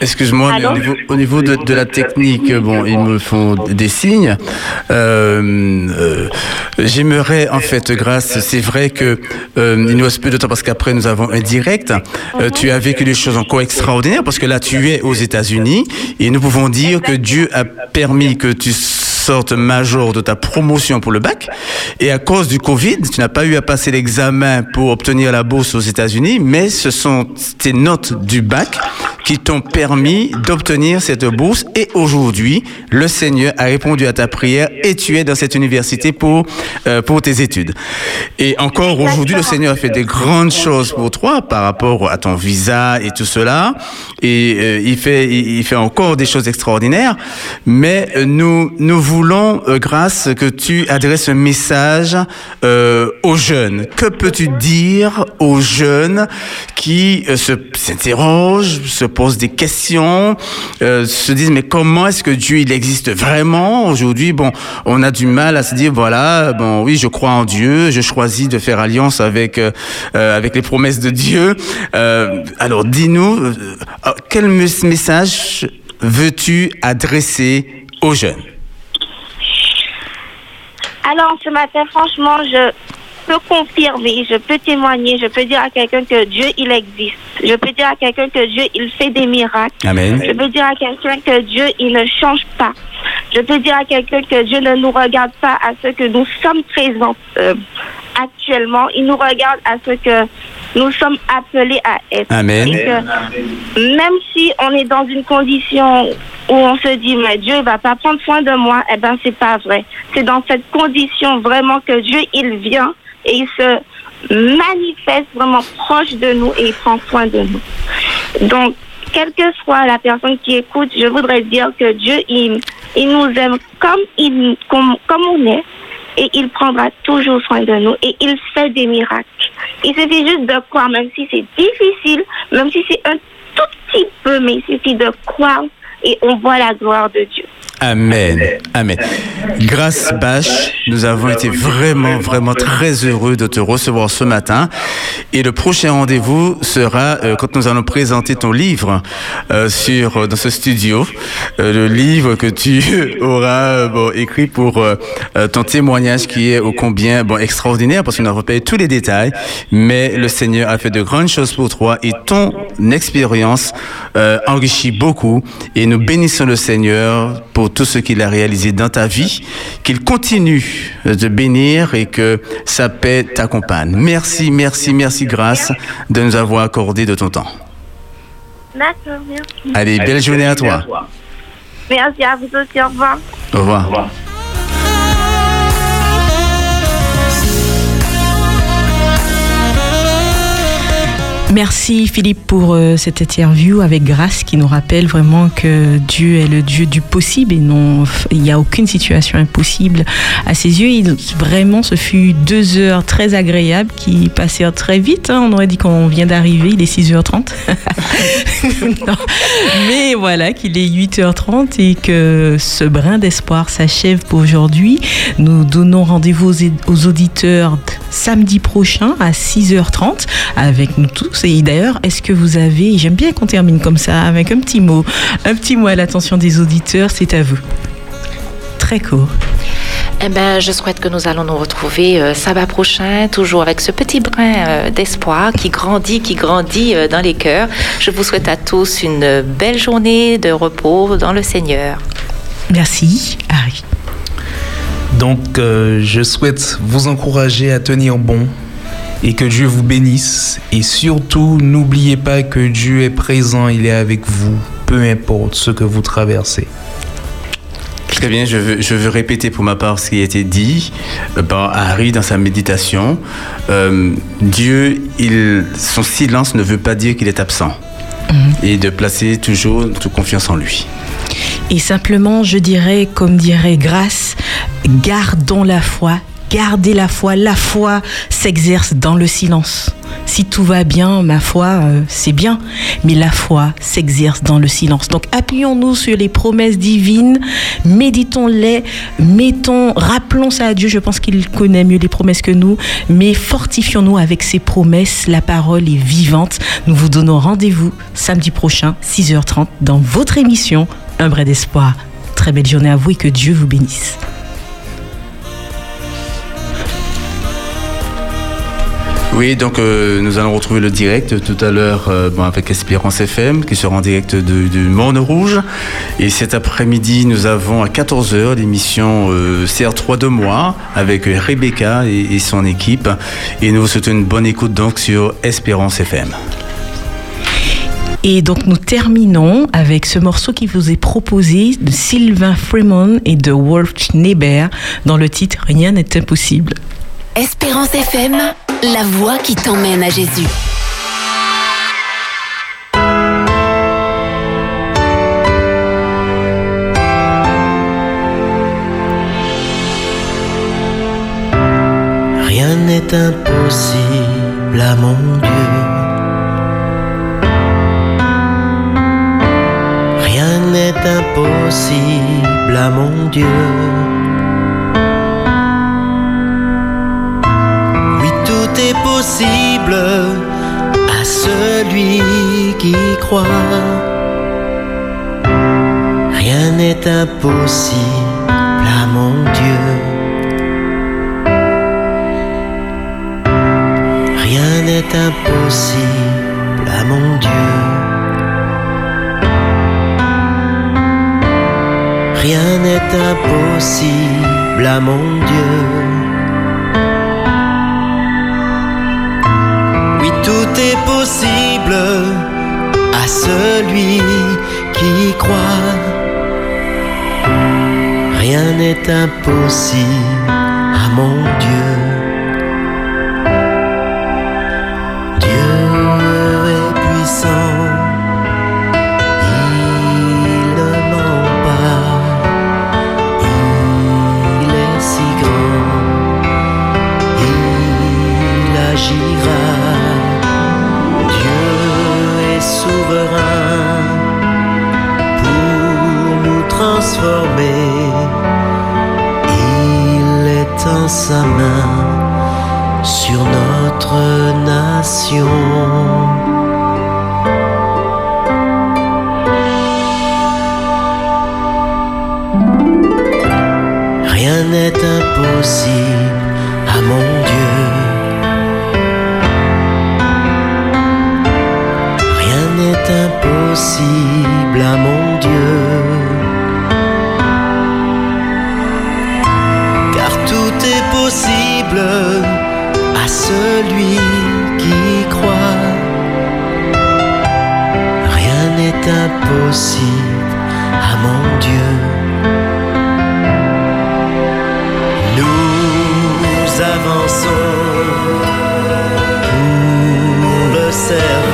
Excuse-moi, mais au niveau, au niveau de, de la technique, bon, ils me font des signes. Euh, euh, J'aimerais, en fait, grâce, c'est vrai que euh, il nous reste peu de temps parce qu'après nous avons un direct. Euh, tu as vécu des choses encore extraordinaires parce que là, tu es aux États-Unis et nous pouvons dire que Dieu a permis que tu sortes major de ta promotion pour le bac et à cause du Covid, tu n'as pas eu à passer l'examen pour obtenir la bourse aux États-Unis, mais ce sont tes notes du bac qui t'ont permis d'obtenir cette bourse et aujourd'hui, le Seigneur a répondu à ta prière et tu es dans cette université pour, euh, pour tes études. Et encore aujourd'hui, le Seigneur a fait des grandes choses pour toi par rapport à ton visa et tout cela. Et euh, il, fait, il, il fait encore des choses extraordinaires. Mais euh, nous, nous voulons, euh, grâce, que tu adresses un message euh, aux jeunes. Que peux-tu dire aux jeunes qui euh, se s'interrogent, se posent des questions, euh, se disent mais comment est-ce que Dieu il existe vraiment aujourd'hui? Bon, on a du mal à se dire voilà, bon oui, je crois en Dieu, je choisis de faire alliance avec euh, avec les promesses de Dieu. Alors dis-nous quel mes- message veux-tu adresser aux jeunes? Alors, ce matin, franchement, je peux confirmer, je peux témoigner, je peux dire à quelqu'un que Dieu, il existe. Je peux dire à quelqu'un que Dieu, il fait des miracles. Amen. Je peux dire à quelqu'un que Dieu, il ne change pas. Je peux dire à quelqu'un que Dieu ne nous regarde pas à ce que nous sommes présents euh, actuellement. Il nous regarde à ce que nous sommes appelés à être. Amen. Et que même si on est dans une condition où on se dit mais Dieu ne va pas prendre soin de moi, eh ben c'est pas vrai. C'est dans cette condition vraiment que Dieu il vient et il se manifeste vraiment proche de nous et il prend soin de nous. Donc quelle que soit la personne qui écoute, je voudrais dire que Dieu il, il nous aime comme il comme, comme on est et il prendra toujours soin de nous et il fait des miracles. Il suffit juste de croire, même si c'est difficile, même si c'est un tout petit peu, mais il suffit de croire et on voit la gloire de Dieu. Amen. Amen. Grâce Bach, nous avons été vraiment, vraiment très heureux de te recevoir ce matin. Et le prochain rendez-vous sera euh, quand nous allons présenter ton livre euh, sur euh, dans ce studio, Euh, le livre que tu auras euh, bon, écrit pour ton témoignage qui est ô combien bon extraordinaire parce qu'on pas eu tous les détails, mais le Seigneur a fait de grandes choses pour toi et ton expérience enrichit beaucoup. Et nous bénissons le Seigneur pour tout ce qu'il a réalisé dans ta vie, qu'il continue de bénir et que sa paix t'accompagne. Merci, merci, merci, grâce de nous avoir accordé de ton temps. D'accord, merci. Allez, belle journée à toi. Merci à vous aussi, au revoir. Au revoir. Merci Philippe pour euh, cette interview avec grâce qui nous rappelle vraiment que Dieu est le Dieu du possible et non, il n'y a aucune situation impossible à ses yeux. Vraiment, ce fut deux heures très agréables qui passèrent très vite. hein. On aurait dit qu'on vient d'arriver, il est 6h30. Non. Mais voilà, qu'il est 8h30 et que ce brin d'espoir s'achève pour aujourd'hui. Nous donnons rendez-vous aux, aux auditeurs samedi prochain à 6h30 avec nous tous. Et d'ailleurs, est-ce que vous avez, j'aime bien qu'on termine comme ça, avec un petit mot, un petit mot à l'attention des auditeurs, c'est à vous. Très court. Eh ben, je souhaite que nous allons nous retrouver euh, sabbat prochain, toujours avec ce petit brin euh, d'espoir qui grandit, qui grandit euh, dans les cœurs. Je vous souhaite à tous une belle journée de repos dans le Seigneur. Merci, Harry. Donc, euh, je souhaite vous encourager à tenir bon et que Dieu vous bénisse. Et surtout, n'oubliez pas que Dieu est présent, il est avec vous, peu importe ce que vous traversez. Très bien, je veux, je veux répéter pour ma part ce qui a été dit euh, par Harry dans sa méditation. Euh, Dieu, il, son silence ne veut pas dire qu'il est absent. Et de placer toujours toute confiance en lui. Et simplement, je dirais, comme dirait Grâce, gardons la foi, gardez la foi. La foi s'exerce dans le silence. Si tout va bien, ma foi, euh, c'est bien. Mais la foi s'exerce dans le silence. Donc appuyons-nous sur les promesses divines, méditons-les, mettons, rappelons ça à Dieu. Je pense qu'il connaît mieux les promesses que nous. Mais fortifions-nous avec ces promesses. La parole est vivante. Nous vous donnons rendez-vous samedi prochain, 6h30, dans votre émission Un brin d'espoir. Très belle journée à vous et que Dieu vous bénisse. Oui, donc euh, nous allons retrouver le direct tout à l'heure euh, avec Espérance FM qui sera en direct du Morne Rouge. Et cet après-midi, nous avons à 14h l'émission euh, CR3 de moi avec Rebecca et, son équipe. Et nous vous souhaitons une bonne écoute donc sur Espérance FM. Et donc nous terminons avec ce morceau qui vous est proposé de Sylvain Fremont et de Wolf Schneeber dans le titre Rien n'est impossible. Espérance FM, la voix qui t'emmène à Jésus. Rien n'est impossible à mon Dieu. Rien n'est impossible à mon Dieu. possible à celui qui croit. Rien n'est impossible à mon Dieu. Rien n'est impossible à mon Dieu. Rien n'est impossible à mon Dieu. Tout est possible à celui qui croit. Rien n'est impossible à mon Dieu. Sa main sur notre nation. Rien n'est impossible à mon Dieu. Rien n'est impossible à mon à celui qui croit. Rien n'est impossible à mon Dieu. Nous avançons pour le servir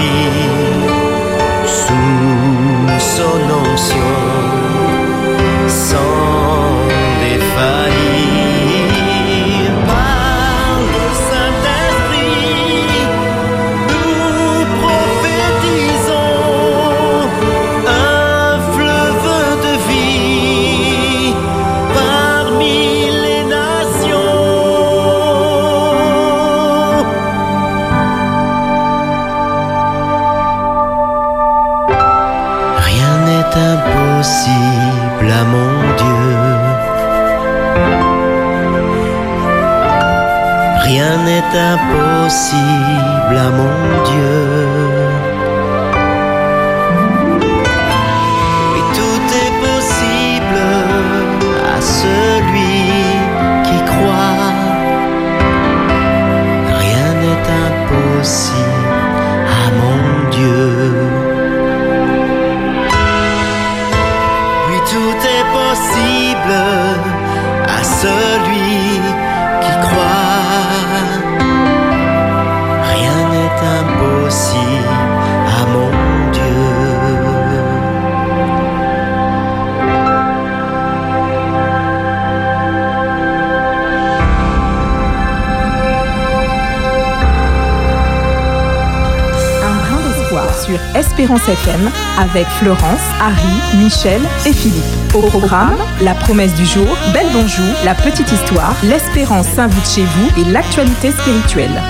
impossible à mon Dieu. Espérance FM avec Florence, Harry, Michel et Philippe. Au programme, la promesse du jour, Belle Bonjour, la petite histoire, l'espérance s'invite chez vous et l'actualité spirituelle.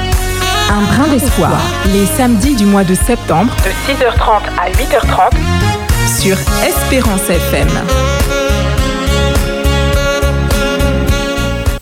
Un brin d'espoir, les samedis du mois de septembre, de 6h30 à 8h30 sur Espérance FM.